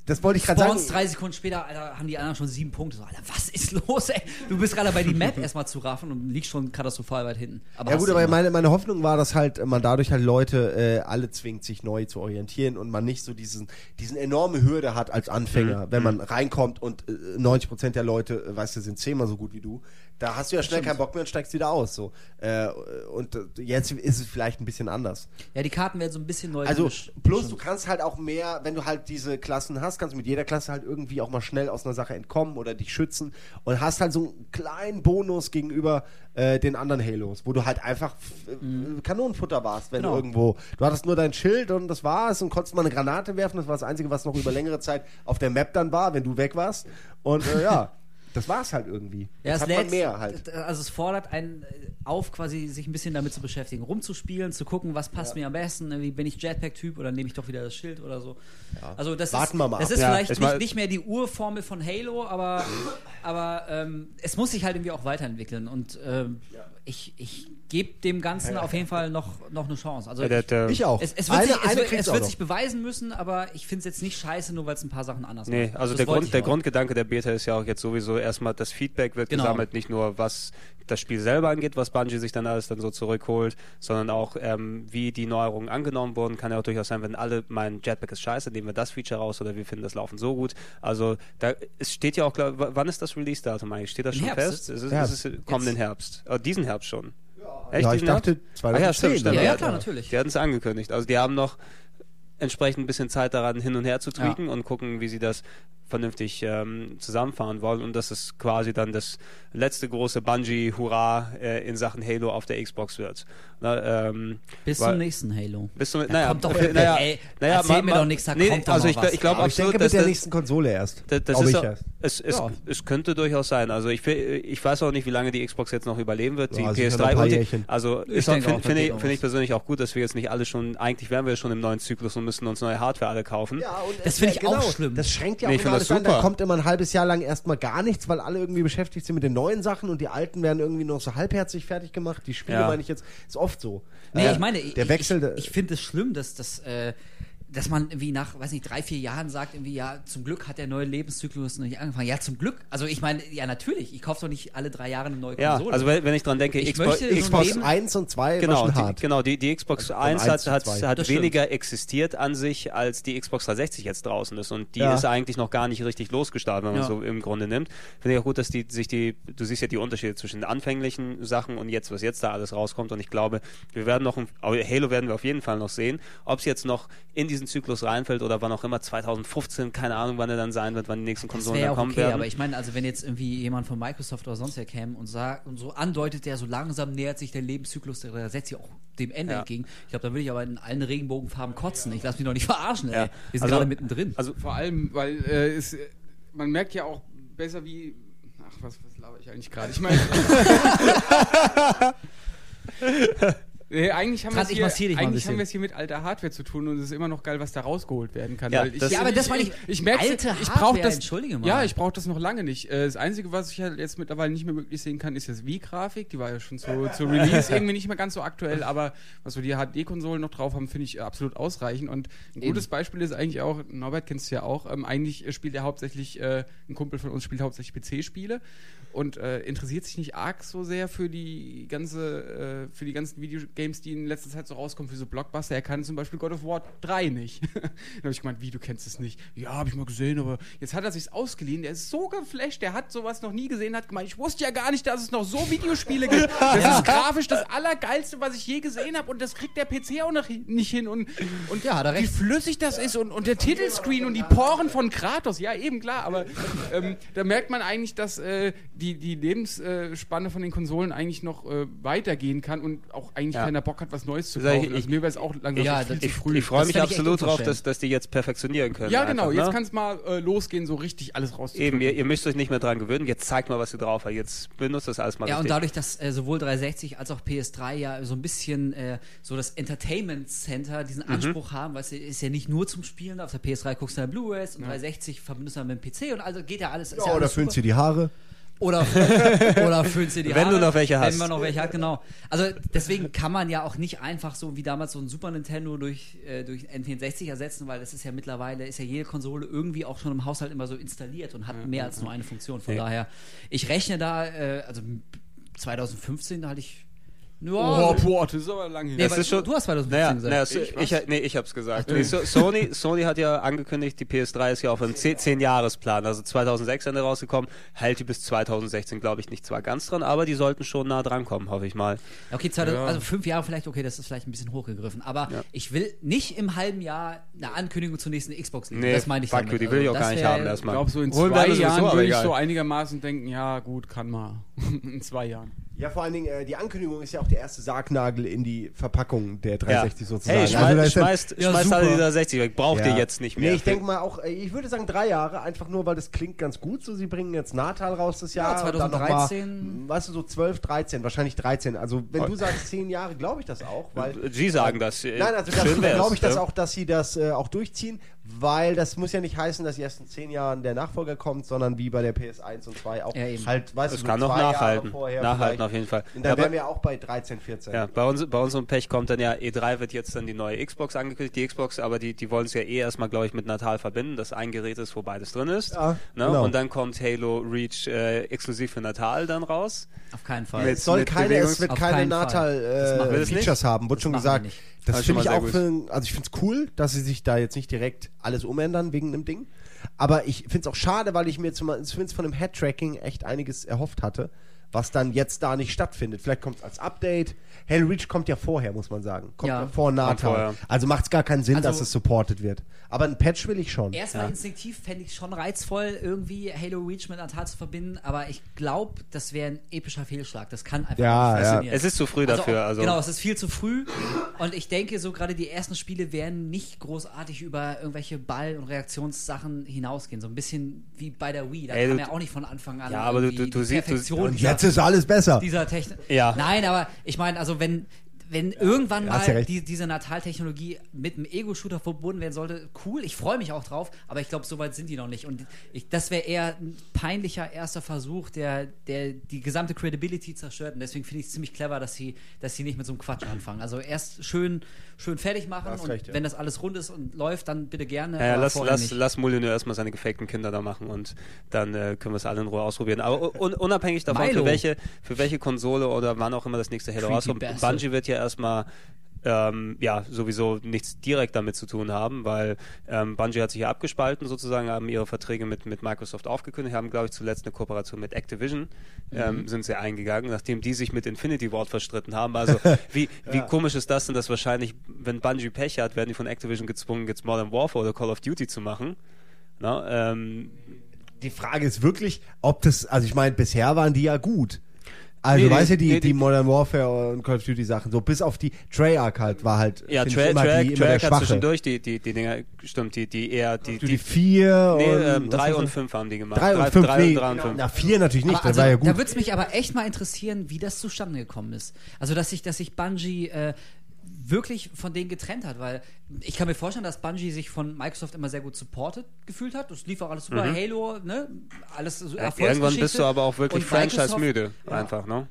Das wollte ich gerade sagen. drei Sekunden später, Alter, haben die anderen schon sieben Punkte. So, Alter, was ist los, ey? Du bist gerade bei die Map erstmal zu raffen und liegst schon katastrophal weit hinten. Aber Ja gut, aber meine, meine Hoffnung war, dass halt man dadurch halt Leute äh, alle zwingt, sich neu zu orientieren und man nicht so diesen, diesen enorme Hürde hat als Anfänger, wenn man reinkommt und äh, 90% der Leute, äh, weißt du, sind zehnmal so gut wie du. Da hast du ja schnell keinen Bock mehr und steigst wieder aus. So. Äh, und äh, jetzt ist es vielleicht ein bisschen anders. Ja, die Karten werden so ein bisschen neu Also gemischt. plus du kannst halt auch mehr, wenn du halt diese Klassen hast, kannst du mit jeder Klasse halt irgendwie auch mal schnell aus einer Sache entkommen oder dich schützen und hast halt so einen kleinen Bonus gegenüber äh, den anderen Halos, wo du halt einfach äh, Kanonenfutter warst, wenn Genau. du irgendwo, du hattest nur dein Schild und das war's und konntest mal eine Granate werfen, das war das Einzige, was noch über längere Zeit auf der Map dann war, wenn du weg warst und äh, ja, das war's halt irgendwie. Ja, Jetzt es hat man lädt, mehr halt. Also es fordert einen äh, auf, quasi sich ein bisschen damit zu beschäftigen, rumzuspielen, zu gucken, was passt mir am besten. Wie bin ich Jetpack-Typ oder nehme ich doch wieder das Schild oder so. Also das Warten ist, wir mal das ab. ist Ja, vielleicht ich nicht, nicht mehr die Urformel von Halo, aber, aber ähm, es muss sich halt irgendwie auch weiterentwickeln und ähm, ich, ich gebe dem Ganzen auf jeden Fall noch, noch eine Chance. Also der, Ich auch. es, es wird, Eine- sich, es wird, es auch wird sich beweisen müssen, aber ich finde es jetzt nicht scheiße, nur weil es ein paar Sachen anders Nee, macht. also Das der, Grund, ich der. Grundgedanke der Beta ist ja auch jetzt sowieso erstmal, das Feedback wird Genau. gesammelt, nicht nur was das Spiel selber angeht, was Bungie sich dann alles dann so zurückholt, sondern auch ähm, wie die Neuerungen angenommen wurden. Kann ja auch durchaus sein, wenn alle meinen Jetpack ist scheiße, nehmen wir das Feature raus oder wir finden das Laufen so gut. Also da es steht ja auch, glaub, w- wann ist das Release-Datum eigentlich? Steht das schon Herbst. fest? Es ist, Herbst. es ist kommenden Herbst. Oh, diesen Herbst schon. Echt, ja, ich dachte Herbst? Ah, ja, 2010. Ja, ja, Ja, klar, natürlich. Die hatten es angekündigt. Also die haben noch entsprechend ein bisschen Zeit daran, hin und her zu tweaken und gucken, wie sie das vernünftig ähm, zusammenfahren wollen. Und das ist quasi dann das letzte große Bungee-Hurra äh, in Sachen Halo auf der Xbox wird. Na, ähm, Bis weil- zum nächsten Halo. Bis zum, Da naja, kommt doch äh, naja, ey, naja, erzähl ma- mir doch nichts, da nee, kommt doch also noch ich, was. ich glaube Aber ich absolut, denke dass mit der das- nächsten Konsole erst. das, das ist ich auch, erst. es, es, Ja. es könnte durchaus sein. Also ich, ich weiß auch nicht, wie lange die Xbox jetzt noch überleben wird. Die Ja, ein PS3 paar und also Ich finde find ich, find ich persönlich auch gut, dass wir jetzt nicht alle schon, eigentlich wären wir schon im neuen Zyklus und müssten uns neue Hardware alle kaufen. Ja, und Das finde ich genau, auch schlimm. Das schränkt ja auch ich finde alles an, dann super. kommt immer ein halbes Jahr lang erstmal gar nichts, weil alle irgendwie beschäftigt sind mit den neuen Sachen und die alten werden irgendwie noch so halbherzig fertig gemacht. Die Spiele Ja. meine ich jetzt, ist oft so. Nee, Äh, ich meine, der ich, der- ich, ich finde es schlimm, dass, dass, äh, dass man irgendwie nach, weiß nicht, drei, vier Jahren sagt, irgendwie, ja, zum Glück hat der neue Lebenszyklus noch nicht angefangen. Ja, zum Glück. Also ich meine, ja, natürlich, ich kaufe doch nicht alle drei Jahre eine neue Ja, Konsole. also wenn, wenn ich dran denke, Ich Xbox, möchte so Xbox Leben- 1 und 2 war Genau, die, hart. genau die, die Xbox 1 1 hat, hat, 2. hat Das stimmt. weniger existiert an sich, als die Xbox 360 jetzt draußen ist. Und die Ja. ist eigentlich noch gar nicht richtig losgestartet, wenn man Ja. so im Grunde nimmt. Finde ich auch gut, dass die sich die, du siehst ja die Unterschiede zwischen den anfänglichen Sachen und jetzt, was jetzt da alles rauskommt. Und ich glaube, wir werden noch, ein- Halo werden wir auf jeden Fall noch sehen. Ob es jetzt noch in diesen Zyklus reinfällt oder wann auch immer, 2015, keine Ahnung, wann er dann sein wird, wann die nächsten das Konsolen wäre ja dann kommen okay, werden. aber ich meine, also wenn jetzt irgendwie jemand von Microsoft oder sonst wer käme und sagt und so andeutet, der so langsam nähert sich der Lebenszyklus der 360 auch dem Ende Ja. entgegen. Ich glaube, da würde ich aber in allen Regenbogenfarben kotzen. Ich lasse mich doch nicht verarschen, ey. Ja. Wir sind Also- gerade mittendrin. also Vor allem, weil äh, es, man merkt ja auch besser wie. Ach, was, was laber ich eigentlich gerade? Ich meine. Nee, eigentlich haben wir es ich hier, eigentlich haben wir es hier mit alter Hardware zu tun und es ist immer noch geil, was da rausgeholt werden kann. Ja, weil ich, das- Ja, aber das meine ich- ich merke, alte ich brauche Hardware, das. entschuldige mal. Ja, ich brauche das noch lange nicht. Äh, Das Einzige, was ich halt jetzt mittlerweile nicht mehr wirklich sehen kann, ist das Wii-Grafik. Die war ja schon zu, zu Release irgendwie nicht mehr ganz so aktuell, aber was wir die HD-Konsolen noch drauf haben, finde ich äh, absolut ausreichend. Und ein gutes Beispiel ist eigentlich auch, Norbert kennst du ja auch, ähm, eigentlich spielt er hauptsächlich, äh, ein Kumpel von uns spielt hauptsächlich PC-Spiele und äh, interessiert sich nicht arg so sehr für die ganze, äh, für die ganzen Videogames, die in letzter Zeit so rauskommen, für so Blockbuster. Er kann zum Beispiel God of War 3 nicht. Dann habe ich gemeint, wie, du kennst es nicht? Ja, habe ich mal gesehen, aber jetzt hat er sich's ausgeliehen. Der ist so geflasht, der hat sowas noch nie gesehen, hat gemeint, ich wusste ja gar nicht, dass es noch so Videospiele gibt. Das ist grafisch das Allergeilste, was ich je gesehen habe und das kriegt der PC auch noch nicht hin. Und, und Ja, wie flüssig das ist und, und der Titelscreen und die Poren von Kratos, ja eben klar, aber ähm, da merkt man eigentlich, dass äh, die, die Lebensspanne von den Konsolen eigentlich noch äh, weitergehen kann und auch eigentlich Ja. keiner Bock hat, was Neues zu Sag ich- kaufen. Also mir wäre es auch langsam Ja, so viel zu ich, früh. ich freue mich ich absolut drauf, unverschämt. dass, dass die jetzt perfektionieren können. ja, genau, einfach, jetzt ne? kann es mal äh, losgehen, so richtig alles rauszukriegen. Eben, ihr, ihr müsst euch nicht mehr dran gewöhnen. Jetzt zeigt mal, was ihr drauf habt. Jetzt benutzt das alles mal Ja, und richtig. dadurch, dass äh, sowohl 360 als auch PS3 ja so ein bisschen äh, so das Entertainment Center diesen Mhm. Anspruch haben, weißt du, ist ja nicht nur zum Spielen, auf der PS3 guckst du dann Blu-rays und 360 verbindest du dann mit dem PC und also geht ja alles. Ist ja, Ja, oder alles füllst super. du die Haare? Oder, oder füllst du die Wenn Haare, du noch welche hast. Wenn man noch welche hat, genau. Also deswegen kann man ja auch nicht einfach so wie damals so ein Super Nintendo durch, äh, durch N64 ersetzen, weil das ist ja mittlerweile, ist ja jede Konsole irgendwie auch schon im Haushalt immer so installiert und hat mehr als nur eine Funktion. Von Ja. daher, ich rechne da, äh, also 2015 da hatte ich ja, Oh, boah, das ist aber lang hin. Nee, Das ist schon- du hast 2015 Naja, gesagt. naja so, Ich, ich, nee, ich hab's gesagt. Nee, so, Sony, Sony hat ja angekündigt, die PS3 ist ja auf einem 10-Jahres-Plan. Also 2006 Ende rausgekommen, hält die bis 2016, glaube ich, nicht zwar ganz dran, aber die sollten schon nah dran kommen, hoffe ich mal. Okay, 2000, Ja. also fünf Jahre vielleicht, okay, das ist vielleicht ein bisschen hochgegriffen. Aber Ja. ich will nicht im halben Jahr eine Ankündigung zur nächsten Xbox legen. Nee, das meine ich fuck damit. die will ich auch Also, gar nicht haben Ich erstmal. glaube, so in zwei Jahren würde ich so einigermaßen denken, ja gut, kann mal. in zwei Jahren. Ja, vor allen Dingen, äh, die Ankündigung ist ja auch der erste Sargnagel in die Verpackung der 360 sozusagen. Hey, Also schmeiß, dann- schmeißt, Ja, schmeißt alle die 360 weg. Braucht Ja. ihr jetzt nicht mehr. Nee, ich denke mal auch, äh, ich würde sagen drei Jahre, einfach nur, weil das klingt ganz gut. So, sie bringen jetzt Natal raus das Ja, Jahr. und dann noch 2013. Mal, weißt du, so 12, 13, wahrscheinlich 13. Also, wenn du sagst zehn Jahre, glaube ich das auch, weil. Sie sagen das. äh, Nein, also glaube ich das ja. auch, dass sie das äh, auch durchziehen, weil das muss ja nicht heißen, dass erst in zehn Jahren der Nachfolger kommt, sondern wie bei der PS1 und 2 auch Ja, eben. halt, weißt Es du, kann noch zwei Jahre nachhalten. vorher Nachhalten auf jeden Fall. Und dann Aber- wären wir auch bei 13, 14. Ja, bei, uns, bei unserem Pech kommt dann ja, E3 wird jetzt dann die neue Xbox angekündigt, die Xbox, aber die, die wollen es ja eh erstmal, glaube ich, mit Natal verbinden, dass ein Gerät ist, wo beides drin ist. Ja, ne? genau. Und dann kommt Halo Reach äh, exklusiv für Natal dann raus. Auf keinen Fall. Mit- Es soll mit keine, es wird keine keinen Fall. Das machen Natal wir äh, haben, wurde schon gesagt. Das Das finde ich auch für, also ich finde es cool, dass sie sich da jetzt nicht direkt alles umändern wegen einem Ding. Aber ich finde es auch schade, weil ich mir zumindest von dem Head-Tracking echt einiges erhofft hatte, was dann jetzt da nicht stattfindet. Vielleicht kommt es als Update. Halo Reach kommt ja vorher, muss man sagen. Kommt ja, Ja. vor vorher. Also macht es gar keinen Sinn, Also- dass es supported wird. Aber ein Patch will ich schon. Erstmal Ja. instinktiv fände ich schon reizvoll, irgendwie Halo Reach mit Natal zu verbinden, aber ich glaube, das wäre ein epischer Fehlschlag. Das kann einfach Ja, nicht ja. funktionieren. Es ist zu früh dafür. auch- Also, Genau, es ist viel zu früh. Und ich denke, so gerade die ersten Spiele werden nicht großartig über irgendwelche Ball- und Reaktionssachen hinausgehen. So ein bisschen wie bei der Wii. Da Ey, kam du- ja auch nicht von Anfang an Ja, aber du- du- du die siehst- du- Und dieser- jetzt ist alles besser. dieser Technik. Ja. Nein, aber ich meine, also wenn wenn irgendwann ja mal recht. die, diese Natal-Technologie mit einem Ego-Shooter verbunden werden sollte, cool, ich freue mich auch drauf, aber ich glaube, so weit sind die noch nicht. Und ich, das wäre eher ein peinlicher erster Versuch, der, der die gesamte Credibility zerstört. Und deswegen finde ich es ziemlich clever, dass sie, dass sie nicht mit so einem Quatsch anfangen. Also erst schön, schön fertig machen und recht, ja. wenn das alles rund ist und läuft, dann bitte gerne. Ja, ja, lass, lass, nicht. lass Molyneux erstmal seine gefakten Kinder da machen und dann äh, können wir es alle in Ruhe ausprobieren. Aber un unabhängig davon, Milo. für welche, für welche Konsole oder wann auch immer das nächste Halo rauskommt. Bungie wird ja erstmal ähm, ja, sowieso nichts direkt damit zu tun haben, weil ähm, Bungie hat sich ja abgespalten sozusagen, haben ihre Verträge mit, mit Microsoft aufgekündigt, haben, glaube ich, zuletzt eine Kooperation mit Activision, ähm, sind sie eingegangen, nachdem die sich mit Infinity Ward verstritten haben. Also wie, wie komisch ist das denn, dass wahrscheinlich, wenn Bungie Pech hat, werden die von Activision gezwungen, jetzt Modern Warfare oder Call of Duty zu machen. Na, ähm, Die Frage ist wirklich, ob das, also ich meine, bisher waren die ja gut. Also Nee, du weißt ja, die, nee, die die- Modern Warfare und Call of Duty Sachen, so bis auf die Treyarch halt, war halt, ja, Tra immer, Track, die, immer Track der hat Schwache. zwischendurch die, die, die Dinger, stimmt, die, die eher, die, Die, die, vier nee, und, ähm, drei und fünf haben die gemacht. Drei und fünf, drei, nee, drei und fünf. na vier natürlich nicht, Aber das also, war ja gut. Da würde es mich aber echt mal interessieren, wie das zustande gekommen ist. Also, dass sich, dass sich Bungie äh, wirklich von denen getrennt hat, weil ich kann mir vorstellen, dass Bungie sich von Microsoft immer sehr gut supported gefühlt hat. Das lief auch alles super. Halo, ne? Alles so Ja. Irgendwann bist du aber auch wirklich Und Microsoft- franchise-müde, einfach, ne?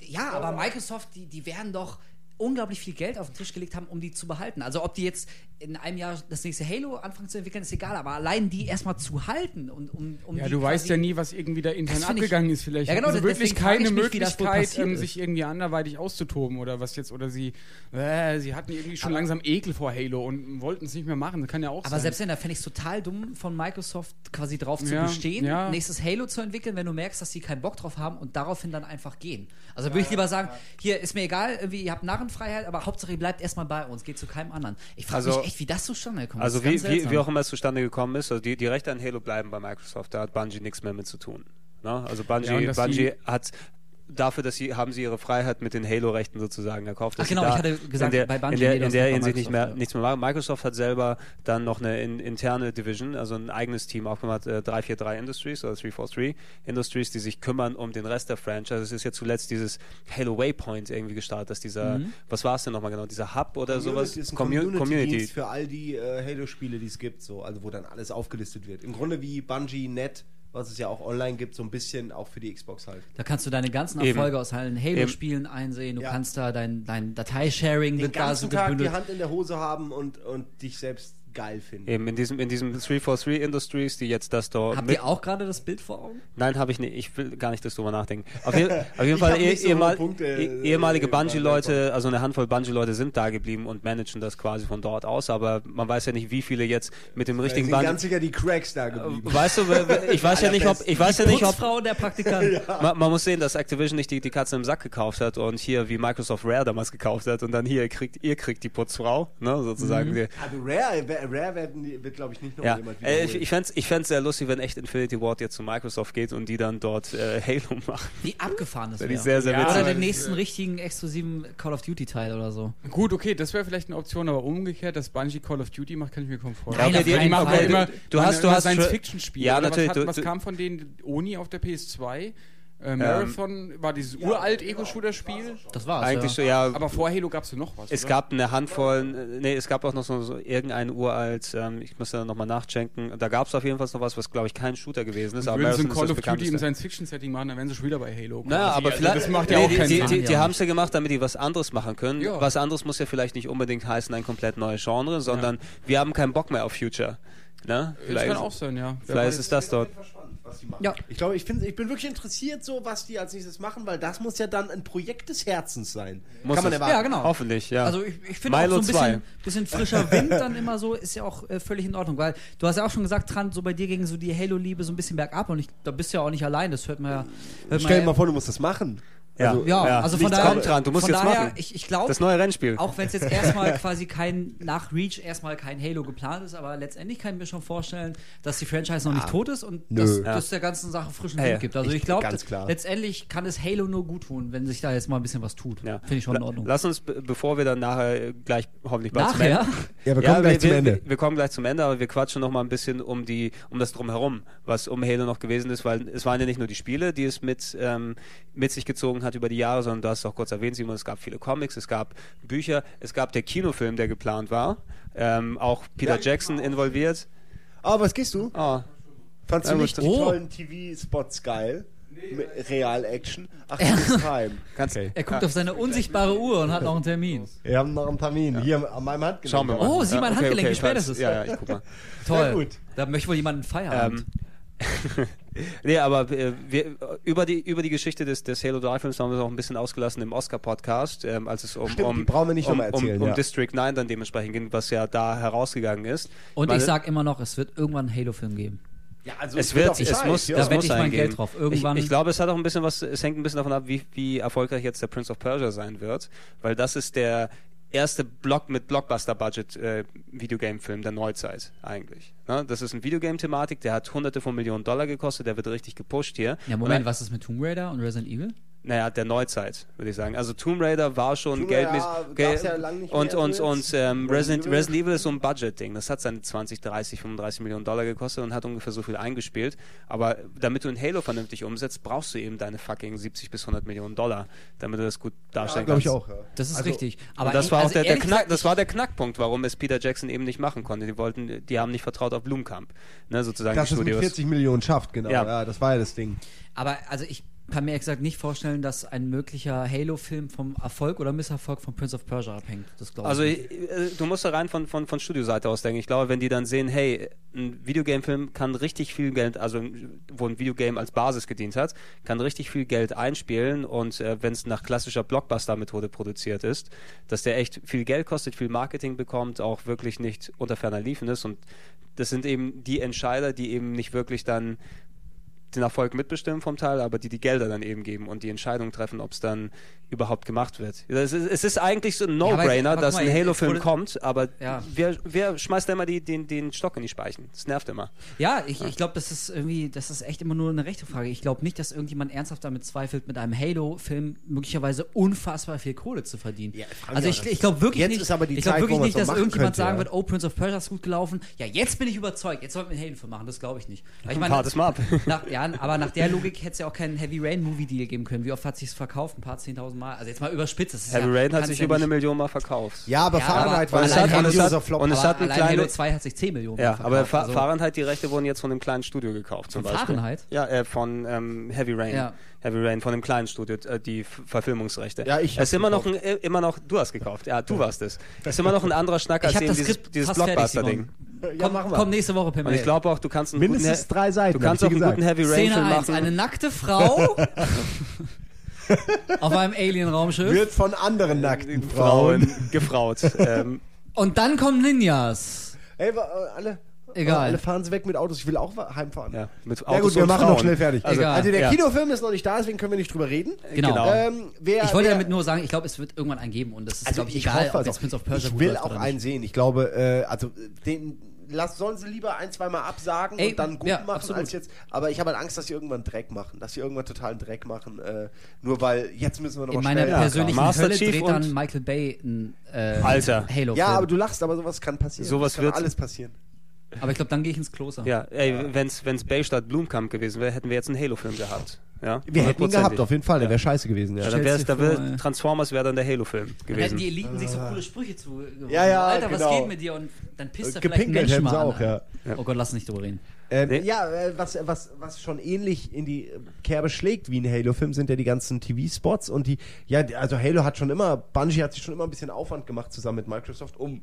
Ja, aber Microsoft, die, die werden doch unglaublich viel Geld auf den Tisch gelegt haben, um die zu behalten. Also ob die jetzt in einem Jahr das nächste Halo anfangen zu entwickeln, ist egal, aber allein die erstmal zu halten und um, um Ja, du weißt ja nie, was irgendwie da intern find ich- abgegangen ist. Vielleicht Ja, genau, sie wirklich keine mich, Möglichkeit, passiert ähm, sich irgendwie anderweitig auszutoben oder was jetzt, oder sie, äh, sie hatten irgendwie schon langsam Ekel vor Halo und wollten es nicht mehr machen. Das kann ja auch Aber sein. selbst wenn, da fände ich es total dumm, von Microsoft quasi drauf zu Ja, bestehen, ja. nächstes Halo zu entwickeln, wenn du merkst, dass sie keinen Bock drauf haben und daraufhin dann einfach gehen. Also würde ich lieber sagen, hier ist mir egal, irgendwie, ihr habt Narrenfreiheit, aber Hauptsache ihr bleibt erstmal bei uns, geht zu keinem anderen. Ich frage Also- mich echt, wie das zustande gekommen Also wie, wie, wie auch immer es zustande gekommen ist, also die, die Rechte an Halo bleiben bei Microsoft, da hat Bungie nichts mehr mit zu tun. Ne? Also Ja, Bungie, dass Bungie hat dafür, dass sie haben sie ihre Freiheit mit den Halo-Rechten sozusagen erkauft. dass Ach genau, sie ich hatte gesagt, in der, bei Bungie, in der, in der Hinsicht nicht mehr, nichts mehr machen. Microsoft hat selber dann noch eine in, interne Division, also ein eigenes Team aufgemacht, äh, 343 Industries oder 343 Industries, die sich kümmern um den Rest der Franchise. Es ist ja zuletzt dieses Halo Waypoint irgendwie gestartet, dass dieser, Mhm. was war es denn nochmal genau, dieser Hub oder sowas? Das ist ein Commu- Community, für all die äh, Halo-Spiele, die es gibt, so, also wo dann alles aufgelistet wird. Im Grunde wie Bungie Net, was es ja auch online gibt, so ein bisschen auch für die Xbox halt. Da kannst du deine ganzen Eben. Erfolge aus allen Halo-Spielen einsehen. Du Ja. kannst da dein, dein Dateisharing Den wird da so ganzen Tag die gebündelt. Hand in der Hose haben und, und dich selbst geil finden. Eben in diesem, in diesem 343 Industries, die jetzt das da Habt ihr auch gerade das Bild vor Augen? Nein, habe ich nicht. Ich will gar nicht, dass drüber nachdenken. Auf, je, auf jeden Fall eh, so ehemal, Punkte, eh- äh, ehemalige äh, Bungie-Leute, also eine Handvoll Bungie-Leute sind da geblieben und managen das quasi von dort aus, aber man weiß ja nicht, wie viele jetzt mit dem richtigen sind Bungie. ganz sicher die Cracks da geblieben. Weißt du, ich weiß ja nicht, ob ich weiß ja nicht, ob Putzfrau der Praktikant. man, man muss sehen, dass Activision nicht die, die Katze im Sack gekauft hat und hier wie Microsoft Rare damals gekauft hat und dann hier ihr kriegt ihr kriegt die Putzfrau, ne, sozusagen. Die, Also Rare, Rare werden, die- wird glaube ich nicht noch Ja, jemand äh, ich, wiederholen. ich fände es ich fänd's sehr lustig, wenn echt Infinity Ward jetzt zu Microsoft geht und die dann dort äh, Halo machen. Wie abgefahren das Wäre die sehr, sehr Ja, witzig. Oder den nächsten richtigen exklusiven Call of Duty Teil oder so. Gut, okay, das wäre vielleicht eine Option, aber umgekehrt, dass Bungie Call of Duty macht, kann ich mir kaum vorstellen. Machen Fall. halt immer, Du hast- du hast Science-Fiction-Spiele. Ja, natürlich, Was, hat, was kam von denen? Oni auf der PS2? Äh, Marathon war dieses uralt Ego-Shooter-Spiel. Das war's. Eigentlich so, ja. ja. Aber vor Halo gab es noch was. es oder? gab eine Handvoll, nee, es gab auch noch so, so irgendein uralt, ähm, ich muss da nochmal nachchecken, da gab es auf jeden Fall noch was, was glaube ich kein Shooter gewesen ist, aber Würden sie ein Call of Duty im. Science-Fiction-Setting machen, dann wären sie schon wieder bei Halo. Naja, quasi. aber Also vielleicht. Das macht ja nee, auch die, keinen die, Sinn. Die, die Ja. haben es ja gemacht, damit die was anderes machen können. Ja. Was anderes muss ja vielleicht nicht unbedingt heißen, ein komplett neues Genre, sondern wir haben keinen Bock mehr auf Future. Ne? Das Vielleicht, kann auch sein, ja. Wer vielleicht weiß. ist das dort. Was die machen. Ja. Ich glaube, ich, find, ich bin wirklich interessiert, so was die als nächstes machen, weil das muss ja dann ein Projekt des Herzens sein. Muss Kann man erwarten. Ja, genau. Hoffentlich, ja. Also ich, ich finde auch so ein 2. bisschen, bisschen frischer Wind dann immer so, ist ja auch äh, völlig in Ordnung, weil du hast ja auch schon gesagt, Trant, so bei dir ging so die Halo-Liebe so ein bisschen bergab und ich, da bist du ja auch nicht allein, das hört man ja. Hört Stell dir mal vor, du musst das machen. Ja. Also, ja, Ja, also von daher, kommt dran, du musst von jetzt daher, machen. ich, ich glaube, das neue Rennspiel. auch wenn es jetzt erstmal quasi kein, nach Reach erstmal kein Halo geplant ist, aber letztendlich kann ich mir schon vorstellen, dass die Franchise noch nicht tot ist und dass Ja. dass der ganzen Sache frischen Wind gibt. Also Ich- ich glaube, letztendlich kann es Halo nur gut tun, wenn sich da jetzt mal ein bisschen was tut. Ja. Finde ich schon in Ordnung. Lass uns, be- bevor wir dann nachher äh, gleich hoffentlich bald zum Nachher? Ende. Ja, wir kommen gleich zum wir, Ende. Wir, wir kommen gleich zum Ende, aber wir quatschen noch mal ein bisschen um die, um das drumherum, was um Halo noch gewesen ist, weil es waren ja nicht nur die Spiele, die es mit, ähm, mit sich gezogen hat, hat über die Jahre, sondern du hast es auch kurz erwähnt, Simon, es gab viele Comics, es gab Bücher, es gab der Kinofilm, der geplant war, ähm, auch Peter Ja. Jackson involviert. Ah, was gehst du? Oh, Fandst Ja, du nicht die das- tollen TV-Spots geil? Real-Action? Ach, heim. ganz, Er guckt auf seine unsichtbare Uhr und hat noch einen Termin. Wir haben noch einen Termin. Hier an meinem Handgelenk. Schauen wir mal. Oh, sieh mein Handgelenk, wie spät falls- ist es? Ja, ja, ich guck mal. Toll. gut. Da möchte wohl jemand einen Feierabend. Ähm, nee, aber äh, wir, über, die, über die Geschichte des, des Halo 3 Films haben wir es auch ein bisschen ausgelassen im Oscar-Podcast, ähm, als es um, Stimmt, um, die brauchen wir nicht um, erzählen, um, um ja. District 9 dann dementsprechend ging, was ja da herausgegangen ist. und Meine- ich sag immer noch, es wird irgendwann einen Halo-Film geben. Ja, also es wird, auch es muss, ja. Da es wette muss ich mein eingehen. Geld drauf. Irgendwann- Ich, ich glaube, es hat auch ein bisschen was, es hängt ein bisschen davon ab, wie, wie erfolgreich jetzt der Prince of Persia sein wird, weil das ist der erste Block mit Blockbuster-Budget äh, Videogame-Film der Neuzeit eigentlich. Ne? Das ist eine Videogame-Thematik, der hat hunderte von Millionen Dollar gekostet, der wird richtig gepusht hier. Ja, Moment, dann- was ist mit Tomb Raider und Resident Evil? Naja, der Neuzeit, würde ich sagen. Also Tomb Raider war schon Tomb geldmäßig. Ja lang nicht und und, jetzt. und ähm, Resident Resident, Evil. Ist so ein Budget-Ding. Das hat seine 20, 30, 35 Millionen Dollar gekostet und hat ungefähr so viel eingespielt. Aber damit du ein Halo vernünftig umsetzt, brauchst du eben deine fucking 70 bis 100 Millionen Dollar, damit du das gut Ja, darstellen glaube ich kannst. auch. Ja. Das ist Also, richtig. Aber Aber das ich- war auch also der, der ehrlich Knack, das war der Knackpunkt, warum es Peter Jackson eben nicht machen konnte. Die wollten, die haben nicht vertraut auf Blumkamp, ne, sozusagen Dass die es mit Studios. 40 Millionen schafft, genau. Ja. Ja. das war ja das Ding. Aber also ich kann mir exakt nicht vorstellen, dass ein möglicher Halo-Film vom Erfolg oder Misserfolg von Prince of Persia abhängt. Das glaube ich. Also äh, du musst da rein von, von, von Studioseite aus denken. Ich glaube, wenn die dann sehen, hey, ein Videogame-Film kann richtig viel Geld, also wo ein Videogame als Basis gedient hat, kann richtig viel Geld einspielen und äh, wenn es nach klassischer Blockbuster-Methode produziert ist, dass der echt viel Geld kostet, viel Marketing bekommt, auch wirklich nicht unter ferner Liefen ist und das sind eben die Entscheider, die eben nicht wirklich dann den Erfolg mitbestimmen vom Teil, aber die die Gelder dann eben geben und die Entscheidung treffen, ob es dann überhaupt gemacht wird. Es ist, es ist eigentlich so ein No-Brainer, aber dass ein mal, jetzt Halo-Film kommt, aber Ja. wer, wer schmeißt da immer die, den, den Stock in die Speichen? Das nervt immer. Ja, ich, ich glaube, das ist irgendwie, das ist echt immer nur eine rechte Frage. Ich glaube nicht, dass irgendjemand ernsthaft damit zweifelt, mit einem Halo-Film möglicherweise unfassbar viel Kohle zu verdienen. Ja, also ich, das ich glaube wirklich jetzt nicht, ist aber die ich glaube Zeit, wirklich nicht, dass irgendjemand könnte, sagen ja. wird, oh, Prince of Persia ist gut gelaufen. Ja, jetzt bin ich überzeugt. Jetzt sollten wir einen Halo-Film machen. Das glaube ich nicht. Weil ich meine, es mal ab. nach, ja, aber nach der Logik hätte es ja auch keinen Heavy Rain Movie Deal geben können. Wie oft hat sich es verkauft? Ein paar zehntausend Mal. Also jetzt mal überspitzt. Das ist Heavy ja, Rain hat sich ja über eine Million Mal verkauft. Ja, aber Ja, Fahrenheit aber- war aber ein es hat- und es hat- Flop. und es Aber hat einen allein kleinen- Halo 2 hat sich 10 Millionen Ja, Mal aber verkauft. Fa Also- Fahrenheit, die Rechte wurden jetzt von einem kleinen Studio gekauft. Zum Von Beispiel. Fahrenheit? Ja, äh, von ähm, Heavy Rain. Ja. Heavy Rain, von einem kleinen Studio, äh, die Verfilmungsrechte. Ja, ich Es ist immer noch, ein, äh, immer noch, du hast gekauft, ja, du warst es. Es ist immer noch ein anderer Schnack Ich als habe eben dieses, dieses Blockbuster-Ding. Ja, komm, komm nächste Woche per Und Mail. ich glaube auch, du kannst einen Mindestens guten, drei Seiten. Du kannst auch einen gesagt. guten Heavy Rain Szene Film 1, machen. eine nackte Frau auf einem Alien-Raumschiff Wird von anderen nackten Frauen. Frauen gefraut. ähm, und dann kommen Ninjas. Ey, äh, alle, Egal. alle fahren sie weg mit Autos. Ich will auch heimfahren. ja, mit Ja Autos gut, wir und machen Frauen. noch schnell fertig. Also, Egal. Also der Ja. Kinofilm ist noch nicht da, deswegen können wir nicht drüber reden. Genau. Genau. Ähm, wer, Ich wollte wer, damit nur sagen, ich glaube, es wird irgendwann einen geben und das ist, also glaube ich, ich egal, hoffe ob jetzt. Prince of Persia Ich will auch einen sehen. Ich glaube, äh, also den lass, sollen sie lieber ein, zweimal absagen Ey, und dann gut ja, machen absolut. als jetzt. Aber ich habe halt Angst, dass sie irgendwann Dreck machen, dass sie irgendwann totalen Dreck machen. Äh, nur weil jetzt müssen wir noch In mal meiner schnell. persönlichen Master Hölle Chief dreht dann Michael Bay ein äh, Alter. Halo-Film. ja, aber du lachst, aber sowas kann passieren. Sowas kann wird- alles passieren. Aber ich glaube, dann gehe ich ins Kloster. Ja, ey, wenn's, wenn's Bay statt Blumkamp gewesen wäre, hätten wir jetzt einen Halo-Film gehabt. Ja, Wir hätten ihn gehabt, auf jeden Fall. Der wäre scheiße gewesen. Ja. Ja, dann Stell's wär's, da wär. Transformers wäre dann der Halo-Film Dann hätten gewesen. die Eliten sich so coole Sprüche zu. Ja, ja, Alter, was genau. geht mit dir? Und dann pisst er vielleicht einen Menschen hätten mal an. auch, ja. Oh Gott, lass nicht drüber reden. Ähm, Nee. Ja, äh, was, was, was schon ähnlich in die äh, Kerbe schlägt wie ein Halo-Film, sind ja die ganzen TV-Spots und die, ja, also Halo hat schon immer, Bungie hat sich schon immer ein bisschen Aufwand gemacht zusammen mit Microsoft, um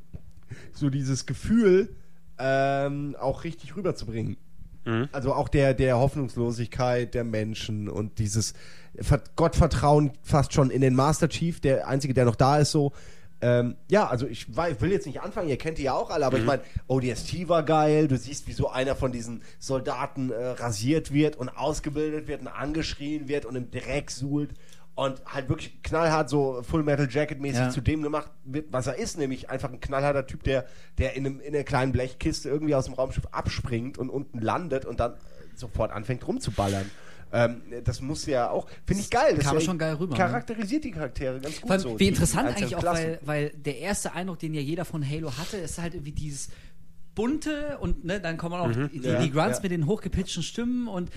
so dieses Gefühl ähm, auch richtig rüberzubringen. Mhm. Also auch der, der Hoffnungslosigkeit der Menschen und dieses Ver- Gottvertrauen fast schon in den Master Chief, der einzige, der noch da ist, so. Ähm, ja, also ich, will jetzt nicht anfangen, ihr kennt die ja auch alle, aber ich meine, ODST war geil, du siehst, wie so einer von diesen Soldaten äh, rasiert wird und ausgebildet wird und angeschrien wird und im Dreck suhlt und halt wirklich knallhart so Full Metal Jacket mäßig Ja. zu dem gemacht wird, was er ist, nämlich einfach ein knallharter Typ, der, der in, einem, in einer kleinen Blechkiste irgendwie aus dem Raumschiff abspringt und unten landet und dann sofort anfängt rumzuballern. Ähm, das muss ja auch, finde ich geil. Das Kam ja- schon geil rüber, ne? Charakterisiert die Charaktere ganz gut allem, so. wie interessant eigentlich auch, weil, weil der erste Eindruck, den ja jeder von Halo hatte, ist halt irgendwie dieses bunte und ne, dann kommen auch die, Ja, die Grunts ja. mit den hochgepitchten Stimmen und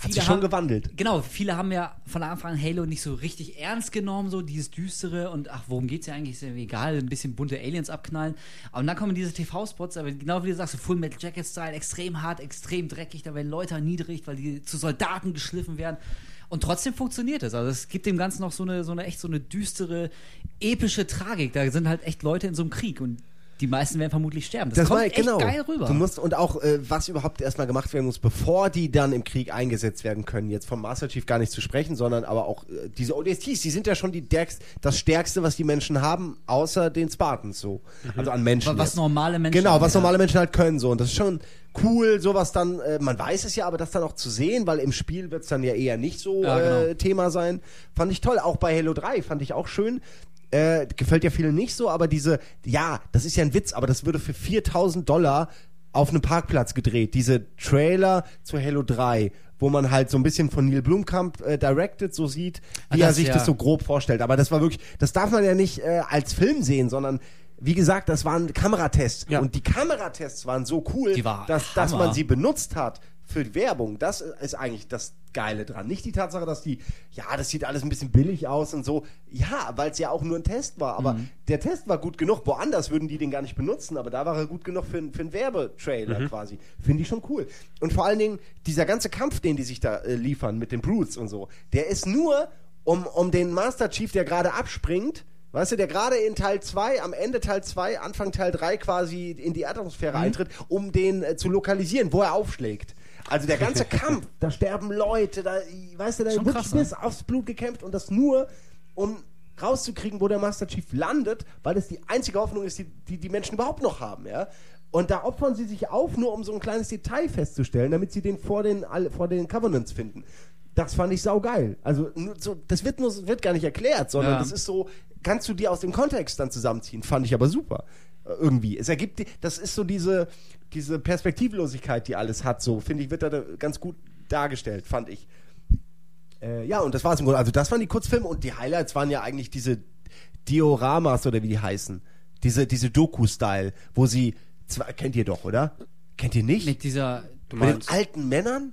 Hat sich schon gewandelt. Genau, viele haben ja von Anfang an Halo nicht so richtig ernst genommen, so dieses Düstere und ach, worum geht's ja eigentlich? Ist ja egal, ein bisschen bunte Aliens abknallen. Aber dann kommen diese TV-Spots, aber genau wie du sagst, so Full Metal Jacket-Style, extrem hart, extrem dreckig, da werden Leute erniedrigt, weil die zu Soldaten geschliffen werden. Und trotzdem funktioniert es. Also es gibt dem Ganzen noch so eine, so eine echt so eine düstere, epische Tragik. Da sind halt echt Leute in so einem Krieg und die meisten werden vermutlich sterben. Das, kommt war, echt genau. geil rüber. Du musst, und auch, äh, was überhaupt erstmal gemacht werden muss, bevor die dann im Krieg eingesetzt werden können. Jetzt vom Master Chief gar nicht zu sprechen, sondern aber auch äh, diese ODSTs, die sind ja schon die Derkst, das Stärkste, was die Menschen haben, außer den Spartans so. Also an Menschen. was jetzt. normale Menschen Genau, was normale Menschen halt können so. Und das ist schon cool, sowas dann, äh, man weiß es ja, aber das dann auch zu sehen, weil im Spiel wird es dann ja eher nicht so Ja, äh, genau. Thema sein. Fand ich toll. Auch bei Halo 3 fand ich auch schön. Äh, gefällt ja vielen nicht so, aber diese, ja, das ist ja ein Witz, aber das würde für 4000 Dollar auf einem Parkplatz gedreht. Diese Trailer zu Halo 3, wo man halt so ein bisschen von Neil Blumkamp äh, directed so sieht, wie Ah, er das, sich ja. das so grob vorstellt. Aber das war wirklich, das darf man ja nicht äh, als Film sehen, sondern wie gesagt, das waren Kameratests. Ja. Und die Kameratests waren so cool, war dass, dass man sie benutzt hat für die Werbung. Das ist eigentlich das Geile dran. Nicht die Tatsache, dass die, ja, das sieht alles ein bisschen billig aus und so. Ja, weil es ja auch nur ein Test war. Aber Mhm. der Test war gut genug. Woanders würden die den gar nicht benutzen, aber da war er gut genug für, einen- für einen Werbetrailer quasi. Finde ich schon cool. Und vor allen Dingen, dieser ganze Kampf, den die sich da äh, liefern mit den Brutes und so, der ist nur, um, um den Master Chief, der gerade abspringt, Weißt du, der gerade in Teil 2, am Ende Teil 2, Anfang Teil 3 quasi in die Atmosphäre eintritt, um den äh, zu lokalisieren, wo er aufschlägt. Also der ganze Kampf, da sterben Leute, da, weißt du, da Schon wird krass, ne? bis aufs Blut gekämpft und das nur, um rauszukriegen, wo der Master Chief landet, weil das die einzige Hoffnung ist, die die, die Menschen überhaupt noch haben, ja. Und da opfern sie sich auf, nur um so ein kleines Detail festzustellen, damit sie den vor den, vor den Covenants finden. Das fand ich saugeil. Also nur so, das wird nur wird gar nicht erklärt, sondern Ja. das ist so, kannst du dir aus dem Kontext dann zusammenziehen. Fand ich aber super. Äh, Irgendwie. Es ergibt, die- das ist so diese, diese Perspektivlosigkeit, die alles hat, so, finde ich, wird da ganz gut dargestellt, fand ich. Äh, ja, und das war es im Grunde. Also, das waren die Kurzfilme und die Highlights waren ja eigentlich diese Dioramas oder wie die heißen. Diese, diese Doku-Style, wo sie, zwar, kennt ihr doch, oder? Kennt ihr nicht? Mit dieser. Du Mit den alten Männern?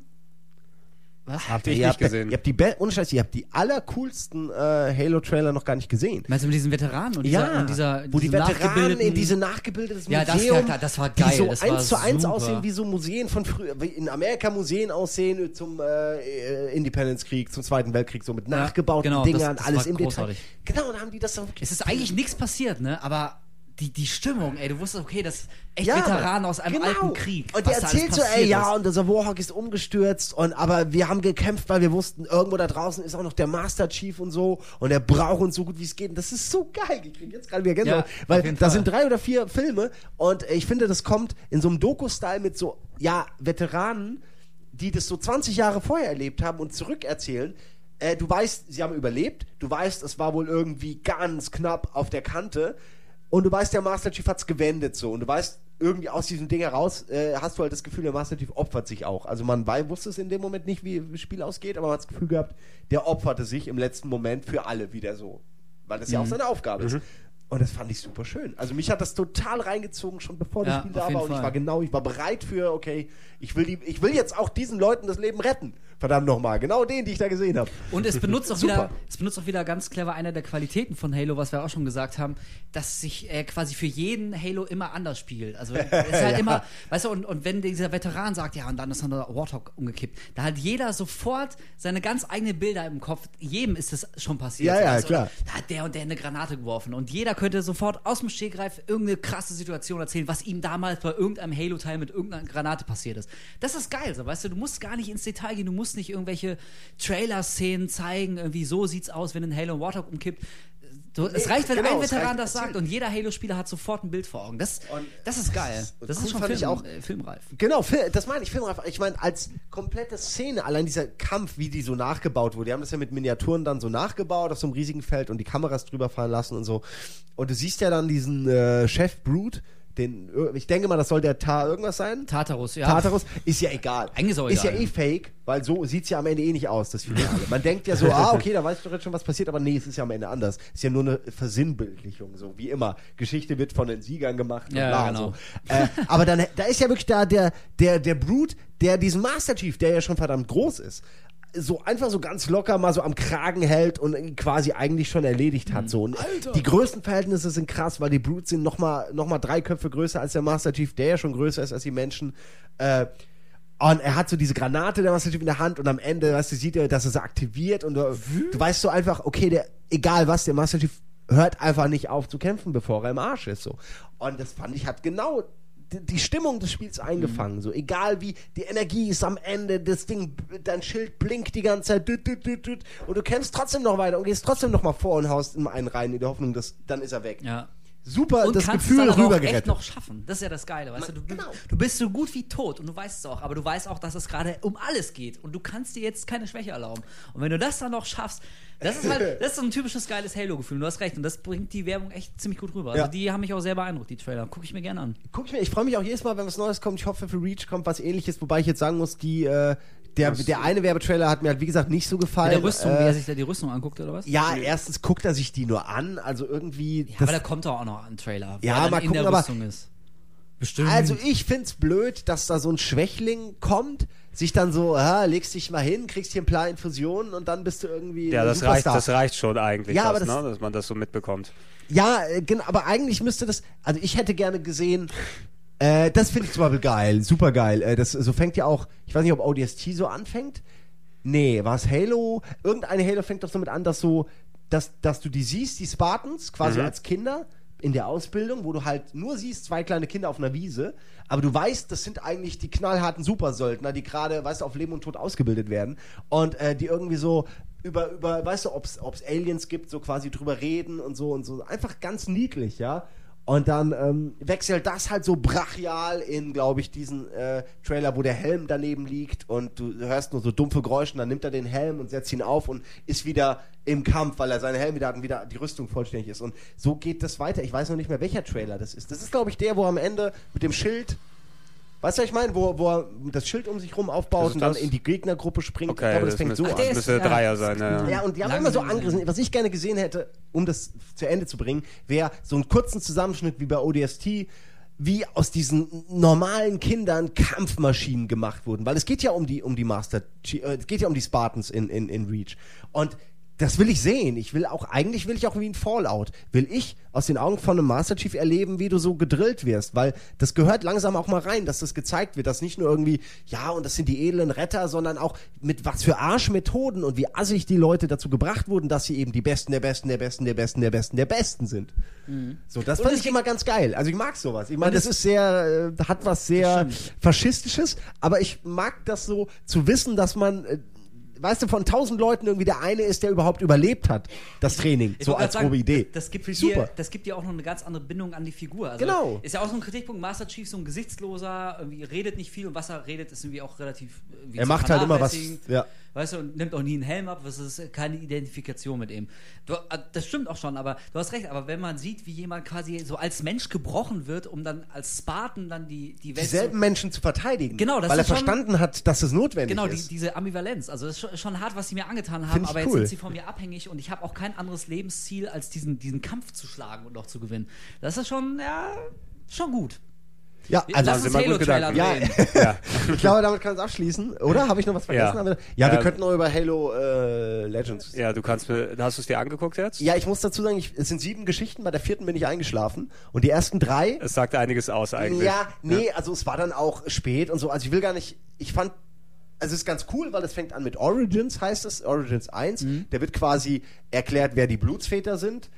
Was? habt ihr ihr nicht habt, gesehen? Ihr habt die, Be- ohne Scheiß, ihr habt die allercoolsten äh, Halo-Trailer noch gar nicht gesehen. Meinst du mit diesen Veteranen und dieser, ja, und dieser wo die Veteranen in diese nachgebildetes Ja, das- Museum, ja, das war geil, die so das war eins zu eins super. aussehen wie so Museen von früher, wie in Amerika Museen aussehen zum äh, äh, Independence-Krieg, zum Zweiten Weltkrieg, so mit Ja, nachgebauten genau, das- Dingern, das alles war im großartig. Detail. Genau, da haben die das dann wirklich Es ist eigentlich nichts passiert, ne? Aber die, die Stimmung, ey, du wusstest, okay, das ist echt Ja, Veteranen aus einem genau. alten Krieg. Und der alles erzählt so, ey, ja, ist. und dieser Warhawk ist umgestürzt, und aber wir haben gekämpft, weil wir wussten, irgendwo da draußen ist auch noch der Master Chief und so, und er braucht uns so gut wie es geht. Und das ist so geil. Ich krieg jetzt gerade wieder Gänsehaut, Ja, weil da sind drei oder vier Filme, und ich finde, das kommt in so einem Doku-Style mit so, ja, Veteranen, die das so 20 Jahre vorher erlebt haben und zurückerzählen. Äh, du weißt, sie haben überlebt, du weißt, es war wohl irgendwie ganz knapp auf der Kante, und du weißt, der Master Chief hat's gewendet so. Und du weißt, irgendwie aus diesem Ding heraus äh, hast du halt das Gefühl, der Master Chief opfert sich auch. Also man wei- wusste es in dem Moment nicht, wie das Spiel ausgeht, aber man hat das Gefühl gehabt, der opferte sich im letzten Moment für alle wieder so. Weil das ja Mhm. auch seine Aufgabe ist. Und das fand ich super schön. Also mich hat das total reingezogen, schon bevor das Ja, Spiel da war. Und ich war genau, ich war bereit für, okay, ich will, die, ich will jetzt auch diesen Leuten das Leben retten. Verdammt nochmal. Genau den, die ich da gesehen habe. Und es benutzt auch wieder, es benutzt auch wieder ganz clever eine der Qualitäten von Halo, was wir auch schon gesagt haben, dass sich äh, quasi für jeden Halo immer anders spiegelt. Also es ist halt Ja. immer, weißt du, und, und wenn dieser Veteran sagt, ja, und dann ist dann der Warthog umgekippt, da hat jeder sofort seine ganz eigenen Bilder im Kopf. Jedem ist das schon passiert. Ja, ja, du, klar. Da hat der und der eine Granate geworfen. Und jeder könnte sofort aus dem Stegreif irgendeine krasse Situation erzählen, was ihm damals bei irgendeinem Halo-Teil mit irgendeiner Granate passiert ist. Das ist geil, so, weißt du, du musst gar nicht ins Detail gehen, du musst nicht irgendwelche Trailer-Szenen zeigen, irgendwie so sieht's aus, wenn ein Halo Warthog umkippt. Es Nee, reicht, wenn genau, ein es Veteran das sagt und jeder Halo-Spieler hat sofort ein Bild vor Augen. Das, das ist geil. das- cool ist schon fand Film, ich auch- äh, filmreif. Genau, das meine ich, Filmreif. Ich meine, als komplette Szene, allein dieser Kampf, wie die so nachgebaut wurde. Die haben das ja mit Miniaturen dann so nachgebaut auf so einem riesigen Feld und die Kameras drüber fahren lassen und so. Und du siehst ja dann diesen äh, Chef Brute, den, ich denke mal, das soll der Tar irgendwas sein. Tartarus, ja. Tartarus, ist ja egal. Eigentlich ist auch Ist ja eh fake, weil so sieht's ja am Ende eh nicht aus, das Finale. Man denkt ja so, ah, okay, da weiß ich doch jetzt schon, was passiert, aber nee, es ist ja am Ende anders. Ist ja nur eine Versinnbildlichung, so wie immer. Geschichte wird von den Siegern gemacht und Ja, bla, genau. so. Äh, aber dann, da ist ja wirklich da der, der, der Brute, der diesen Master Chief, der ja schon verdammt groß ist, so einfach so ganz locker mal so am Kragen hält und quasi eigentlich schon erledigt hat. So. Und Die Größenverhältnisse sind krass, weil die Brutes sind nochmal noch mal drei Köpfe größer als der Master Chief, der ja schon größer ist als die Menschen. Äh, und er hat so diese Granate, der Master Chief in der Hand und am Ende, weißt du, sieht er, dass er sie aktiviert und du, du weißt so einfach, okay, der, egal was, der Master Chief hört einfach nicht auf zu kämpfen, bevor er im Arsch ist, so. Und das fand ich, hat genau die- Stimmung des Spiels eingefangen, so. Egal wie, die Energie ist am Ende, das Ding, dein Schild blinkt die ganze Zeit, düt, düt, düt, und du kämpfst trotzdem noch weiter und gehst trotzdem noch mal vor und haust in einen rein, in der Hoffnung, dass, dann ist er weg. Ja. Super, Und das Gefühl auch echt rübergerettet. noch schaffen. Das ist ja das Geile, weißt du? Du, genau. du bist so gut wie tot und du weißt es auch, aber du weißt auch, dass es gerade um alles geht und du kannst dir jetzt keine Schwäche erlauben. Und wenn du das dann noch schaffst, das ist halt, das ist so ein typisches geiles Halo-Gefühl. Du hast recht und das bringt die Werbung echt ziemlich gut rüber. Also Ja. die haben mich auch sehr beeindruckt, die Trailer. Gucke ich mir gerne an. Guck ich mir, ich freue mich auch jedes Mal, wenn was Neues kommt. Ich hoffe, für Reach kommt was ähnliches, wobei ich jetzt sagen muss, die, äh, der, der eine Werbetrailer hat mir halt, wie gesagt, nicht so gefallen. Mit der Rüstung, wie äh, er sich da die Rüstung anguckt oder was? ja, erstens guckt er sich die nur an, also irgendwie. Ja, das- aber da kommt doch auch noch ein Trailer, wo Ja, er mal in gucken, der aber- Rüstung ist. Bestimmt. also ich find's blöd, dass da so ein Schwächling kommt, sich dann so, ah, legst dich mal hin, kriegst hier ein paar Infusionen und dann bist du irgendwie. Ja, das reicht, das reicht schon eigentlich, Ja, fast, aber das- ne? dass man das so mitbekommt. Ja, äh, genau, aber eigentlich müsste das, also ich hätte gerne gesehen, äh, das finde ich zum Beispiel geil, super geil. Äh, das, so fängt ja auch, ich weiß nicht, ob ODST so anfängt. Nee, war es Halo? Irgendeine Halo fängt doch damit an, dass so, dass, dass du die siehst, die Spartans, quasi Mhm. als Kinder in der Ausbildung, wo du halt nur siehst, zwei kleine Kinder auf einer Wiese, aber du weißt, das sind eigentlich die knallharten Supersöldner, die gerade, weißt du, auf Leben und Tod ausgebildet werden und äh, die irgendwie so über, über, weißt du, ob es Aliens gibt, so quasi drüber reden und so und so. Einfach ganz niedlich, ja. Und dann ähm, wechselt das halt so brachial in, glaube ich, diesen äh, Trailer, wo der Helm daneben liegt und du hörst nur so dumpfe Geräusche und dann nimmt er den Helm und setzt ihn auf und ist wieder im Kampf, weil er seinen Helm wieder hat und wieder die Rüstung vollständig ist. Und so geht das weiter. Ich weiß noch nicht mehr, welcher Trailer das ist. Das ist, glaube ich, der, wo am Ende mit dem Schild, weißt du, was ich meine, wo, wo er das Schild um sich rum Das aufbaut und dann das? in die Gegnergruppe springt. Okay, ich glaube, das, das, fängt müsste, so an. ist- müsste ja, Dreier sein. Ja. Ja, und die haben immer so angerissen. Was ich gerne gesehen hätte, um das zu Ende zu bringen, wäre so einen kurzen Zusammenschnitt wie bei ODST, wie aus diesen normalen Kindern Kampfmaschinen gemacht wurden. Weil es geht ja um die, um die Master, Chief- äh, es geht ja um die Spartans in, in, in Reach. Und das will ich sehen. Ich will auch, eigentlich will ich auch wie ein Fallout. Will ich aus den Augen von einem Master Chief erleben, wie du so gedrillt wirst. Weil das gehört langsam auch mal rein, dass das gezeigt wird, dass nicht nur irgendwie, ja, und das sind die edlen Retter, sondern auch mit was für Arschmethoden und wie assig die Leute dazu gebracht wurden, dass sie eben die Besten der Besten der Besten der Besten der Besten der Besten sind. So, das fand es ich immer ganz geil. Also ich mag sowas. Ich meine, das ist sehr, äh, hat was sehr faschistisches, aber ich mag das so zu wissen, dass man äh, Weißt du, von tausend Leuten irgendwie der eine ist, der überhaupt überlebt hat, das Training, Ich so als grobe Idee. Das gibt, dir, super. das gibt dir auch noch eine ganz andere Bindung an die Figur. Also Genau. Ist ja auch so ein Kritikpunkt. Master Chief so ein gesichtsloser, irgendwie redet nicht viel und was er redet, ist irgendwie auch relativ. Er macht halt immer was, ja. Weißt du, und nimmt auch nie einen Helm ab, das ist keine Identifikation mit ihm. Du, äh, das stimmt auch schon, aber du hast recht, aber wenn man sieht, wie jemand quasi so als Mensch gebrochen wird, um dann als Spartan dann die, die Welt Dieselben Menschen zu verteidigen. Genau, das Weil er schon- verstanden hat, dass es notwendig Genau, die, ist. diese Ambivalenz. Also das ist schon, schon hart, was sie mir angetan haben, aber jetzt cool. sind sie von mir abhängig und ich habe auch kein anderes Lebensziel, als diesen, diesen Kampf zu schlagen und auch zu gewinnen. Das ist schon, ja, schon gut. Ja, also Lass sind uns immer gut Halo-Trailer drehen. ja. ich glaube, damit kann es abschließen, oder? Habe ich noch was vergessen? Ja. Ja, wir Ja. könnten noch über Halo äh, Legends. ja, du kannst mir, hast du es dir angeguckt jetzt? Ja, ich muss dazu sagen, ich, es sind sieben Geschichten, bei der vierten bin ich eingeschlafen und die ersten drei Es sagt einiges aus eigentlich. Ja, nee, also es war dann auch spät und so. Also ich will gar nicht, ich fand, also es ist ganz cool, weil es fängt an mit Origins, heißt es, Origins 1. Der wird quasi erklärt, wer die Blutsväter sind.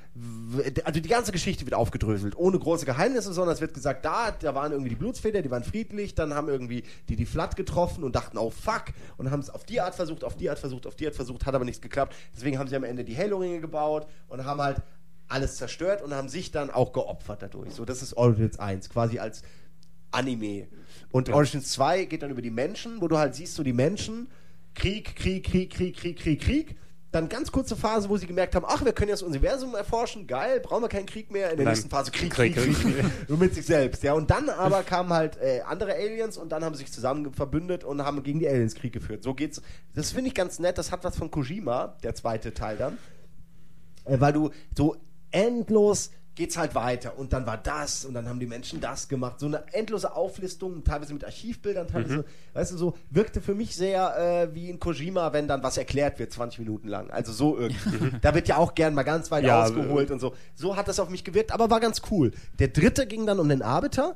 Also die ganze Geschichte wird aufgedröselt, ohne große Geheimnisse, sondern es wird gesagt, da, da waren irgendwie die Blutsväter, die waren friedlich, dann haben irgendwie die die Flat getroffen und dachten, oh fuck, und haben es auf die Art versucht, auf die Art versucht, auf die Art versucht, hat aber nichts geklappt. Deswegen haben sie am Ende die Halo-Ringe gebaut und haben halt alles zerstört und haben sich dann auch geopfert dadurch. So, das ist Origins 1, quasi als Anime. Und Origins 2 geht dann über die Menschen, wo du halt siehst, so die Menschen, Krieg, Krieg, Krieg, Krieg, Krieg, Krieg, Krieg. dann ganz kurze Phase, wo sie gemerkt haben, ach, wir können jetzt das Universum erforschen, geil, brauchen wir keinen Krieg mehr. In der Nein. nächsten Phase Krieg, Krieg, Krieg, Krieg, nur mit sich selbst. Ja, und dann aber kamen halt äh, andere Aliens und dann haben sie sich zusammen verbündet und haben gegen die Aliens Krieg geführt. So geht's. Das finde ich ganz nett. Das hat was von Kojima, der zweite Teil dann. Äh, weil du so endlos geht's halt weiter und dann war das und dann haben die Menschen das gemacht. So eine endlose Auflistung, teilweise mit Archivbildern, teilweise, weißt du, so wirkte für mich sehr äh, wie in Kojima, wenn dann was erklärt wird, 20 Minuten lang. Also so irgendwie. da wird ja auch gern mal ganz weit Ja, ausgeholt und so. So hat das auf mich gewirkt, aber war ganz cool. Der dritte ging dann um den Arbeiter.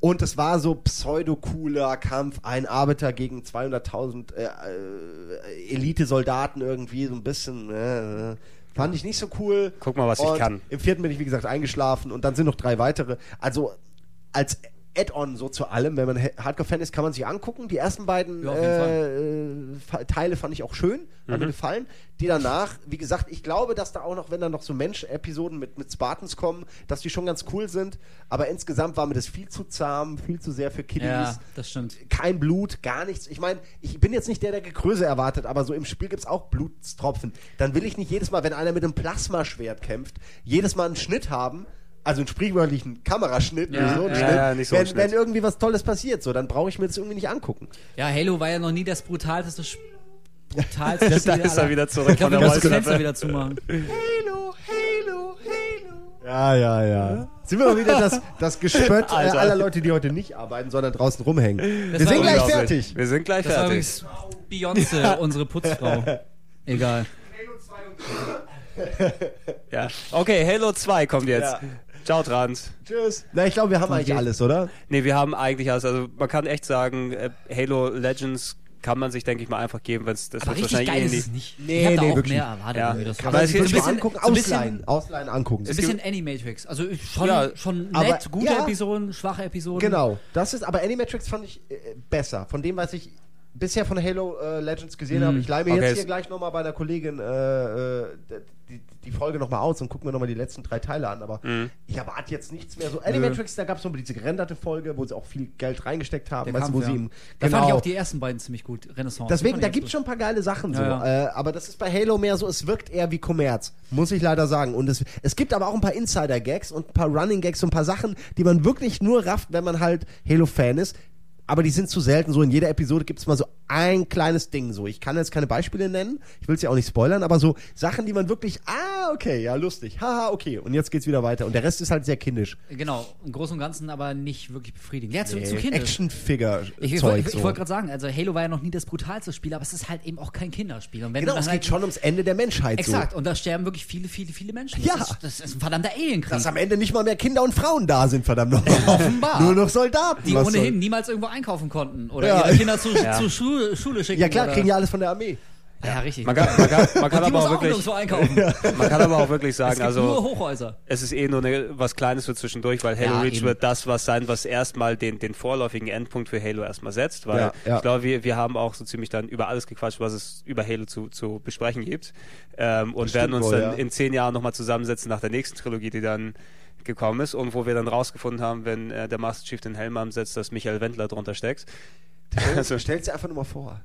Und es war so pseudo-cooler Kampf, ein Arbeiter gegen 200.000 äh, äh, Elite-Soldaten irgendwie, so ein bisschen. Äh, äh, fand ich nicht so cool. Guck mal, was ich und kann. Im vierten bin ich, wie gesagt, eingeschlafen und dann sind noch drei weitere. Also als Add-on so zu allem, wenn man Ha- Hardcore-Fan ist, kann man sich angucken. Die ersten beiden Ja, äh, Teile fand ich auch schön, haben Mhm. mir gefallen. Die danach, wie gesagt, ich glaube, dass da auch noch, wenn da noch so Mensch-Episoden mit, mit Spartans kommen, dass die schon ganz cool sind. Aber insgesamt war mir das viel zu zahm, viel zu sehr für Kiddies Ja, das stimmt. kein Blut, gar nichts. Ich meine, ich bin jetzt nicht der, der Gekröse erwartet, aber so im Spiel gibt es auch Blutstropfen. Dann will ich nicht jedes Mal, wenn einer mit einem Plasmaschwert kämpft, jedes Mal einen Schnitt haben. Also einen sprichwörtlichen Kameraschnitt Ja, oder so. einen ja, Schnitt, ja, nicht so wenn, Schnitt. wenn irgendwie was Tolles passiert, so, dann brauche ich mir das irgendwie nicht angucken. Ja, Halo war ja noch nie das brutalste. Sch- brutalste Da Spiel ist er wieder zurück Ich glaube, von wir der das. Fenster wieder zumachen. Halo, Halo, Halo. Ja, ja, ja. Sind wir mal wieder das, das Gespött äh, aller Leute, die heute nicht arbeiten, sondern draußen rumhängen. wir war sind gleich fertig. Wir sind gleich Das fertig. übrigens Beyoncé, unsere Putzfrau. Egal. Ja. Okay, Halo 2 kommt jetzt. Ja. Ciao, Trans. Tschüss. Na, ich glaube, wir haben eigentlich alles, oder? Nee, wir haben eigentlich alles. Also man kann echt sagen, äh, Halo Legends kann man sich, denke ich mal, einfach geben, wenn es das Aber richtig geil wahrscheinlich ist es nicht. Nee, ich hab da nee, auch wirklich. mehr erwartet. Ja. Das Kann man sich ein bisschen, angucken, ausleihen, ausleihen angucken. ein bisschen Animatrix. Also schon, Ja, schon nett, aber- gute ja. Episoden, schwache Episoden. Genau, das ist, aber Animatrix fand ich äh, besser. Von dem, was ich bisher von Halo äh, Legends gesehen Mhm. habe. Ich leih mir Okay, jetzt hier gleich nochmal bei einer Kollegin äh, äh, die, die Folge nochmal aus und gucken mir nochmal die letzten drei Teile an. Aber Mhm. ich erwarte jetzt nichts mehr so. Animatrix, da gab es nochmal diese gerenderte Folge, wo sie auch viel Geld reingesteckt haben. Weißt Kampf, wo ja. sie ihm, Da fand ich genau. auch die ersten beiden ziemlich gut. Renaissance. Deswegen, da gibt es schon ein paar geile Sachen so. Ja, Äh, aber das ist bei Halo mehr so, es wirkt eher wie Kommerz, muss ich leider sagen. Und es, es gibt aber auch ein paar Insider-Gags und ein paar Running-Gags und ein paar Sachen, die man wirklich nur rafft, wenn man halt Halo-Fan ist. Aber die sind zu selten. So in jeder Episode gibt es mal so ein kleines Ding. So, ich kann jetzt keine Beispiele nennen. Ich will es ja auch nicht spoilern, aber so Sachen, die man wirklich, ah, okay, ja, lustig. Haha, okay. Und jetzt geht's wieder weiter. Und der Rest ist halt sehr kindisch. Genau, im Großen und Ganzen aber nicht wirklich befriedigend. Ja, zu, zu Äh, kindisch. Action-Figure-Zeug. Ich, ich, wollte- ich, so. ich wollte gerade sagen, also Halo war ja noch nie das brutalste Spiel, aber es ist halt eben auch kein Kinderspiel. Und wenn Genau, es dann geht halt, schon ums Ende der Menschheit. Exakt, So. und da sterben wirklich viele, viele, viele Menschen. Ja. Das ist, das ist ein verdammter Alienkrieg. Dass am Ende nicht mal mehr Kinder und Frauen da sind, verdammt nochmal. Offenbar. Nur noch Soldaten. die ohnehin soll- niemals irgendwo einkaufen konnten oder Ja. ihre Kinder zur, Ja. zur Schule, Schule schicken. Ja klar, oder, kriegen ja alles von der Armee. Ja, richtig. Man kann, man kann, man kann aber auch auch wirklich, einkaufen. man kann aber auch wirklich es sagen, also Hochhäuser. es ist eh nur eine, was Kleines für zwischendurch, weil Halo Ja, Reach eben. wird das was sein, was erstmal den, den vorläufigen Endpunkt für Halo erstmal setzt, weil Ja, ja. ich glaube, wir, wir haben auch so ziemlich dann über alles gequatscht, was es über Halo zu, zu besprechen gibt ähm, und Das werden uns wohl, dann ja. in zehn Jahren nochmal zusammensetzen nach der nächsten Trilogie, die dann gekommen ist und wo wir dann rausgefunden haben, wenn äh, der Master Chief den Helm ansetzt, dass Michael Wendler drunter steckt. Also, stell's dir einfach nur mal vor.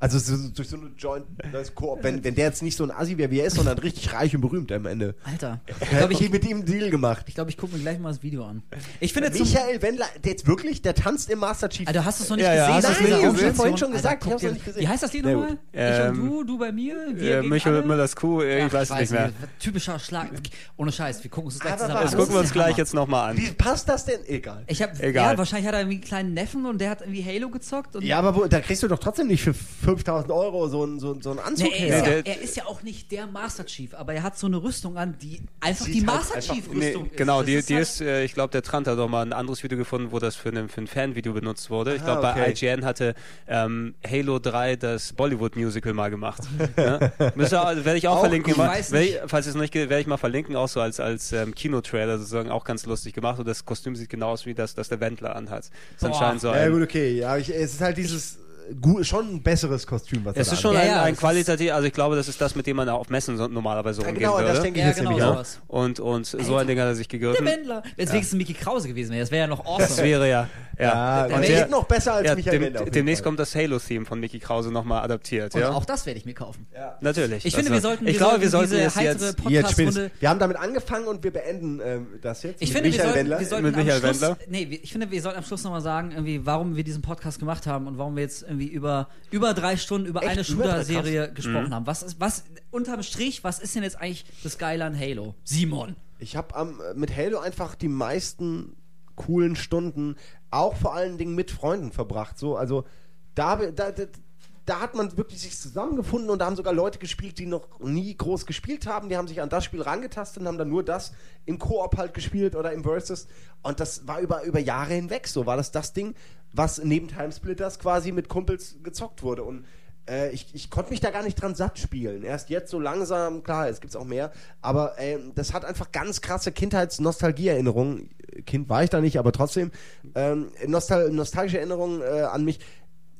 Also so, so- durch so eine Joint, das Koop, wenn, wenn der jetzt nicht so ein Assi wäre, wie er ist, sondern richtig reich und berühmt am Ende. Alter. Ich glaube, ich ich, mit ihm einen Deal gemacht. ich, glaub, ich gucke mir gleich mal das Video an. Ich finde Michael Wendler, der jetzt wirklich, der tanzt im Master Chief. Alter, hast du es noch nicht Ja, ja, gesehen? hast Das du ist es eine nicht Raumstation. gesehen? Vorhin schon Alter, gesagt, ich hab's dir- noch nicht gesehen. Wie heißt das Lied nochmal? Ich Ähm, und du, du bei mir, wir Äh, Michael? Müllers Kuh, äh, ich Ach, weiß nicht mehr. Typischer Schlag. Ohne Scheiß, wir gucken uns das gleich zusammen an. Das gucken wir uns gleich jetzt nochmal an. Wie passt das denn? Egal. Ich hab, Egal. Ja, wahrscheinlich hat er irgendwie einen kleinen Neffen und der hat irgendwie Halo gezockt. Und Ja, aber wo, da kriegst du doch trotzdem nicht für 5000 Euro so einen so, so einen Anzug Nee, er, ist Nee, ja, er ist ja auch nicht der Master Chief, aber er hat so eine Rüstung an, die einfach Sieht die halt Master einfach- Chief Nee, Rüstung ist. genau, Das die, die halt- ist, äh, ich glaube, der Trant hat doch mal ein anderes Video gefunden, wo das für ein, für ein Fan-Video benutzt wurde. Ich Ah, glaube, bei okay. IGN hatte ähm, Halo 3 das Bollywood-Musical mal gemacht. ja? Müsste, werde ich auch, Auch verlinken. gut. Mal, Ich ich, falls es noch nicht, werde ich mal verlinken, auch so als, als ähm, Kinotrailer sozusagen, auch ganz lustig gemacht. Und das Kostüm sieht genau aus wie das, das der Wendler anhat. Ist Boah. anscheinend so Ja, ein, gut, okay. Ja, ich, es ist halt dieses gu- schon ein besseres Kostüm, was er Es da ist schon Ja, ein, ja, ein qualitativ, also ich glaube, das ist das, mit dem man auf Messen so normalerweise Ja, umgehen genau, würde. das denke ich Ja, jetzt genau nämlich auch. sowas. und, und so ein Ding hat er sich Der gegriffen. Wendler. Wenn es wenigstens Mickey Krause gewesen wäre, das wäre ja noch awesome. Das wäre ja. Ja, Ja, Und der der- geht noch besser als ja, Michael dem, Wendler Demnächst Fall. kommt das Halo-Theme von Mickey Krause nochmal adaptiert. Und ja? auch das werde ich mir kaufen. Natürlich. Ich finde, wir sollten, ich wir glaube, sollten wir sollten diese es heitere Podcast-Runde spätestens. Wir haben damit angefangen und wir beenden ähm, das jetzt. Ich mit finde, wir Michael sollten, Wendler. wir sollten Mit am Michael Schluss, Wendler? nee, wir- ich finde, wir sollten am Schluss nochmal sagen, irgendwie, warum wir diesen Podcast gemacht haben und warum wir jetzt irgendwie über, über drei Stunden über Echt? eine Shooter-Serie Mhm. gesprochen haben. Was ist, was, unterm Strich, was ist denn jetzt eigentlich das Geile an Halo? Simon. Ich habe ähm, mit Halo einfach die meisten coolen Stunden, auch vor allen Dingen mit Freunden verbracht. So, also da, da, da, da hat man wirklich sich zusammengefunden und da haben sogar Leute gespielt, die noch nie groß gespielt haben. Die haben sich an das Spiel rangetastet und haben dann nur das im Koop halt gespielt oder im Versus. Und das war über, über Jahre hinweg so. War das das Ding, was neben Timesplitters quasi mit Kumpels gezockt wurde. Und äh, ich, ich konnte mich da gar nicht dran satt spielen. Erst jetzt so langsam, klar, es gibt auch mehr, aber ähm, das hat einfach ganz krasse Kindheits-Nostalgie-Erinnerungen. Kind war ich da nicht, aber trotzdem ähm, nostal nostalgische Erinnerungen äh, an mich,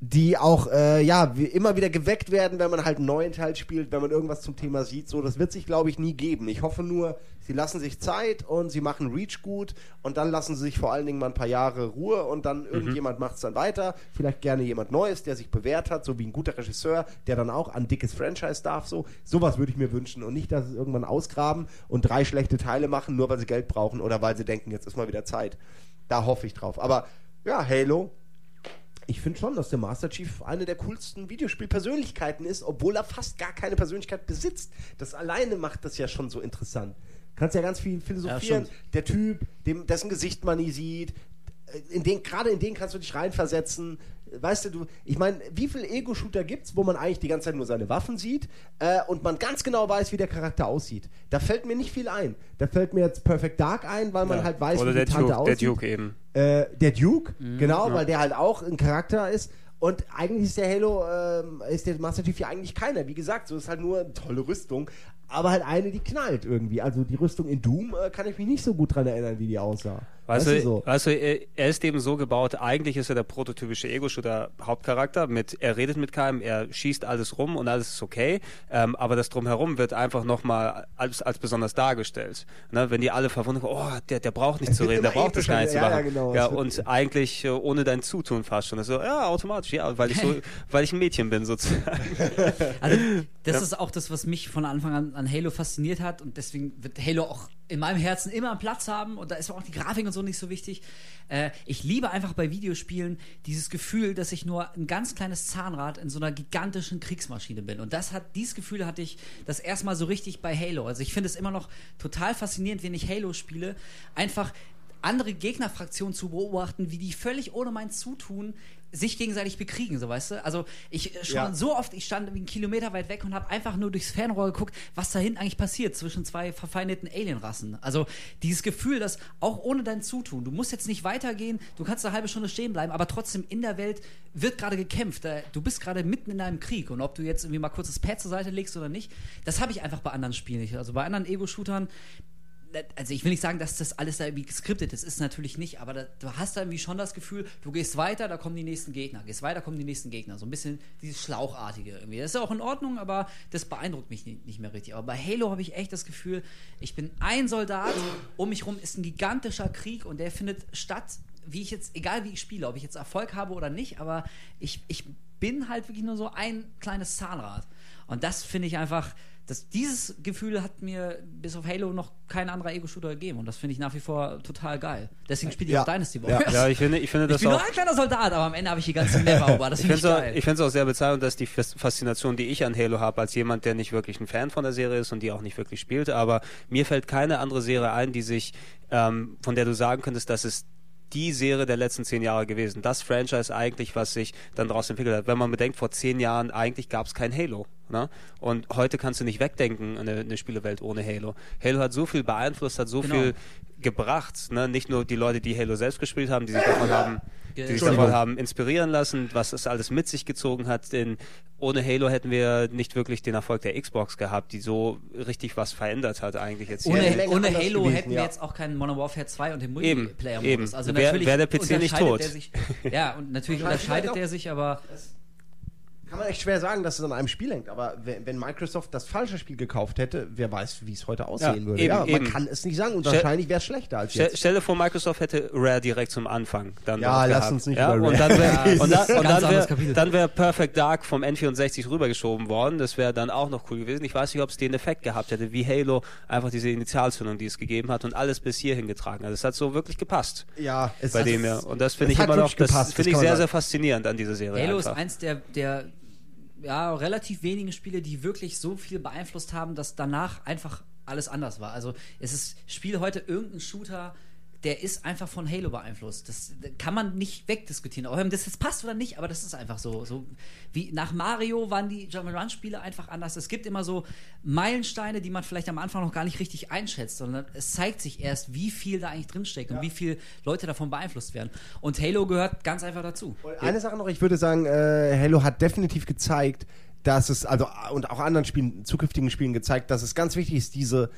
die auch äh, ja wie immer wieder geweckt werden, wenn man halt einen neuen Teil spielt, wenn man irgendwas zum Thema sieht. So, das wird sich, glaube ich, nie geben. Ich hoffe nur, sie lassen sich Zeit und sie machen Reach gut und dann lassen sie sich vor allen Dingen mal ein paar Jahre Ruhe und dann irgendjemand macht es dann weiter. Vielleicht gerne jemand Neues, der sich bewährt hat, so wie ein guter Regisseur, der dann auch an dickes Franchise darf. So, sowas würde ich mir wünschen und nicht, dass sie es irgendwann ausgraben und drei schlechte Teile machen, nur weil sie Geld brauchen oder weil sie denken, jetzt ist mal wieder Zeit. Da hoffe ich drauf. Aber ja, Halo, ich finde schon, dass der Master Chief eine der coolsten Videospielpersönlichkeiten ist, obwohl er fast gar keine Persönlichkeit besitzt. Das alleine macht das ja schon so interessant. Kannst ja ganz viel philosophieren. stimmt. der Typ, dem, dessen Gesicht man nie sieht, äh, in den, gerade in den kannst du dich reinversetzen. Weißt du, du, ich meine, wie viele Ego-Shooter gibt's, wo man eigentlich die ganze Zeit nur seine Waffen sieht äh, und man ganz genau weiß, wie der Charakter aussieht? Da fällt mir nicht viel ein. Da fällt mir jetzt Perfect Dark ein, weil man Ja. halt weiß, Oder wie der die Tante Duke, der aussieht. Duke eben. Äh, der Duke, Mhm. genau, weil der halt auch ein Charakter ist. Und eigentlich ist der Halo, ähm, ist der Master Chief ja eigentlich keiner. Wie gesagt, so ist halt nur eine tolle Rüstung, aber halt eine, die knallt irgendwie. Also die Rüstung in Doom äh, kann ich mich nicht so gut dran erinnern, wie die aussah. Weißt du, so? weißt du, er ist eben so gebaut, eigentlich ist er der prototypische Ego-Shooter-Hauptcharakter. Mit, er redet mit keinem, er schießt alles rum und alles ist okay, ähm, aber das Drumherum wird einfach nochmal als, als besonders dargestellt. Ne? Wenn die alle verwundern, oh, der, der braucht nicht zu reden, der braucht das gar nicht zu machen. ja, ja, genau, ja, und eigentlich äh, ohne dein Zutun fast schon. Das so, ja, automatisch, ja, weil ich so, weil ich ein Mädchen bin sozusagen. Also, das ist auch das, was mich von Anfang an an Halo fasziniert hat und deswegen wird Halo auch in meinem Herzen immer einen Platz haben und da ist auch die Grafik und so nicht so wichtig. Äh, ich liebe einfach bei Videospielen dieses Gefühl, dass ich nur ein ganz kleines Zahnrad in so einer gigantischen Kriegsmaschine bin. Und das hat, dieses Gefühl hatte ich das erstmal so richtig bei Halo. Also ich finde es immer noch total faszinierend, wenn ich Halo spiele, einfach andere Gegnerfraktionen zu beobachten, wie die völlig ohne mein Zutun sich gegenseitig bekriegen, so weißt du? Also ich äh, schon Ja. so oft, ich stand einen Kilometer weit weg und habe einfach nur durchs Fernrohr geguckt, was da hinten eigentlich passiert zwischen zwei verfeindeten Alienrassen. Also dieses Gefühl, dass auch ohne dein Zutun, du musst jetzt nicht weitergehen, du kannst eine halbe Stunde stehen bleiben, aber trotzdem in der Welt wird gerade gekämpft. Du bist gerade mitten in einem Krieg und ob du jetzt irgendwie mal kurz das Pad zur Seite legst oder nicht, das habe ich einfach bei anderen Spielen nicht. Also bei anderen Ego-Shootern also ich will nicht sagen, dass das alles da irgendwie geskriptet ist, ist natürlich nicht, aber da, du hast da irgendwie schon das Gefühl, du gehst weiter, da kommen die nächsten Gegner, gehst weiter, kommen die nächsten Gegner. So ein bisschen dieses Schlauchartige irgendwie. Das ist auch in Ordnung, aber das beeindruckt mich nicht, nicht mehr richtig. Aber bei Halo habe ich echt das Gefühl, ich bin ein Soldat, um mich rum ist ein gigantischer Krieg und der findet statt, wie ich jetzt, egal wie ich spiele, ob ich jetzt Erfolg habe oder nicht, aber ich, ich bin halt wirklich nur so ein kleines Zahnrad. Und das finde ich einfach, das, dieses Gefühl hat mir bis auf Halo noch kein anderer Ego-Shooter gegeben. Und das finde ich nach wie vor total geil. Deswegen spiele ich Ja. auch Dynasty Ja. Warriors. Ja, ich finde, ich finde ich das bin auch. nur ein kleiner Soldat, aber am Ende habe ich die ganze Map erobert. Das Ich finde ich finde es auch, geil. ich find's auch sehr bezeichnend, dass die Fas- Faszination, die ich an Halo habe, als jemand, der nicht wirklich ein Fan von der Serie ist und die auch nicht wirklich spielt, aber mir fällt keine andere Serie ein, die sich, ähm, von der du sagen könntest, dass es die Serie der letzten zehn Jahre gewesen. Das Franchise eigentlich, was sich dann daraus entwickelt hat. Wenn man bedenkt, vor zehn Jahren eigentlich gab es kein Halo. Ne? Und heute kannst du nicht wegdenken, eine, eine Spielewelt ohne Halo. Halo hat so viel beeinflusst, hat so Genau. viel gebracht. Ne? Nicht nur die Leute, die Halo selbst gespielt haben, die sich davon haben, die sich davon haben inspirieren lassen, was es alles mit sich gezogen hat. Denn ohne Halo hätten wir nicht wirklich den Erfolg der Xbox gehabt, die so richtig was verändert hat eigentlich jetzt. Ohne, länger ohne Halo gewesen, hätten wir ja. jetzt auch keinen Modern Warfare 2 und den Multiplayer-Modus. eben. Also natürlich wär der PC nicht unterscheidet tot. Der sich, ja, und natürlich unterscheidet der sich, aber Kann man echt schwer sagen, dass es an einem Spiel hängt, aber wenn, Microsoft das falsche Spiel gekauft hätte, wer weiß, wie es heute aussehen Ja, würde. eben, ja, man eben. kann es nicht sagen und Stell- wahrscheinlich wäre es schlechter als jetzt. stell dir vor, Microsoft hätte Rare direkt zum Anfang dann Ja, lass gehabt. uns nicht ja, über und Rare und dann, ist wäre dann wär Perfect Dark vom N64 rübergeschoben worden. Das wäre dann auch noch cool gewesen. Ich weiß nicht, ob es den Effekt gehabt hätte, wie Halo einfach diese Initialzündung, die es gegeben hat und alles bis hierhin getragen hat. Es hat so wirklich gepasst Ja, es bei es- dem ja. Und das finde ich hat immer noch, gepasst, das finde ich sehr, sehr faszinierend an dieser Serie. Halo ist einfach. eins der, der ja, relativ wenigen Spiele, die wirklich so viel beeinflusst haben, dass danach einfach alles anders war. Also es ist Spiel heute irgendein Shooter, der ist einfach von Halo beeinflusst. Das kann man nicht wegdiskutieren. Ob das jetzt passt oder nicht, aber das ist einfach so. so wie nach Mario waren die Jump'n'Run-Spiele einfach anders. Es gibt immer so Meilensteine, die man vielleicht am Anfang noch gar nicht richtig einschätzt, sondern es zeigt sich erst, wie viel da eigentlich drinsteckt und wie viel Leute davon beeinflusst werden. Und Halo gehört ganz einfach dazu. Und Eine Sache noch, ich würde sagen, äh, Halo hat definitiv gezeigt, dass es, also und auch anderen Spielen, zukünftigen Spielen gezeigt, dass es ganz wichtig ist, diese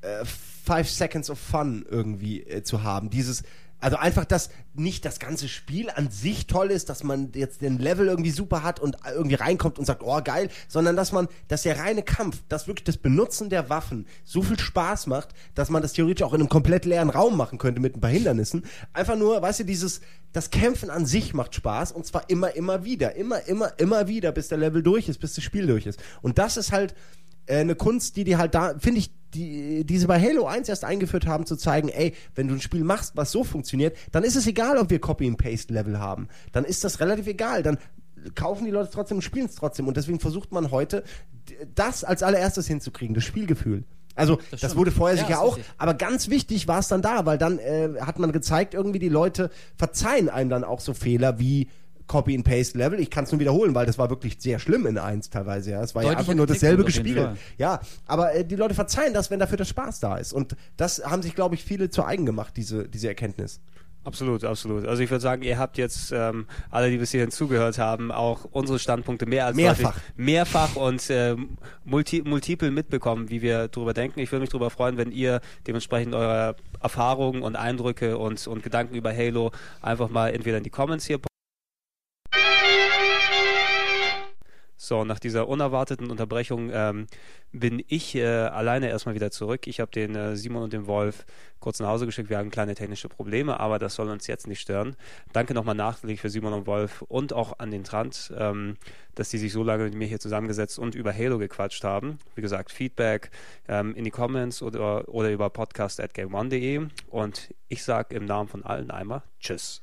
äh, Five Seconds of Fun irgendwie äh, zu haben. Dieses, also einfach, dass nicht das ganze Spiel an sich toll ist, dass man jetzt den Level irgendwie super hat und irgendwie reinkommt und sagt, oh geil, sondern dass man, dass der reine Kampf, dass wirklich das Benutzen der Waffen so viel Spaß macht, dass man das theoretisch auch in einem komplett leeren Raum machen könnte mit ein paar Hindernissen. Einfach nur, weißt du, dieses, das Kämpfen an sich macht Spaß und zwar immer, immer wieder, immer, immer, immer wieder, bis der Level durch ist, bis das Spiel durch ist. Und das ist halt äh, eine Kunst, die die halt da, finde ich, die, die sie bei Halo 1 erst eingeführt haben, zu zeigen, ey, wenn du ein Spiel machst, was so funktioniert, dann ist es egal, ob wir Copy-and-Paste-Level haben. Dann ist das relativ egal. Dann kaufen die Leute trotzdem und spielen es trotzdem. Und deswegen versucht man heute, das als allererstes hinzukriegen, das Spielgefühl. Also, das, stimmt. wurde vorher Ja, sicher auch, richtig. aber ganz wichtig war es dann da, weil dann äh, hat man gezeigt, irgendwie die Leute verzeihen einem dann auch so Fehler wie Copy-and-Paste-Level. Ich kann es nur wiederholen, weil das war wirklich sehr schlimm in eins teilweise. Ja. Es war ja Deutlicher einfach nur dasselbe gespielt. Ja, aber äh, die Leute verzeihen das, wenn dafür der Spaß da ist. Und das haben sich, glaube ich, viele zu eigen gemacht, diese, diese Erkenntnis. Absolut, absolut. Also ich würde sagen, ihr habt jetzt ähm, alle, die bis hierhin zugehört haben, auch unsere Standpunkte mehr als Mehrfach. deutlich- mehrfach und ähm, multi, multiple mitbekommen, wie wir darüber denken. Ich würde mich darüber freuen, wenn ihr dementsprechend eure Erfahrungen und Eindrücke und, und Gedanken über Halo einfach mal entweder in die Comments hier So, nach dieser unerwarteten Unterbrechung ähm, bin ich äh, alleine erstmal wieder zurück. Ich habe den äh, Simon und den Wolf kurz nach Hause geschickt. Wir hatten kleine technische Probleme, aber das soll uns jetzt nicht stören. Danke nochmal nachträglich für Simon und Wolf und auch an den Trant, ähm, dass die sich so lange mit mir hier zusammengesetzt und über Halo gequatscht haben. Wie gesagt, Feedback ähm, in die Comments oder, oder über podcast.gameone.de und ich sage im Namen von allen einmal Tschüss.